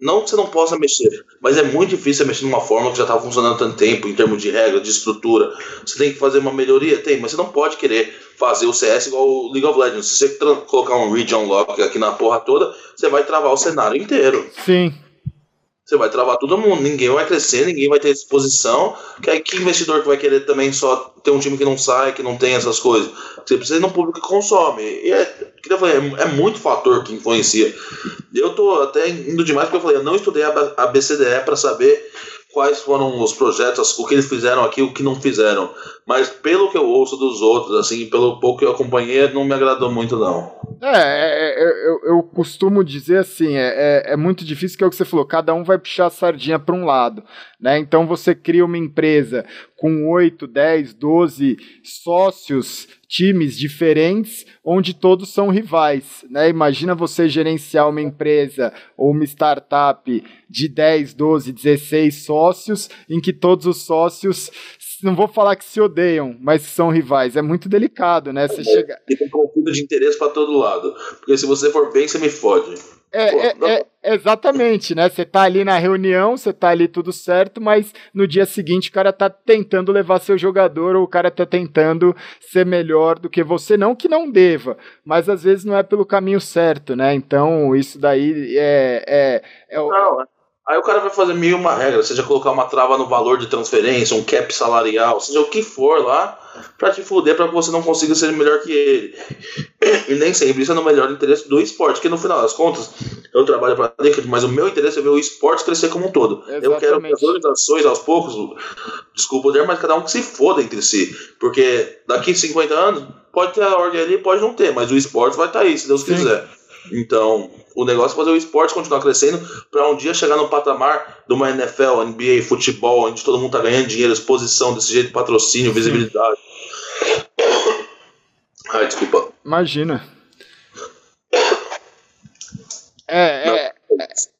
não que você não possa mexer, mas é muito difícil mexer numa forma que já estava funcionando há tanto tempo, em termos de regra, de estrutura. Você tem que fazer uma melhoria? Tem, mas você não pode querer fazer o CS igual o League of Legends. Se você colocar um region lock aqui na porra toda, você vai travar o cenário inteiro. Sim. Você vai travar todo mundo, ninguém vai crescer, ninguém vai ter exposição. Que, aí, que investidor que vai querer também só ter um time que não sai, que não tem essas coisas? Você precisa de um público que consome. E é, é, é muito fator que influencia. Eu tô até indo demais porque eu falei, eu não estudei a BCDE para saber quais foram os projetos, o que eles fizeram aqui, o que não fizeram. Mas pelo que eu ouço dos outros, assim, pelo pouco que eu acompanhei, não me agradou muito, não. É, é, é eu, eu, costumo dizer assim, é, é, é, muito difícil que é o que você falou, cada um vai puxar a sardinha para um lado, né? Então você cria uma empresa com 8, 10, 12 sócios, times diferentes, onde todos são rivais, né? Imagina você gerenciar uma empresa ou uma startup de 10, 12, 16 sócios, em que todos os sócios não vou falar que se odeiam, mas são rivais. É muito delicado, né? Você é, chega... Tem conflito de interesse para todo lado. Porque se você for bem, você me fode. É, Pô, é, é, exatamente, né? Você tá ali na reunião, você tá ali tudo certo, mas no dia seguinte o cara tá tentando levar seu jogador ou o cara tá tentando ser melhor do que você. Não que não deva, mas às vezes não é pelo caminho certo, né? Então isso daí é. é, é não, Aí o cara vai fazer mil uma regra, seja colocar uma trava no valor de transferência, um cap salarial, seja o que for lá, pra te fuder pra que você não consiga ser melhor que ele. *laughs* E nem sempre isso é no melhor interesse do esporte, que no final das contas, eu trabalho pra Liquid, mas o meu interesse é ver o esporte crescer como um todo. Exatamente. Eu quero que as organizações, aos poucos, desculpa o poder, mas cada um que se foda entre si. Porque daqui 50 anos, pode ter a ordem ali, pode não ter, mas o esporte vai estar tá aí, se Deus Sim. quiser. Então, o negócio é fazer o esporte continuar crescendo para um dia chegar no patamar de uma NFL, NBA, futebol, onde todo mundo tá ganhando dinheiro, exposição desse jeito, patrocínio, visibilidade. Ai, desculpa. Imagina. É, não, é,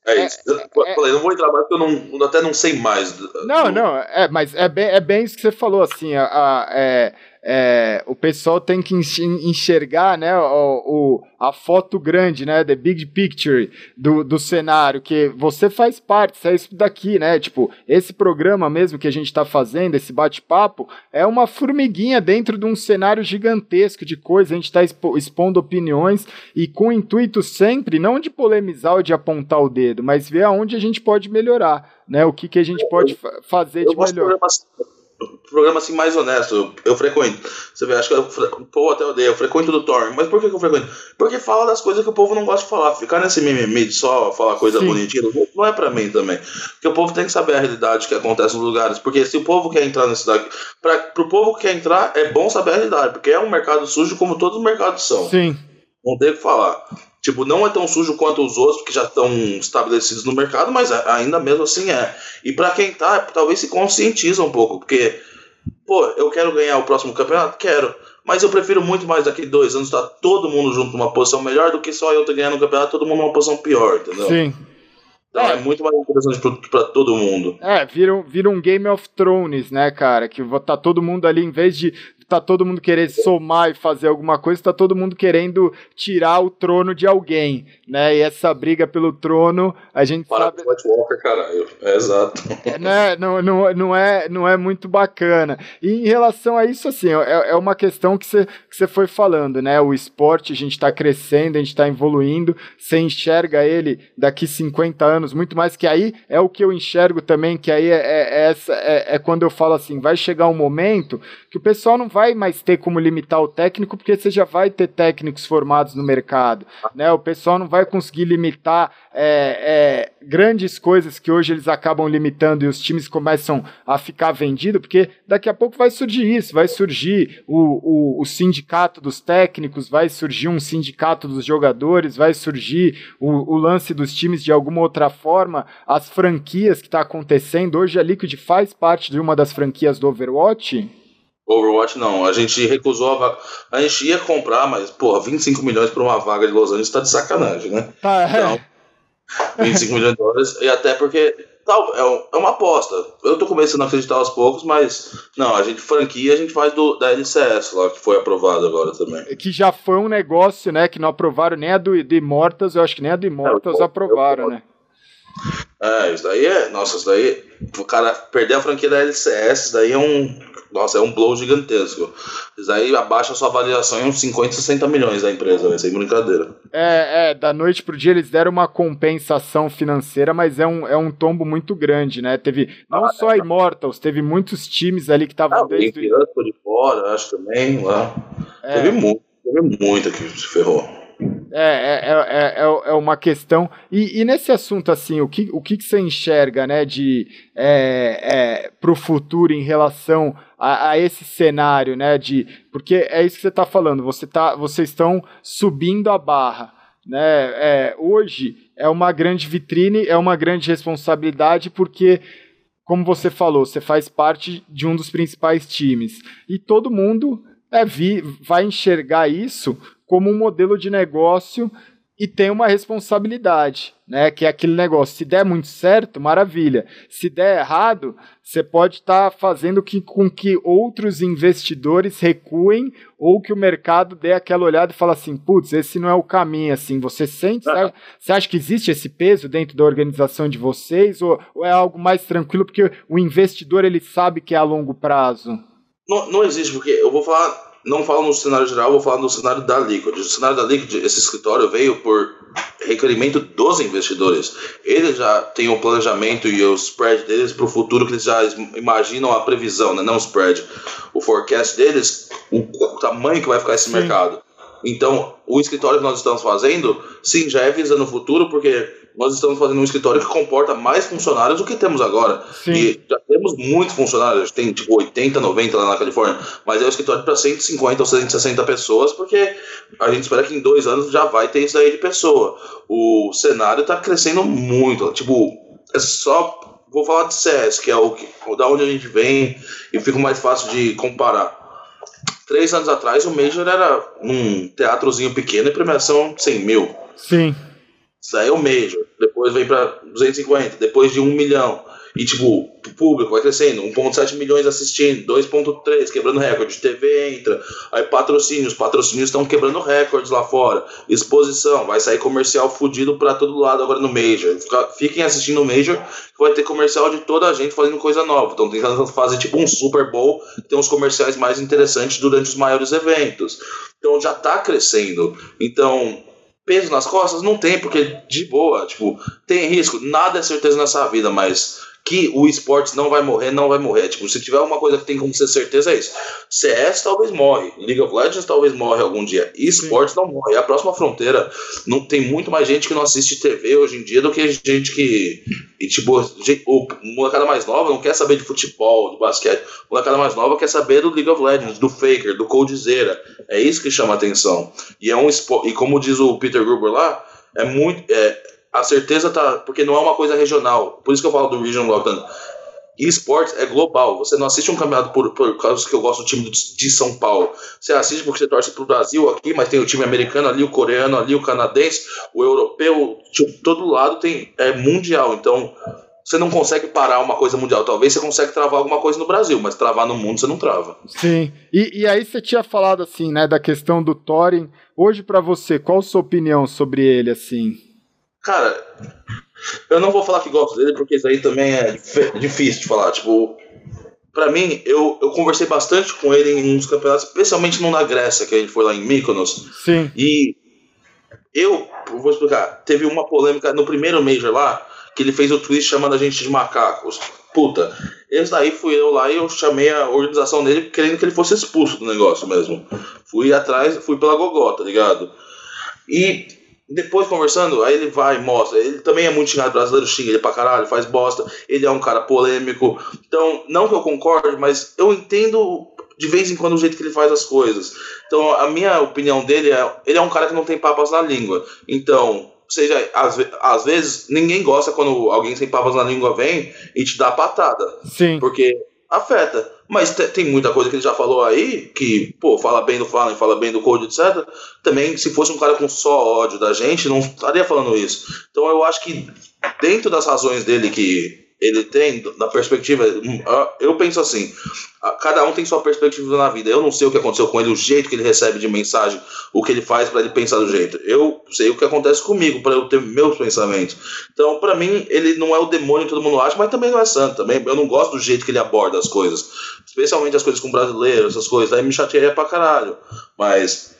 é, isso. É, é, falei, não vou entrar mais porque eu não, até não sei mais. Não, não, é, mas é bem, é bem isso que você falou, assim, a, a é, é, o pessoal tem que enxergar né, o, o, a foto grande, né, the big picture do, do cenário, que você faz parte, isso é isso daqui, né, tipo, esse programa mesmo que a gente está fazendo, esse bate-papo, é uma formiguinha dentro de um cenário gigantesco de coisas, a gente está expondo opiniões e com o intuito sempre, não de polemizar ou de apontar o dedo, mas ver aonde a gente pode melhorar, né, o que, que a gente pode fazer de melhor programa assim mais honesto, eu, eu frequento. Você vê, acho que o povo até odeia, eu frequento do Thor. Mas por que, que, eu frequento? Porque fala das coisas que o povo não gosta de falar. Ficar nesse mimimi de só falar coisa Sim. bonitinha não é pra mim também. Porque o povo tem que saber a realidade que acontece nos lugares. Porque se o povo quer entrar nesse daqui. Pra, pro povo que quer entrar, é bom saber a realidade. Porque é um mercado sujo como todos os mercados são. Sim. Não tem o que falar. Tipo, não é tão sujo quanto os outros que já estão estabelecidos no mercado, mas ainda mesmo assim é. E para quem tá, talvez se conscientiza um pouco, porque Pô, eu quero ganhar o próximo campeonato? Quero. Mas eu prefiro muito mais daqui dois anos estar todo mundo junto numa posição melhor do que só eu ter ganhando o campeonato todo mundo numa posição pior, entendeu? Sim. Então é, é muito mais interessante para todo mundo. É, vira, vira um Game of Thrones, né, cara? Que tá todo mundo ali, em vez de tá todo mundo querendo somar e fazer alguma coisa, tá todo mundo querendo tirar o trono de alguém, né? E essa briga pelo trono, a gente Para sabe... White Walker, caralho. É exato. É, né? não, não, não, é, não é muito bacana. E em relação a isso, assim, é, é uma questão que você que foi falando, né? O esporte, a gente tá crescendo, a gente tá evoluindo, você enxerga ele daqui 50 anos muito mais, que aí é o que eu enxergo também, que aí é, é, é essa, é, é, quando eu falo assim, vai chegar um momento que o pessoal não vai mais ter como limitar o técnico, porque você já vai ter técnicos formados no mercado, né? O pessoal não vai conseguir limitar é, é, grandes coisas que hoje eles acabam limitando e os times começam a ficar vendidos, porque daqui a pouco vai surgir isso, vai surgir o, o, o sindicato dos técnicos, vai surgir um sindicato dos jogadores, vai surgir o, o lance dos times de alguma outra forma, as franquias que está acontecendo. Hoje a Liquid faz parte de uma das franquias do Overwatch. Overwatch não, a gente recusou a vaga. A gente ia comprar, mas, porra, 25 milhões por uma vaga de Los Angeles tá de sacanagem, né? Tá, é. Então, 25 milhões de dólares, e até porque tal, é, é uma aposta. Eu tô começando a acreditar aos poucos, mas não, a gente franquia, a gente faz do, da LCS lá, que foi aprovado agora também. Que já foi um negócio, né, que não aprovaram nem a do, do Immortals, eu acho que nem a do Immortals é, aprovaram, eu, eu, né? É, isso daí é. Nossa, isso daí. O cara perder a franquia da LCS, isso daí é um. Nossa, é um blow gigantesco. Isso aí abaixa a sua avaliação em uns 50, 60 milhões da empresa, vai ser brincadeira. É, é, da noite pro dia eles deram uma compensação financeira, mas é um, é um tombo muito grande, né? Teve não ah, só é. Immortals, teve muitos times ali que estavam ah, desde. Tem de fora, acho também, lá. É. Teve muito, teve muito que se ferrou. É, é, é, é, uma questão. E, e, nesse assunto, assim, o que, o que, você enxerga né, de é, é, para o futuro em relação a, a, esse cenário, né? De, porque é isso que você está falando, você tá, vocês estão subindo a barra. Né? É, hoje é uma grande vitrine, é uma grande responsabilidade, porque como você falou, você faz parte de um dos principais times. E todo mundo é, vi, vai enxergar isso como um modelo de negócio e tem uma responsabilidade, né? Que é aquele negócio. Se der muito certo, maravilha. Se der errado, você pode estar tá fazendo que, com que outros investidores recuem ou que o mercado dê aquela olhada e fala assim, putz, esse não é o caminho, assim. Você sente? Você acha que existe esse peso dentro da organização de vocês ou, ou é algo mais tranquilo porque o investidor ele sabe que é a longo prazo? Não, não existe porque eu vou falar não falo no cenário geral, vou falar no cenário da Liquid. O cenário da Liquid, esse escritório veio por requerimento dos investidores. Eles já têm o planejamento e o spread deles para o futuro, que eles já imaginam a previsão, né? não o spread. O forecast deles, o, tamanho que vai ficar esse Sim. mercado. Então, o escritório que nós estamos fazendo, sim, já é visando o futuro, porque nós estamos fazendo um escritório que comporta mais funcionários do que temos agora. Sim. E já temos muitos funcionários, tem tipo 80, 90 lá na Califórnia, mas é um escritório para 150 ou 160 pessoas, porque a gente espera que em dois anos já vai ter isso aí de pessoa. O cenário está crescendo muito, tipo, é só. Vou falar de CS, que é o que, da onde a gente vem e fica mais fácil de comparar. Três anos atrás, o Major era um teatrozinho pequeno e premiação 100 mil. Sim. Aí é o Major. Depois vem para 250, depois de 1 milhão. E, tipo, o público vai crescendo, 1,7 milhões assistindo, 2,3 quebrando recorde, TV entra, aí patrocínios, patrocínios estão quebrando recordes lá fora, exposição, vai sair comercial fudido para todo lado agora no Major. Fiquem assistindo o Major, vai ter comercial de toda a gente fazendo coisa nova. Então tentando fazer tipo um Super Bowl, tem uns comerciais mais interessantes durante os maiores eventos. Então já tá crescendo. Então, peso nas costas? Não tem, porque de boa, tipo, tem risco, nada é certeza nessa vida, mas que o esportes não vai morrer, não vai morrer. Tipo, se tiver uma coisa que tem como ser certeza, é isso. CS talvez morre, League of Legends talvez morre algum dia. esportes não morre. É a próxima fronteira. Não tem muito mais gente que não assiste TV hoje em dia do que gente que. E, tipo, o molecada mais nova não quer saber de futebol, de basquete. O molecada mais nova quer saber do League of Legends, do Faker, do Coldzera. É isso que chama atenção. E é um e como diz o Peter Gruber lá, é muito. É, a certeza tá. Porque não é uma coisa regional. Por isso que eu falo do Regional Lockdown. esportes é global. Você não assiste um campeonato por, por causa que eu gosto do time de São Paulo. Você assiste porque você torce pro Brasil aqui, mas tem o time americano ali, o coreano ali, o canadense, o europeu. Tipo, todo lado tem. É mundial. Então. Você não consegue parar uma coisa mundial. Talvez você consegue travar alguma coisa no Brasil, mas travar no mundo você não trava. Sim. E, e aí você tinha falado assim, né, da questão do Thorin. Hoje para você, qual a sua opinião sobre ele assim? Cara, eu não vou falar que gosto dele, porque isso aí também é difícil de falar. Tipo, pra mim, eu, eu conversei bastante com ele em uns campeonatos, especialmente no na Grécia, que a gente foi lá em Mykonos. Sim. E eu, vou explicar, teve uma polêmica no primeiro Major lá, que ele fez o twist chamando a gente de macacos. Puta, esse daí fui eu lá e eu chamei a organização dele querendo que ele fosse expulso do negócio mesmo. Fui atrás, fui pela gogó, tá ligado? E depois conversando, aí ele vai e mostra. Ele também é muito xingado, brasileiro xinga ele pra caralho, faz bosta. Ele é um cara polêmico. Então, não que eu concorde, mas eu entendo de vez em quando o jeito que ele faz as coisas. Então, a minha opinião dele é: ele é um cara que não tem papas na língua. Então, seja, às, às vezes, ninguém gosta quando alguém sem papas na língua vem e te dá patada. Sim. Porque afeta. Mas tem muita coisa que ele já falou aí, que, pô, fala bem do Fallen, fala bem do Code, etc. Também, se fosse um cara com só ódio da gente, não estaria falando isso. Então eu acho que dentro das razões dele que ele tem, da perspectiva. Hum, eu penso assim: cada um tem sua perspectiva na vida. Eu não sei o que aconteceu com ele, o jeito que ele recebe de mensagem, o que ele faz para ele pensar do jeito. Eu sei o que acontece comigo, para eu ter meus pensamentos. Então, para mim, ele não é o demônio que todo mundo acha, mas também não é santo. Também eu não gosto do jeito que ele aborda as coisas, especialmente as coisas com brasileiro, essas coisas. Aí me chateia pra caralho. Mas.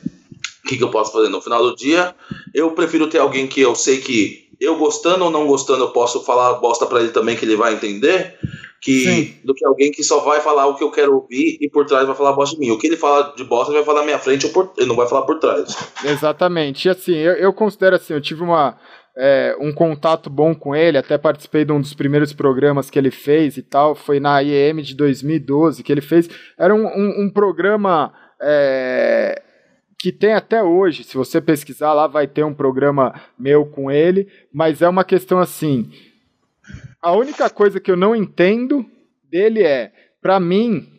O que, que eu posso fazer? No final do dia, eu prefiro ter alguém que eu sei que eu gostando ou não gostando, eu posso falar bosta para ele também que ele vai entender, que Sim. do que alguém que só vai falar o que eu quero ouvir e por trás vai falar bosta de mim. O que ele fala de bosta ele vai falar na minha frente, ou por, ele não vai falar por trás. Exatamente. E assim, eu, eu considero assim, eu tive uma é, um contato bom com ele, até participei de um dos primeiros programas que ele fez e tal, foi na IEM de 2012 que ele fez. Era um, um, um programa é, que tem até hoje. Se você pesquisar lá, vai ter um programa meu com ele, mas é uma questão assim. A única coisa que eu não entendo dele é, para mim,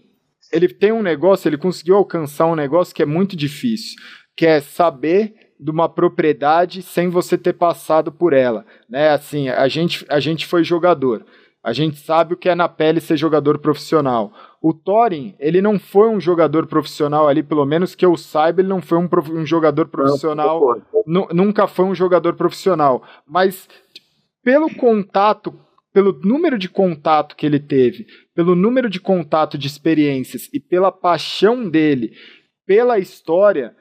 ele tem um negócio, ele conseguiu alcançar um negócio que é muito difícil, que é saber de uma propriedade sem você ter passado por ela, né? Assim, a gente a gente foi jogador. A gente sabe o que é na pele ser jogador profissional. O Thorin, ele não foi um jogador profissional ali, pelo menos que eu saiba, ele não foi um, prof... um jogador profissional. Não, nunca foi um jogador profissional. Mas pelo contato, pelo número de contato que ele teve, pelo número de contato de experiências e pela paixão dele pela história,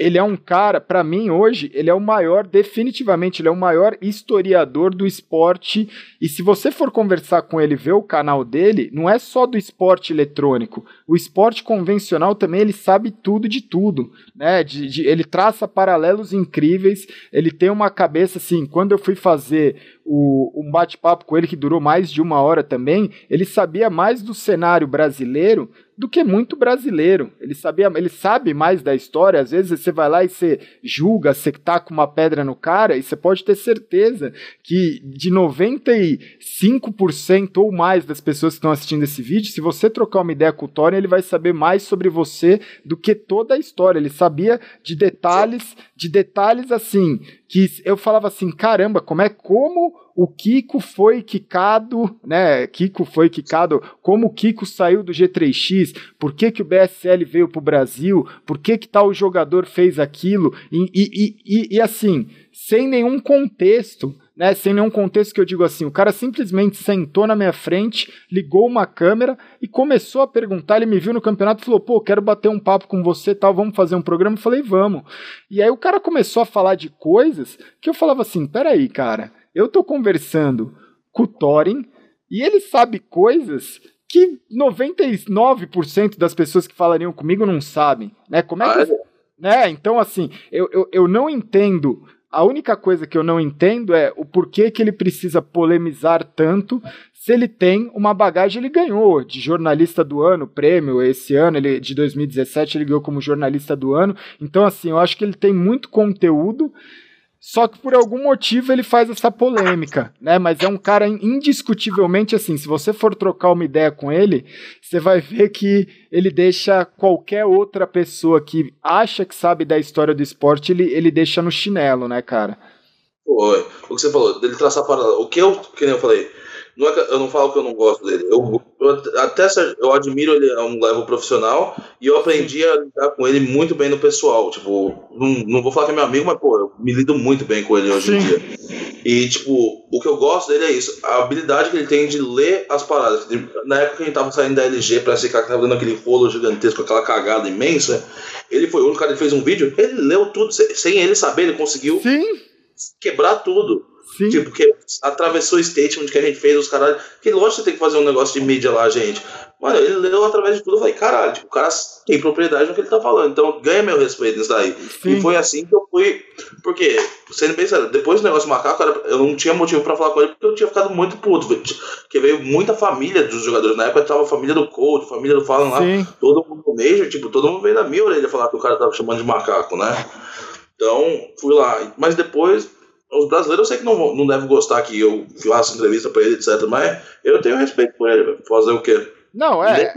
ele é um cara, para mim hoje, ele é o maior, definitivamente, ele é o maior historiador do esporte. E se você for conversar com ele, ver o canal dele, não é só do esporte eletrônico. O esporte convencional também ele sabe tudo de tudo, né? De, de, ele traça paralelos incríveis. Ele tem uma cabeça assim. Quando eu fui fazer o, um bate-papo com ele que durou mais de uma hora também, ele sabia mais do cenário brasileiro do que muito brasileiro. Ele sabia, ele sabe mais da história. Às vezes você vai lá e você julga, você com uma pedra no cara e você pode ter certeza que de 95% ou mais das pessoas que estão assistindo esse vídeo, se você trocar uma ideia com o Thorin, ele vai saber mais sobre você do que toda a história. Ele sabia de detalhes, de detalhes assim, que eu falava assim, caramba, como é como o Kiko foi quicado, né? Kiko foi quicado, como o Kiko saiu do G3X, por que, que o BSL veio para o Brasil, por que, que tal jogador fez aquilo, e, e, e, e assim, sem nenhum contexto. Né, sem nenhum contexto que eu digo assim, o cara simplesmente sentou na minha frente, ligou uma câmera e começou a perguntar. Ele me viu no campeonato e falou: pô, quero bater um papo com você, tal, vamos fazer um programa. Eu falei: vamos. E aí o cara começou a falar de coisas que eu falava assim: peraí, cara, eu tô conversando com o Thorin e ele sabe coisas que 99% das pessoas que falariam comigo não sabem, né? Como é que... Né? Então, assim, eu, eu, eu não entendo a única coisa que eu não entendo é o porquê que ele precisa polemizar tanto se ele tem uma bagagem. Ele ganhou de jornalista do ano, prêmio esse ano, ele de 2017 ele ganhou como jornalista do ano. Então, assim, eu acho que ele tem muito conteúdo só que por algum motivo ele faz essa polêmica, né? Mas é um cara indiscutivelmente assim. Se você for trocar uma ideia com ele, você vai ver que ele deixa qualquer outra pessoa que acha que sabe da história do esporte, ele, ele deixa no chinelo, né, cara? Oi, o que você falou, dele traçar para O que eu, que eu falei, não é eu não falo que eu não gosto dele. Eu, eu até eu admiro ele a um level profissional e eu aprendi a lidar com ele muito bem no pessoal. Tipo, não, não vou falar que é meu amigo, mas pô, eu me lido muito bem com ele hoje Sim. em dia. E, tipo, o que eu gosto dele é isso, a habilidade que ele tem de ler as paradas. Na época que a gente tava saindo da LG pra esse cara que tava dando aquele rolo gigantesco, aquela cagada imensa, ele foi o único cara que fez um vídeo, ele leu tudo, sem ele saber, ele conseguiu Sim. quebrar tudo. Sim. Tipo, que atravessou o statement que a gente fez, os caras. Que lógico que você tem que fazer um negócio de mídia lá, gente. Mano, ele leu através de tudo. Eu falei, caralho, tipo, o cara tem propriedade no que ele tá falando. Então ganha meu respeito nisso daí. Sim. E foi assim que eu fui. Porque, sendo bem sério, depois do negócio do macaco, eu não tinha motivo pra falar com ele porque eu tinha ficado muito puto. Porque veio muita família dos jogadores. Na época tava a família do Cold, a família do Falan lá. Todo mundo no Major, tipo, todo mundo veio na minha orelha falar que o cara tava chamando de macaco, né? Então, fui lá. Mas depois os brasileiros eu sei que não, não devem gostar que eu faça entrevista pra ele, etc. Mas eu tenho respeito por ele, fazer o quê? Não, é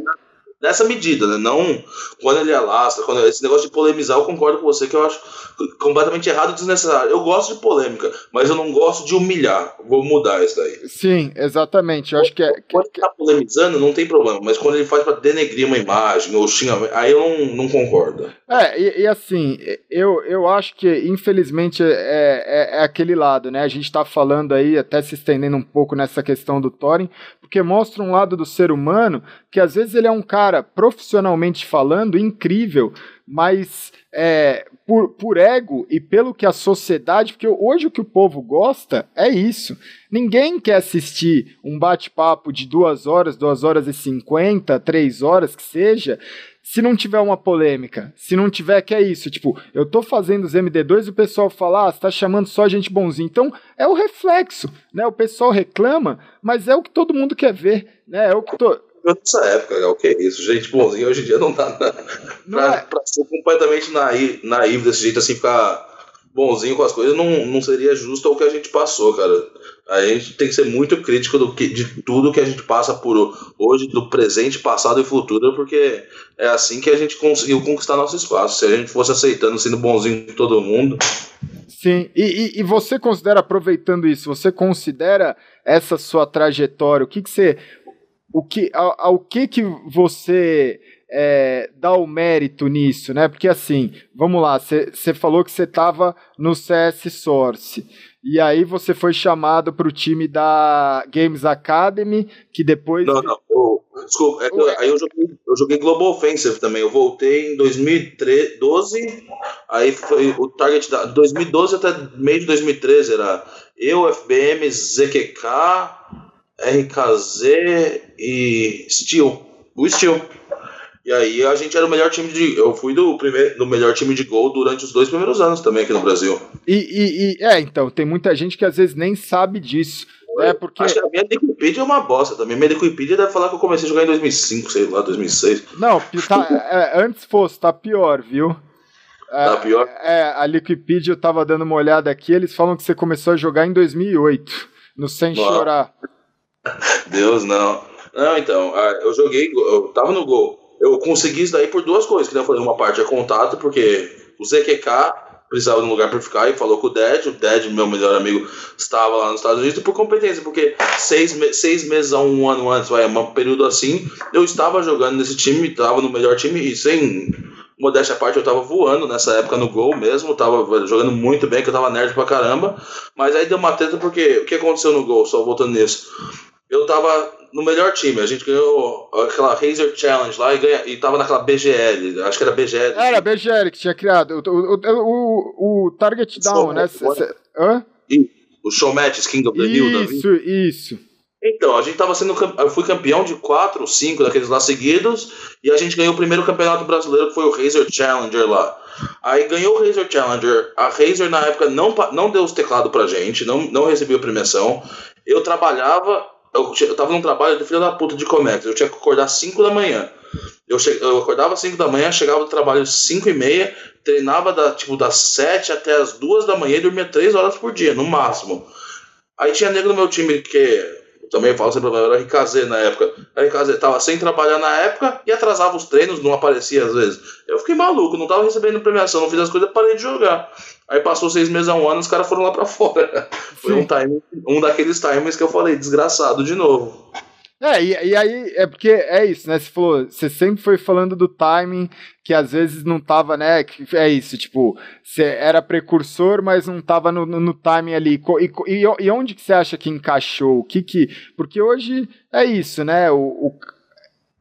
nessa medida, né? Não quando ele alastra, quando esse negócio de polemizar, eu concordo com você que eu acho completamente errado e desnecessário. Eu gosto de polêmica, mas eu não gosto de humilhar. Vou mudar isso daí. Sim, exatamente. Eu acho que é. Quando ele tá polemizando, não tem problema, mas quando ele faz para denegrir uma imagem ou xingamento, aí eu não, não concordo. É, e, e, assim, eu, eu acho que infelizmente é, é, é aquele lado, né? A gente tá falando aí, até se estendendo um pouco nessa questão do Thorin, porque mostra um lado do ser humano que às vezes ele é um cara profissionalmente falando incrível, mas é, por, por ego e pelo que a sociedade, porque hoje o que o povo gosta é isso. Ninguém quer assistir um bate-papo de duas horas, duas horas e cinquenta, três horas que seja, se não tiver uma polêmica, se não tiver que é isso, tipo, eu tô fazendo os MD2 e o pessoal fala, ah, você tá chamando só gente bonzinho. Então, é o reflexo, né? O pessoal reclama, mas é o que todo mundo quer ver, né? É o que to... Nessa época, é o que é isso? Gente bonzinho hoje em dia não dá pra, pra, é... pra ser completamente naivo, naivo desse jeito, assim, ficar bonzinho com as coisas, não, não seria justo ao que a gente passou, cara. A gente tem que ser muito crítico do que, de tudo que a gente passa por hoje, do presente, passado e futuro, porque é assim que a gente conseguiu conquistar nosso espaço. Se a gente fosse aceitando, sendo bonzinho com todo mundo. Sim, e, e, e você considera, aproveitando isso, você considera essa sua trajetória, o que, que você. O que, ao, ao que, que você é, dar o mérito nisso, né? Porque assim, vamos lá, você falou que você estava no CS Source. E aí você foi chamado para o time da Games Academy, que depois. Não, não. Oh, desculpa, é que, aí eu joguei, eu joguei Global Offensive também. Eu voltei em 2012. Aí foi o target da 2012 até meio de 2013 era eu, FBM, ZQK, RKZ e Steel. O Steel. E aí a gente era o melhor time de. Eu fui do, primeiro, do melhor time de gol durante os dois primeiros anos também aqui no Brasil. E, e, e é, então, tem muita gente que às vezes nem sabe disso. É porque... Acho que a minha Wikipedia é uma bosta também. Minha Wikipedia deve falar que eu comecei a jogar em 2005, sei lá, 2006. Não, tá, é, antes fosse, tá pior, viu? É, tá pior? É, a Wikipedia eu tava dando uma olhada aqui, eles falam que você começou a jogar em 2008, no Sem. Chorar. *laughs* Deus, não. Não, então, eu joguei, eu tava no gol eu consegui isso daí por duas coisas. Que eu falei, uma parte é contato, porque o ZQK precisava de um lugar para ficar e falou com o Dad. O Dad, meu melhor amigo, estava lá nos Estados Unidos por competência, porque seis, seis meses a um ano antes, vai, um período assim, eu estava jogando nesse time, estava no melhor time e sem modéstia à parte, eu estava voando nessa época no gol mesmo, estava jogando muito bem, que eu estava nerd pra caramba, mas aí deu uma treta porque o que aconteceu no gol, só voltando nisso? Eu estava no melhor time. A gente ganhou aquela Razer Challenge lá e, ganha, e tava naquela BGL. Acho que era BGL. Era BGL que tinha criado. O, o, o, o Target Down, né? Hã? O Show Matches King of the Hill. Isso, isso. Então, a gente tava sendo. Eu fui campeão de quatro ou cinco daqueles lá seguidos. E a gente ganhou o primeiro campeonato brasileiro, que foi o Razer Challenger lá. Aí ganhou o Razer Challenger. A Razer, na época, não, não deu os teclados pra gente, não, não recebeu premiação. Eu trabalhava eu, eu tava num trabalho de filho da puta de Comex. Eu tinha que acordar 5 da manhã. Eu, che, eu acordava às 5 da manhã, chegava do trabalho às 5 e meia, treinava da, tipo, das 7 até as 2 da manhã e dormia 3 horas por dia, no máximo. Aí tinha negro no meu time que também falo sempre, era RKZ na época. A RKZ tava sem trabalhar na época e atrasava os treinos, não aparecia às vezes. Eu fiquei maluco, não tava recebendo premiação, não fiz as coisas, parei de jogar. Aí passou seis meses a um ano, os caras foram lá para fora. *laughs* Foi um, time, um daqueles times que eu falei, desgraçado de novo. É, e, e, aí é porque é isso, né? Você falou, você sempre foi falando do timing, que às vezes não tava, né? Que é isso, tipo, você era precursor, mas não tava no, no, no timing ali. E, e, e, onde que você acha que encaixou? O que que. Porque hoje é isso, né? O, o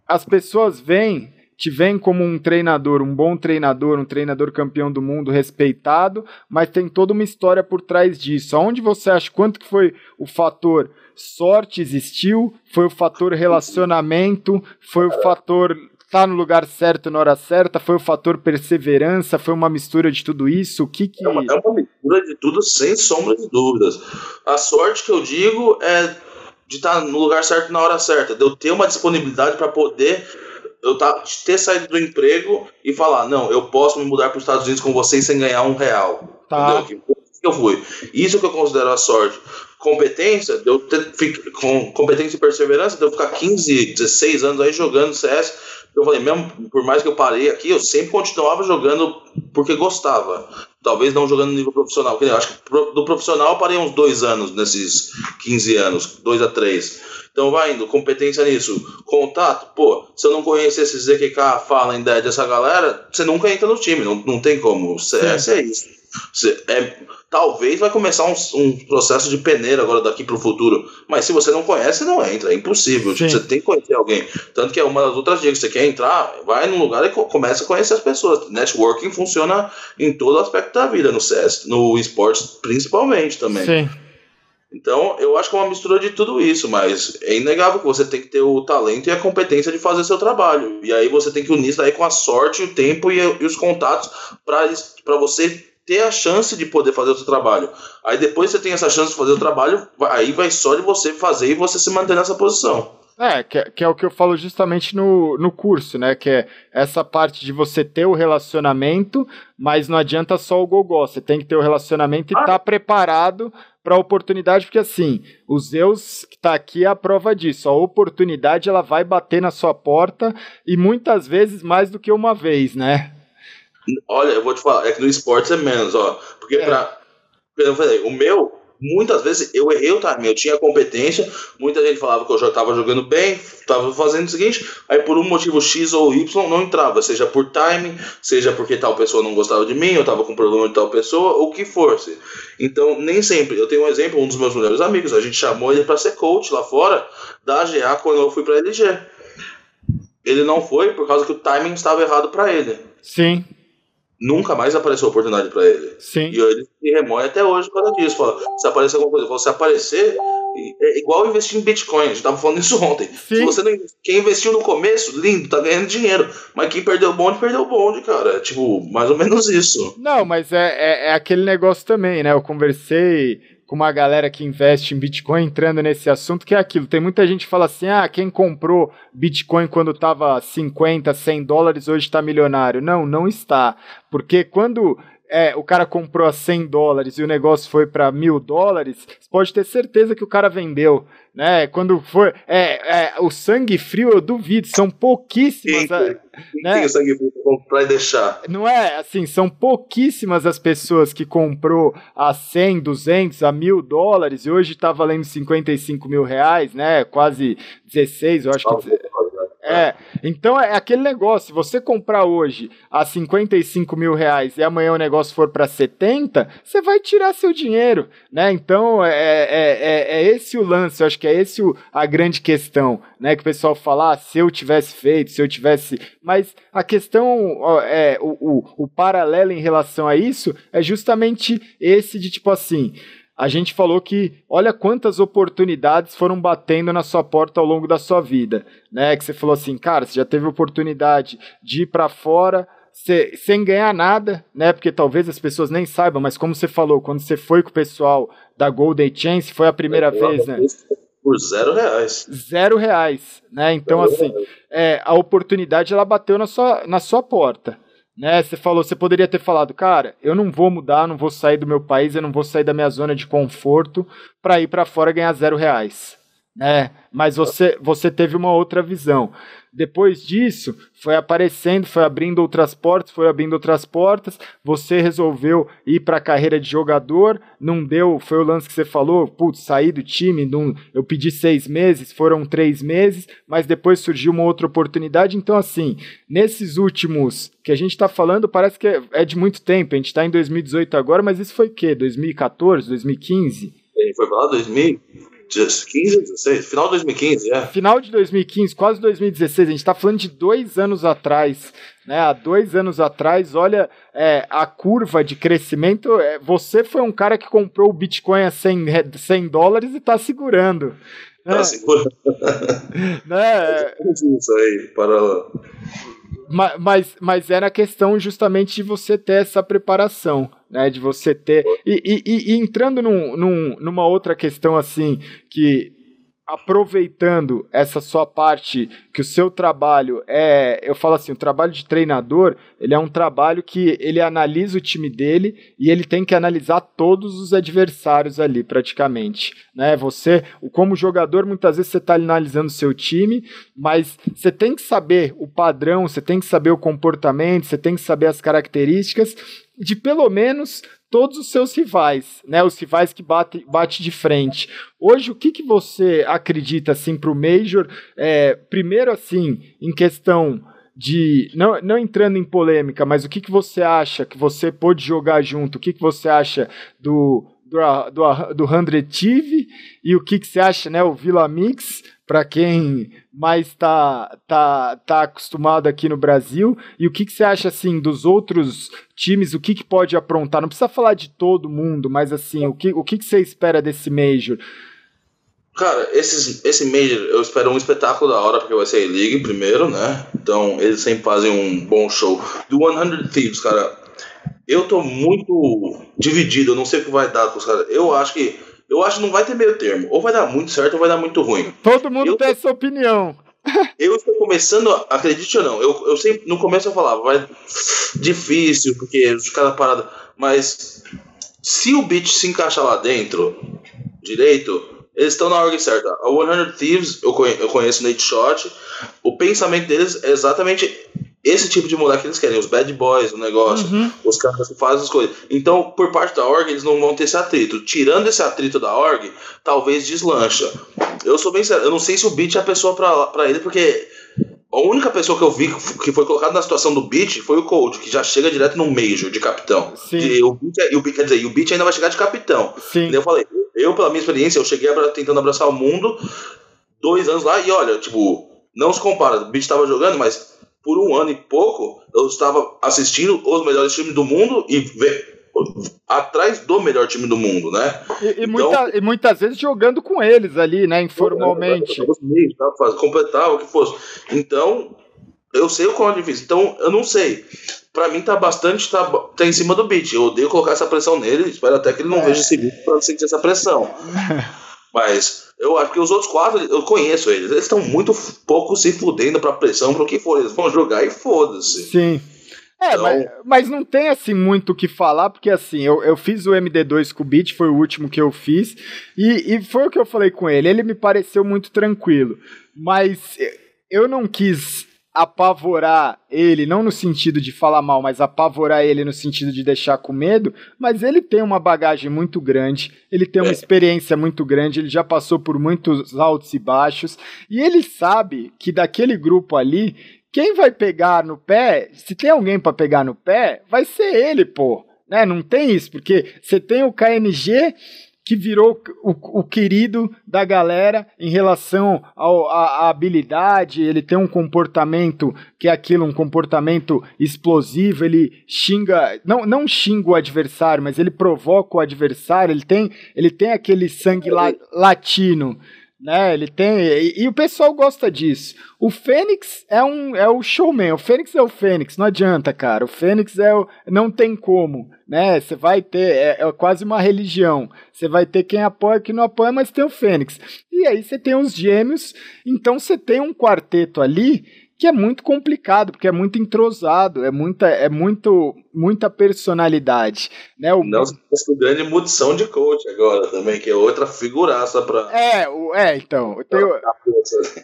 as pessoas veem te veem como um treinador, um bom treinador, um treinador campeão do mundo, respeitado, mas tem toda uma história por trás disso. Aonde você acha quanto que foi o fator sorte existiu, foi o fator relacionamento, foi o fator estar tá no lugar certo na hora certa, foi o fator perseverança, foi uma mistura de tudo isso? O que que... É uma, é uma mistura de tudo, sem sombra de dúvidas. A sorte que eu digo é de estar no lugar certo na hora certa, de eu ter uma disponibilidade para poder eu tá, ter saído do emprego e falar, não, eu posso me mudar para os Estados Unidos com vocês sem ganhar um real. Tá. Entendeu? Eu fui. Isso que eu considero a sorte. Competência, de eu ter, com competência e perseverança, de eu ficar 15, 16 anos aí jogando CS. Eu falei, mesmo por mais que eu parei aqui, eu sempre continuava jogando porque gostava. Talvez não jogando no nível profissional. Eu acho que do profissional eu parei uns dois anos nesses 15 anos, dois a três. Então vai indo, competência nisso. Contato, pô, se eu não conhecer esse ZQK, fala em dessa galera, você nunca entra no time, não, não tem como. CS é isso. Você, é, talvez vai começar um, um, processo de peneira agora daqui para o futuro. Mas se você não conhece, não entra. É impossível. Tipo, você tem que conhecer alguém. Tanto que é uma das outras dicas. Você quer entrar, vai num lugar e começa a conhecer as pessoas. Networking funciona em todo aspecto da vida, no CS, no esportes principalmente também. Sim. Então, eu acho que é uma mistura de tudo isso, mas é inegável que você tem que ter o talento e a competência de fazer seu trabalho. E aí você tem que unir isso aí com a sorte, o tempo e, e os contatos para você ter a chance de poder fazer o seu trabalho. Aí depois você tem essa chance de fazer o trabalho, aí vai só de você fazer e você se manter nessa posição. É, que, é, que, é o que eu falo justamente no, no curso, né? Que é essa parte de você ter o relacionamento, mas não adianta só o gogó. Você tem que ter o relacionamento e estar ah. tá preparado para a oportunidade, porque assim, o Zeus que está aqui é a prova disso. A oportunidade ela vai bater na sua porta e muitas vezes mais do que uma vez, né? Olha, eu vou te falar, é que no esporte é menos, ó. Porque é. pra. Eu falei, o meu, muitas vezes eu errei o timing, eu tinha competência, muita gente falava que eu já estava jogando bem, estava fazendo o seguinte, aí por um motivo X ou Y não entrava, seja por timing, seja porque tal pessoa não gostava de mim, eu estava com problema de tal pessoa, ou que fosse. Então, nem sempre. Eu tenho um exemplo, um dos meus melhores amigos, a gente chamou ele para ser coach lá fora da AGA quando eu fui para LG. Ele não foi por causa que o timing estava errado para ele. Sim nunca mais apareceu oportunidade para ele. Sim. E ele se remoe até hoje por causa disso. Fala, se aparecer alguma coisa, fala, se aparecer, é igual investir em Bitcoin. A gente tava falando isso ontem. Sim. Se você não, quem investiu no começo, lindo, tá ganhando dinheiro. Mas quem perdeu o bonde, perdeu o bonde, cara. É, tipo, mais ou menos isso. Não, mas é, é, é aquele negócio também, né? Eu conversei com uma galera que investe em Bitcoin entrando nesse assunto, que é aquilo. Tem muita gente que fala assim: ah, quem comprou Bitcoin quando estava 50, 100 dólares hoje está milionário. Não, não está. Porque quando é, o cara comprou a 100 dólares e o negócio foi para mil dólares, você pode ter certeza que o cara vendeu. Né? Quando for. É, é, o sangue frio, eu duvido, são pouquíssimas. Quem, quem né? tem o sangue frio para comprar e deixar? Não é assim, são pouquíssimas as pessoas que comprou a 100, 200, a mil dólares e hoje está valendo 55 mil reais, né? Quase 16, eu acho que. É, então é aquele negócio, se você comprar hoje a 55 mil reais e amanhã o negócio for para 70, você vai tirar seu dinheiro, né? Então é, é, é, é, esse o lance, eu acho que é esse o, a grande questão, né? Que o pessoal fala, ah, se eu tivesse feito, se eu tivesse... Mas a questão, é, o, o, o paralelo em relação a isso é justamente esse de tipo assim a gente falou que olha quantas oportunidades foram batendo na sua porta ao longo da sua vida, né? Que você falou assim, cara, você já teve oportunidade de ir para fora cê, sem ganhar nada, né? Porque talvez as pessoas nem saibam, mas como você falou, quando você foi com o pessoal da Golden Chance, foi a primeira vez, né? Por zero reais. Zero reais, né? Então, zero assim, é, a oportunidade ela bateu na sua, na sua porta né? Você falou, você poderia ter falado, cara, eu não vou mudar, não vou sair do meu país, eu não vou sair da minha zona de conforto para ir para fora ganhar zero reais, né? Mas você, você teve uma outra visão. Depois disso, foi aparecendo, foi abrindo outras portas, foi abrindo outras portas. Você resolveu ir para a carreira de jogador, não deu, foi o lance que você falou, putz, saí do time, não, eu pedi seis meses, foram três meses, mas depois surgiu uma outra oportunidade. Então, assim, nesses últimos que a gente está falando, parece que é, é, de muito tempo. A gente está em 2018 agora, mas isso foi o quê? 2014, 2015? Ele foi lá 2000? 2015, 16, final de 2015, é. Final de 2015, quase 2016. A gente está falando de dois anos atrás. Né, há dois anos atrás, olha é, a curva de crescimento. É, você foi um cara que comprou o Bitcoin a 100, 100 dólares e está segurando. Tá né? segurando. né? *laughs* *laughs* Isso aí, para mas, mas era a questão justamente de você ter essa preparação, né? De você ter. E, e, e entrando num, num, numa outra questão assim, que aproveitando essa sua parte que o seu trabalho é, eu falo assim, o trabalho de treinador, ele é um trabalho que ele analisa o time dele e ele tem que analisar todos os adversários ali praticamente, né? Você, como jogador, muitas vezes você está analisando o seu time, mas você tem que saber o padrão, você tem que saber o comportamento, você tem que saber as características de pelo menos todos os seus rivais, né? Os rivais que bate, bate de frente. Hoje, o que, que você acredita assim para o Major? É, primeiro, assim, em questão de não, não entrando em polêmica, mas o que, que você acha que você pôde jogar junto? O que, que você acha do do, do, do 100 TV e o que, que você acha, né? O Vila Mix para quem mais está tá, tá acostumado aqui no Brasil. E o que, que você acha assim dos outros times? O que, que pode aprontar? Não precisa falar de todo mundo, mas assim, o que, o que, que você espera desse Major? Cara, esses, esse Major eu espero um espetáculo da hora, porque vai ser A-League primeiro, né? Então eles sempre fazem um bom show. Do 100 Thieves, cara, eu tô muito dividido, eu não sei o que vai dar com os caras. Eu acho que eu acho que não vai ter meio termo. Ou vai dar muito certo ou vai dar muito ruim. Todo mundo eu, tem essa opinião. Eu estou começando, acredite ou não, eu, eu sempre, no começo eu falava, vai difícil, porque os caras parados. Mas se o beat se encaixa lá dentro, direito, eles estão na org certa. A 100 Thieves, eu conheço, eu conheço o Nate Shot, o pensamento deles é exatamente esse tipo de moleque eles querem, os bad boys, o negócio, uhum. os caras que fazem as coisas. Então, por parte da org, eles não vão ter esse atrito. Tirando esse atrito da org, talvez deslancha. Eu sou bem sério, eu não sei se o Beat é a pessoa pra, pra ele, porque a única pessoa que eu vi que foi colocada na situação do Beat foi o Cold, que já chega direto no Major de capitão. Sim. E o Beat, é, e o, quer dizer, e o Beat ainda vai chegar de capitão. Sim. E eu falei, eu, pela minha experiência, eu cheguei tentando abraçar o mundo dois anos lá e olha, tipo, não se compara. O Beat estava jogando, mas por um ano e pouco, eu estava assistindo os melhores times do mundo e ver, atrás do melhor time do mundo, né? E, e, então, muita, e muitas vezes jogando com eles ali, né? Informalmente. Eu, eu, eu, completava o que fosse. Então, eu sei o quão é difícil. Então, eu não sei. Pra mim tá bastante, tá, tá em cima do beat. Eu odeio colocar essa pressão nele, espero até que ele não é. veja esse vídeo pra sentir essa pressão. Mas eu acho que os outros quatro, eu conheço eles. Eles estão muito pouco se fudendo pra pressão, pro que for. Eles vão jogar e foda-se. Sim. É, então... mas, mas não tem assim muito o que falar, porque assim, eu, eu fiz o MD2 com o Beat, foi o último que eu fiz, e, e foi o que eu falei com ele. Ele me pareceu muito tranquilo, mas eu não quis apavorar ele, não no sentido de falar mal, mas apavorar ele no sentido de deixar com medo, mas ele tem uma bagagem muito grande, ele tem uma é. experiência muito grande, ele já passou por muitos altos e baixos, e ele sabe que daquele grupo ali, quem vai pegar no pé, se tem alguém para pegar no pé, vai ser ele, pô. Né? Não tem isso, porque você tem o KNG que virou o, o, querido da galera em relação à habilidade, ele tem um comportamento que é aquilo, um comportamento explosivo, ele xinga, não, não xinga o adversário, mas ele provoca o adversário, ele tem, ele tem aquele sangue la, latino né? Ele tem e, e, o pessoal gosta disso. O Fênix é um é o showman. O Fênix é o Fênix. Não adianta, cara. O Fênix é o não tem como, né? Você vai ter é, é quase uma religião. Você vai ter quem apoia, quem não apoia, mas tem o Fênix. E aí você tem os Gêmeos. Então você tem um quarteto ali que é muito complicado, porque é muito entrosado, é muita, é muito, muita personalidade. Né? O... Não, o grande Mudição de coach agora também, que é outra figuraça para. É, o, é, então. Tenho...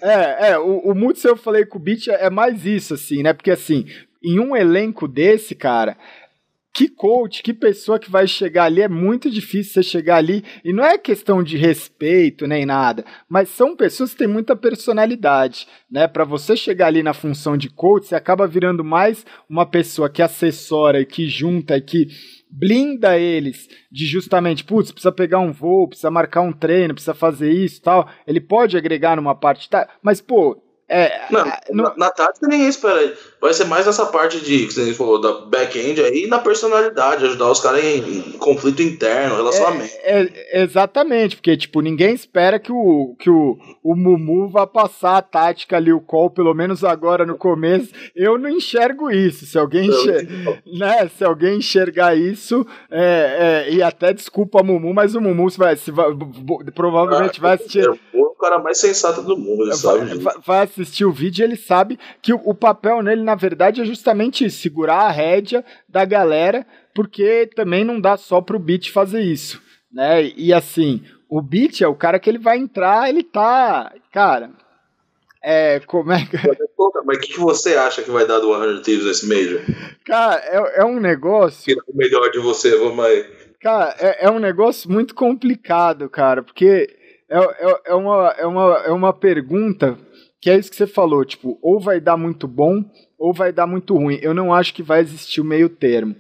É, é, o, o Mudição eu falei com o Beat é mais isso, assim, né? Porque assim, em um elenco desse, cara, que coach, que pessoa que vai chegar ali, é muito difícil você chegar ali, e não é questão de respeito nem nada, mas são pessoas que têm muita personalidade, né? Para você chegar ali na função de coach, você acaba virando mais uma pessoa que assessora e que junta e que blinda eles de justamente, putz, precisa pegar um voo, precisa marcar um treino, precisa fazer isso tal. Ele pode agregar numa parte, tá? Mas, pô, é, não, no... na, na tática ninguém espera vai ser mais essa parte de, que você falou, da back-end aí, na personalidade, ajudar os caras em, em, conflito interno, relacionamento. É, é, exatamente, porque, tipo, ninguém espera que o, que o, o Mumu vá passar a tática ali, o call, pelo menos agora no começo. Eu não enxergo isso. Se alguém, enxer... né, se alguém enxergar isso, é, é, e até desculpa Mumu, mas o Mumu vai, se vai, provavelmente ah, vai assistir. É o cara mais sensato do mundo, ele vai, sabe. Vai, vai assistir o vídeo e ele sabe que o, o papel nele na verdade, é justamente segurar a rédea da galera, porque também não dá só pro Beat fazer isso, né? E assim, o Beat é o cara que ele vai entrar, ele tá, cara, é, como é que... Mas o que, que, você acha que vai dar do 100 Thieves nesse Major? Cara, é, é um negócio... o melhor de você, vamos aí. Cara, é, é um negócio muito complicado, cara, porque é, é, é, uma, é, uma, é uma pergunta que é isso que você falou, tipo, ou vai dar muito bom ou vai dar muito ruim. Eu não acho que vai existir o meio termo.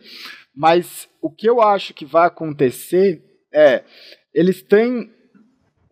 Mas o que eu acho que vai acontecer é, eles têm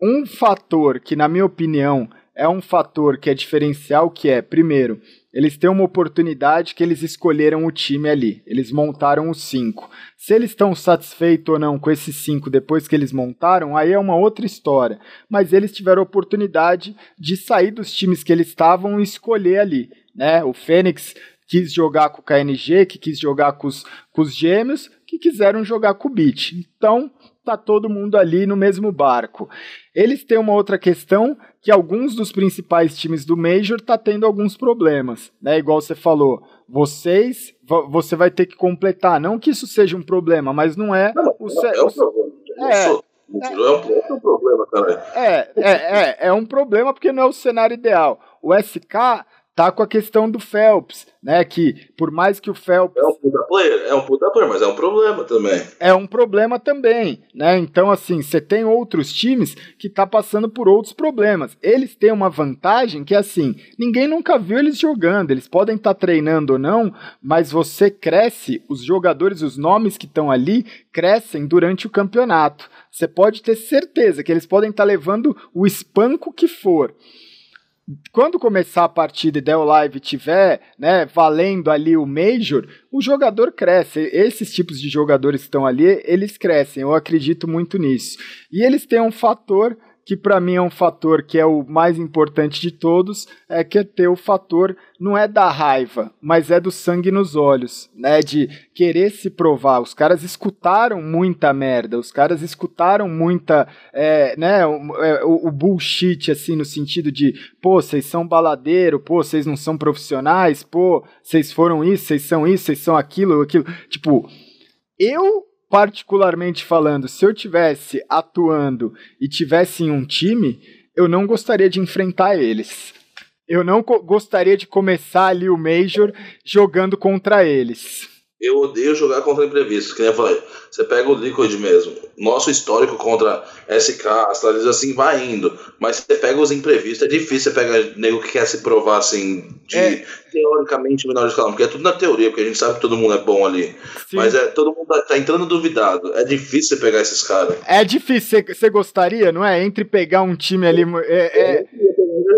um fator que, na minha opinião, é um fator que é diferencial, que é, primeiro, eles têm uma oportunidade que eles escolheram o time ali. Eles montaram os cinco. Se eles estão satisfeitos ou não com esses cinco depois que eles montaram, aí é uma outra história. Mas eles tiveram a oportunidade de sair dos times que eles estavam e escolher ali. Né? O Fênix quis jogar com o KNG, que quis jogar com os, com os gêmeos, que quiseram jogar com o Beat. Então, tá todo mundo ali no mesmo barco. Eles têm uma outra questão que alguns dos principais times do Major tá tendo alguns problemas, né? Igual você falou, vocês, você vai ter que completar, não que isso seja um problema, mas não é não, o, não, é um problema. É, é, é, um, problema, cara. É, é, é, é um problema porque não é o cenário ideal. O SK tá com a questão do Phelps, né? Que por mais que o Phelps. É um puta player, é um puta player, mas é um problema também. É um problema também, né? Então, assim, você tem outros times que tá passando por outros problemas. Eles têm uma vantagem que, assim, ninguém nunca viu eles jogando. Eles podem estar tá treinando ou não, mas você cresce, os jogadores, os nomes que estão ali, crescem durante o campeonato. Você pode ter certeza que eles podem estar tá levando o espanco que for quando começar a partida e der o live tiver, né, valendo ali o Major, o jogador cresce. Esses tipos de jogadores que estão ali, eles crescem. Eu acredito muito nisso. E eles têm um fator que para mim é um fator que é o mais importante de todos, é que é ter o fator não é da raiva, mas é do sangue nos olhos, né, de querer se provar. Os caras escutaram muita merda, os caras escutaram muita, é, né, o, é, o, o, bullshit, assim, no sentido de, pô, vocês são baladeiro, pô, vocês não são profissionais, pô, vocês foram isso, vocês são isso, vocês são aquilo, aquilo. Tipo, eu particularmente falando, se eu tivesse atuando e tivesse em um time, eu não gostaria de enfrentar eles. Eu não gostaria de começar ali o Major jogando contra eles. Eu odeio jogar contra imprevisto, que nem eu falei. Você pega o Liquid mesmo. Nosso histórico contra SK, Astralis, assim, vai indo. Mas você pega os imprevistos, é difícil você pega nego que quer se provar, assim, de é. teoricamente menor de escalão. Porque é tudo na teoria, porque a gente sabe que todo mundo é bom ali. Sim. Mas é todo mundo tá, tá entrando duvidado. É difícil você pegar esses caras. É difícil. Você gostaria, não é? Entre pegar um time ali. É, é...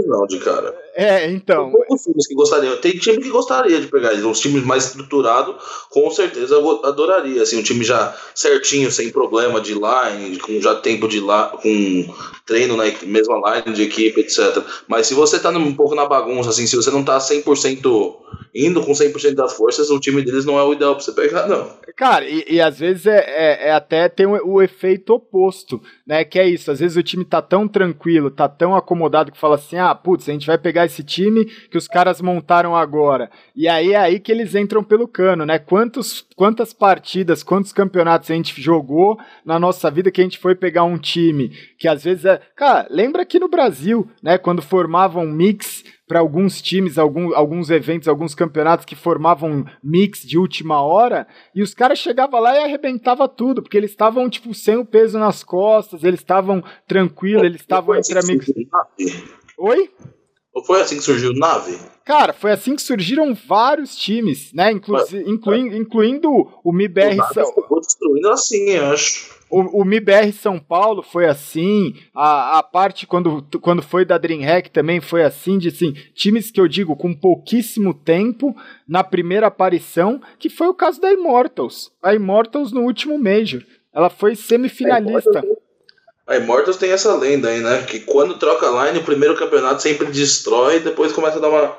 Não, de cara. É, então. Tem poucos times que gostariam. Tem time que gostaria de pegar eles. Uns times mais estruturados, com certeza adoraria. Assim, um time já certinho, sem problema de line, com já tempo de lá, com treino na mesma line de equipe, etc. Mas se você tá um pouco na bagunça, assim, se você não tá 100% indo com 100% das forças, o time deles não é o ideal pra você pegar, não. Cara, e, e às vezes é, é, é até tem o, o, efeito oposto, né? Que é isso, às vezes o time tá tão tranquilo, tá tão acomodado que fala assim, ah, putz, a gente vai pegar esse time que os caras montaram agora. E aí é aí que eles entram pelo cano, né? Quantos, quantas partidas, quantos campeonatos a gente jogou na nossa vida que a gente foi pegar um time que às vezes é... Cara, lembra aqui no Brasil, né? Quando formavam um mix para alguns times, algum, alguns eventos, alguns campeonatos que formavam mix de última hora, e os caras chegavam lá e arrebentava tudo, porque eles estavam tipo sem o peso nas costas, eles estavam tranquilos, eles estavam entre amigos. Oi? Ou foi assim que surgiu Nave? Cara, foi assim que surgiram vários times, né? Inclu incluindo, incluindo o MIBR. São... destruindo assim, eu acho. O, o MIBR São Paulo foi assim, a, a parte quando, quando foi da DreamHack também foi assim, de assim, times que eu digo com pouquíssimo tempo na primeira aparição, que foi o caso da Immortals. A Immortals no último Major. Ela foi semifinalista. A Immortals tem essa lenda aí, né? Que quando troca line, o primeiro campeonato sempre destrói e depois começa a dar uma.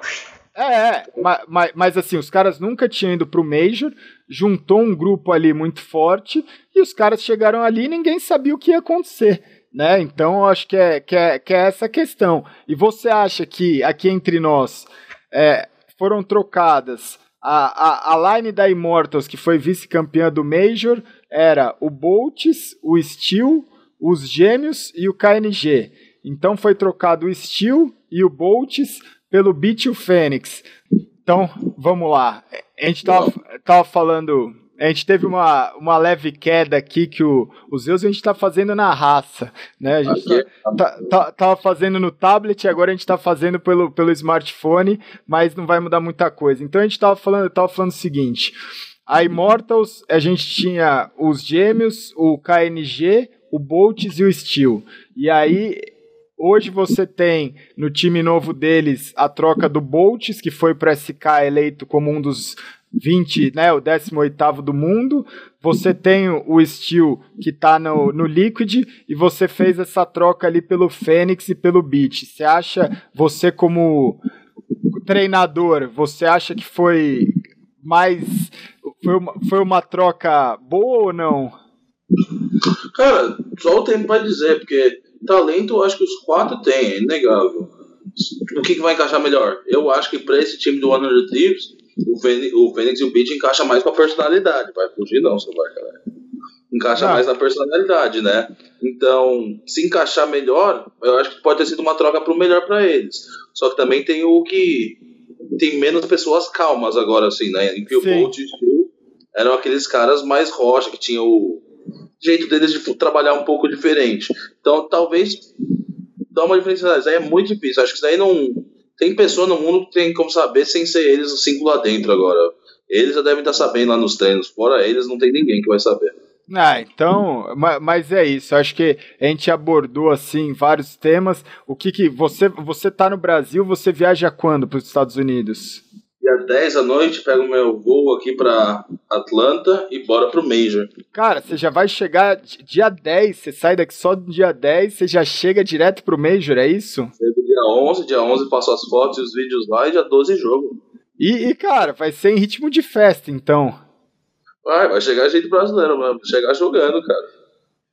É, é mas, mas, assim, os caras nunca tinham ido pro Major, juntou um grupo ali muito forte e os caras chegaram ali e ninguém sabia o que ia acontecer. Né? Então, eu acho que é, que, é, que é essa questão. E você acha que aqui entre nós é, foram trocadas a, a, a line da Immortals, que foi vice-campeã do Major, era o Bolts, o Steel, os Gêmeos e o KNG. Então foi trocado o Steel e o Bolts pelo Beat e o Fênix. Então, vamos lá. A gente tava, tava falando. A gente teve uma, uma leve queda aqui que o, os Zeus a gente está fazendo na raça. Né? A gente okay. tá, tá, tá, tava fazendo no tablet, agora a gente está fazendo pelo, pelo smartphone, mas não vai mudar muita coisa. Então a gente estava falando, tava falando o seguinte. A Immortals, a gente tinha os gêmeos, o KNG, o Bolts e o Steel. E aí, hoje você tem no time novo deles a troca do Bolts, que foi para SK eleito como um dos 20, né, o 18 do mundo. Você tem o Steel que está no, no Liquid e você fez essa troca ali pelo Fênix e pelo Beat. Você acha, você como treinador, você acha que foi mais foi uma, foi uma troca boa ou não? Cara, só o tempo vai dizer, porque talento eu acho que os quatro têm, é inegável. O que, que vai encaixar melhor? Eu acho que para esse time do 100 Thieves, o Fênix, o Fênix e o Beat encaixa mais com a personalidade. Vai fugir não, seu vai, cara. Encaixa ah. mais na personalidade, né? Então, se encaixar melhor, eu acho que pode ter sido uma troca pro melhor para eles. Só que também tem o que tem menos pessoas calmas agora, assim, né? Em que o Bolt e o eram aqueles caras mais rocha, que tinham o jeito deles de trabalhar um pouco diferente. Então, talvez dá uma diferença. Isso aí é muito difícil. Acho que isso aí não. Tem pessoa no mundo que tem como saber sem ser eles os cinco lá dentro agora. Eles já devem estar sabendo lá nos treinos. Fora eles, não tem ninguém que vai saber. Ah, então, mas é isso. Acho que a gente abordou assim vários temas. O que que você você tá no Brasil? Você viaja quando para os Estados Unidos? Dia 10 da noite, pego meu voo aqui pra Atlanta e bora pro Major. Cara, você já vai chegar dia 10, você sai daqui só no dia 10, você já chega direto pro Major, é isso? Chego dia 11, dia 11 passo as fotos e os vídeos lá e dia 12 jogo. E, e, cara, vai ser em ritmo de festa, então. Vai, vai chegar jeito brasileiro mesmo, chegar jogando, cara.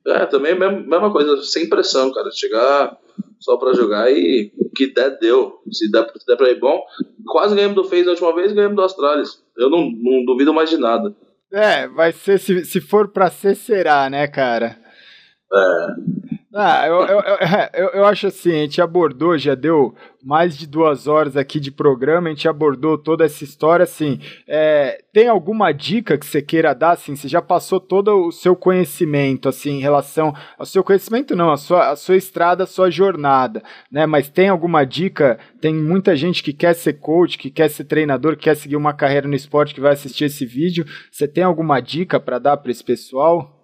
É, também é a mesma coisa, sem pressão, cara. Chegar só pra jogar e o que der, deu. Se der, se der pra ir bom. Quase ganhamos do Face a última vez ganhamos do Astralis. Eu não, não duvido mais de nada. É, vai ser, se, se for pra ser, será, né, cara? É. Ah, eu, eu, eu, eu, acho assim, a gente abordou, já deu mais de duas horas aqui de programa, a gente abordou toda essa história, assim, é, tem alguma dica que você queira dar, assim, você já passou todo o seu conhecimento, assim, em relação ao seu conhecimento não, a sua, a sua estrada, a sua jornada, né, mas tem alguma dica, tem muita gente que quer ser coach, que quer ser treinador, que quer seguir uma carreira no esporte, que vai assistir esse vídeo, você tem alguma dica para dar para esse pessoal?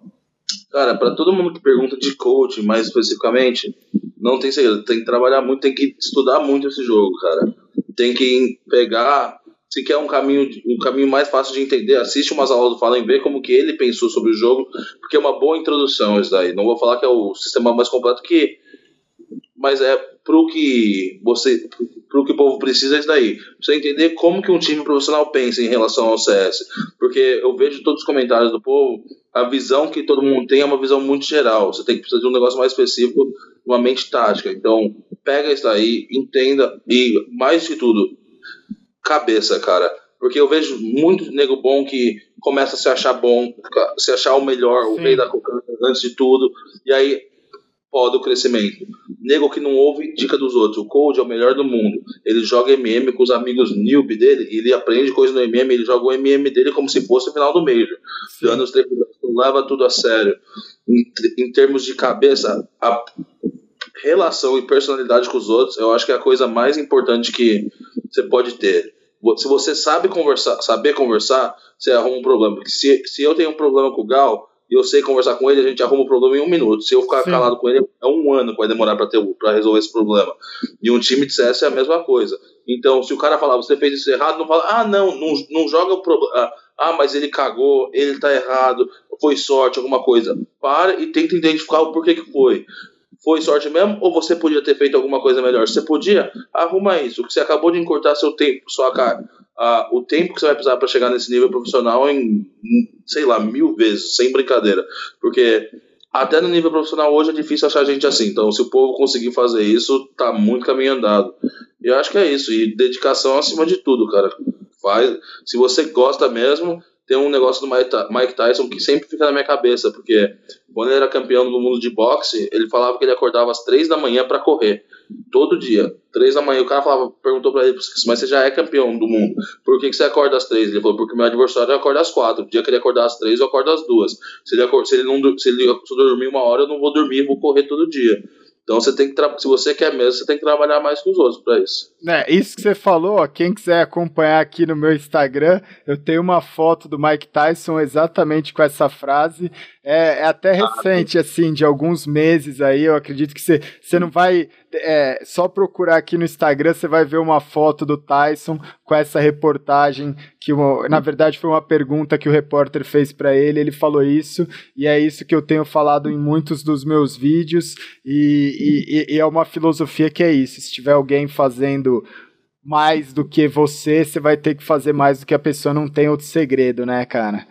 Cara, para todo mundo que pergunta de coaching, mais especificamente, não tem segredo. Tem que trabalhar muito, tem que estudar muito esse jogo, cara. Tem que pegar. Se quer um caminho, um caminho mais fácil de entender, assiste umas aulas do Fallen, vê como que ele pensou sobre o jogo, porque é uma boa introdução isso daí. Não vou falar que é o sistema mais completo que mas é pro que você pro que o povo precisa é isso daí. Você entender como que um time profissional pensa em relação ao CS. Porque eu vejo todos os comentários do povo, a visão que todo mundo tem é uma visão muito geral. Você tem que precisar de um negócio mais específico, uma mente tática. Então, pega isso daí, entenda e mais de tudo, cabeça, cara. Porque eu vejo muito nego bom que começa a se achar bom, se achar o melhor, Sim. o rei da coca antes de tudo, e aí roda o crescimento. Nego que não ouve dica dos outros. O Cold é o melhor do mundo. Ele joga MM com os amigos noob dele, ele aprende coisa no MM, ele joga o MM dele como se fosse o final do Major. Dando os leva tudo a sério. Em, em termos de cabeça, a relação e personalidade com os outros, eu acho que é a coisa mais importante que você pode ter. Se você sabe conversar, saber conversar, você arruma um problema. Se, se eu tenho um problema com o Gal, e eu sei conversar com ele, a gente arruma o problema em um minuto. Se eu ficar Sim. calado com ele, é um ano que vai demorar para resolver esse problema. E um time de CS é a mesma coisa. Então, se o cara falar, você fez isso errado, não fala, ah, não, não, não joga o problema. Ah, ah, mas ele cagou, ele tá errado, foi sorte, alguma coisa. Para e tenta identificar o porquê que foi. Foi sorte mesmo ou você podia ter feito alguma coisa melhor? Você podia? Arruma isso. Que você acabou de encurtar seu tempo, sua cara a, o tempo que você vai precisar para chegar nesse nível profissional em, sei lá, mil vezes, sem brincadeira. Porque até no nível profissional hoje é difícil achar gente assim. Então, se o povo conseguir fazer isso, tá muito caminho andado. E eu acho que é isso. E dedicação acima de tudo, cara. Faz. Se você gosta mesmo, tem um negócio do Mike Tyson que sempre fica na minha cabeça, porque quando ele era campeão do mundo de boxe, ele falava que ele acordava às três da manhã para correr. Todo dia. Três da manhã. O cara falava, perguntou pra ele, mas você já é campeão do mundo. Por que, que você acorda às três? Ele falou, porque meu adversário acorda às quatro. O dia que ele acordar às três, eu acordo às duas. Se ele, acorda, se ele não se ele se dormir uma hora, eu não vou dormir, vou correr todo dia. Então você tem que se você quer mesmo, você tem que trabalhar mais com os outros para isso. É, isso que você falou, ó, quem quiser acompanhar aqui no meu Instagram, eu tenho uma foto do Mike Tyson exatamente com essa frase. É, é até recente, assim, de alguns meses aí. Eu acredito que você, você não vai é, só procurar aqui no Instagram, você vai ver uma foto do Tyson com essa reportagem que, na verdade, foi uma pergunta que o repórter fez para ele. Ele falou isso e é isso que eu tenho falado em muitos dos meus vídeos e, e, e é uma filosofia que é isso. Se tiver alguém fazendo mais do que você, você vai ter que fazer mais do que a pessoa não tem outro segredo, né, cara?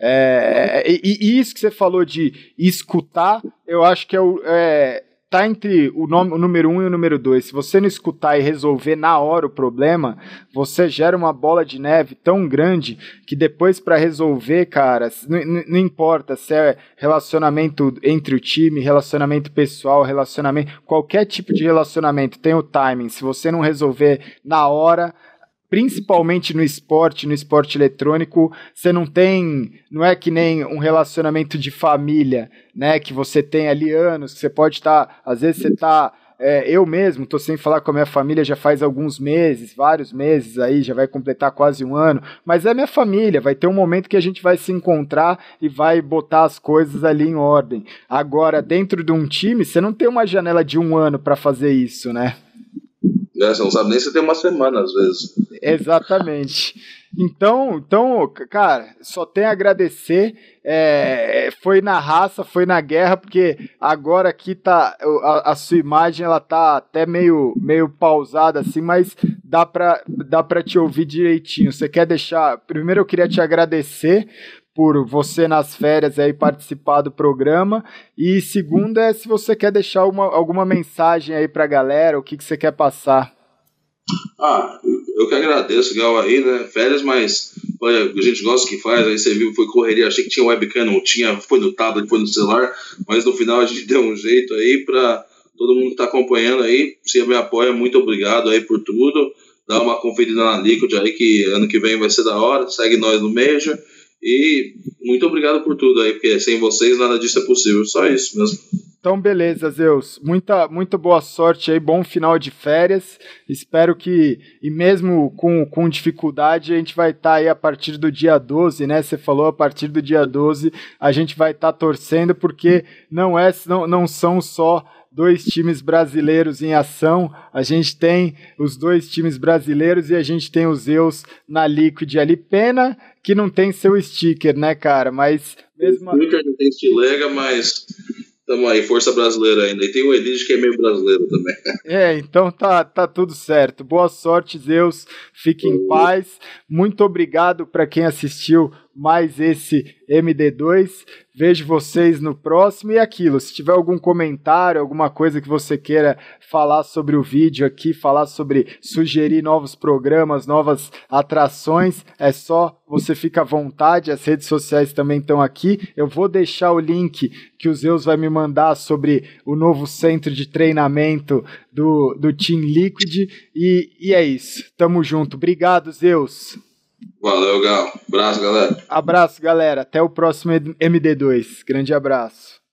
É, e, e, isso que você falou de escutar, eu acho que é, o, é tá entre o, nome, o número um e o número dois. Se você não escutar e resolver na hora o problema, você gera uma bola de neve tão grande que depois para resolver, cara, não, não, importa se é relacionamento entre o time, relacionamento pessoal, relacionamento, qualquer tipo de relacionamento tem o timing. Se você não resolver na hora, principalmente no esporte, no esporte eletrônico, você não tem, não é que nem um relacionamento de família, né, que você tem ali anos, que você pode estar, tá, às vezes você está é, eu mesmo estou sem falar com a minha família já faz alguns meses, vários meses aí, já vai completar quase um ano, mas é minha família, vai ter um momento que a gente vai se encontrar e vai botar as coisas ali em ordem. Agora, dentro de um time, você não tem uma janela de um ano para fazer isso, né? Né? Você não sabe nem se tem uma semana, às vezes. Exatamente. Então, então, cara, só tem a agradecer. É, foi na raça, foi na guerra, porque agora aqui tá a, a, sua imagem, ela tá até meio, meio pausada assim, mas dá para dá para te ouvir direitinho. Você quer deixar? Primeiro eu queria te agradecer por você nas férias aí participar do programa. E segunda é se você quer deixar uma, alguma mensagem aí pra galera, o que, que você quer passar. Ah, eu que agradeço, Gal, aí, né? Férias, mas olha, a gente gosta que faz, aí você viu, foi correria, achei que tinha webcam, não tinha, foi no tablet, foi no celular, mas no final a gente *laughs* deu um jeito aí pra todo mundo que tá acompanhando aí, se me apoia, muito obrigado aí por tudo. Dá uma conferida na Liquid aí, que ano que vem vai ser da hora, segue nós no Major. E muito obrigado por tudo aí, porque sem vocês nada disso é possível. Só isso mesmo. Então, beleza, Zeus. Muita, muita boa sorte aí, bom final de férias. Espero que, e mesmo com, com dificuldade, a gente vai estar tá aí a partir do dia 12, né? Você falou a partir do dia 12, a gente vai estar tá torcendo, porque não, é, não, não são só dois times brasileiros em ação. A gente tem os dois times brasileiros e a gente tem os Zeus na Liquid ali. Pena que não tem seu sticker, né, cara? Mas mesmo. O sticker não tem estilega, mas Tamo aí, força brasileira ainda. E tem o Elige que é meio brasileiro também. *laughs* É, então tá, tá tudo certo. Boa sorte, Zeus. Fique em paz. Muito obrigado para quem assistiu mais esse MD2. Vejo vocês no próximo e aquilo. Se tiver algum comentário, alguma coisa que você queira falar sobre o vídeo aqui, falar sobre sugerir novos programas, novas atrações, é só você fica à vontade. As redes sociais também estão aqui. Eu vou deixar o link que o Zeus vai me mandar sobre o novo centro de treinamento do, do Team Liquid. E, e é isso. Tamo junto. Obrigado, Zeus. Valeu, Gal. Abraço, galera. Abraço, galera. Até o próximo MD2. Grande abraço.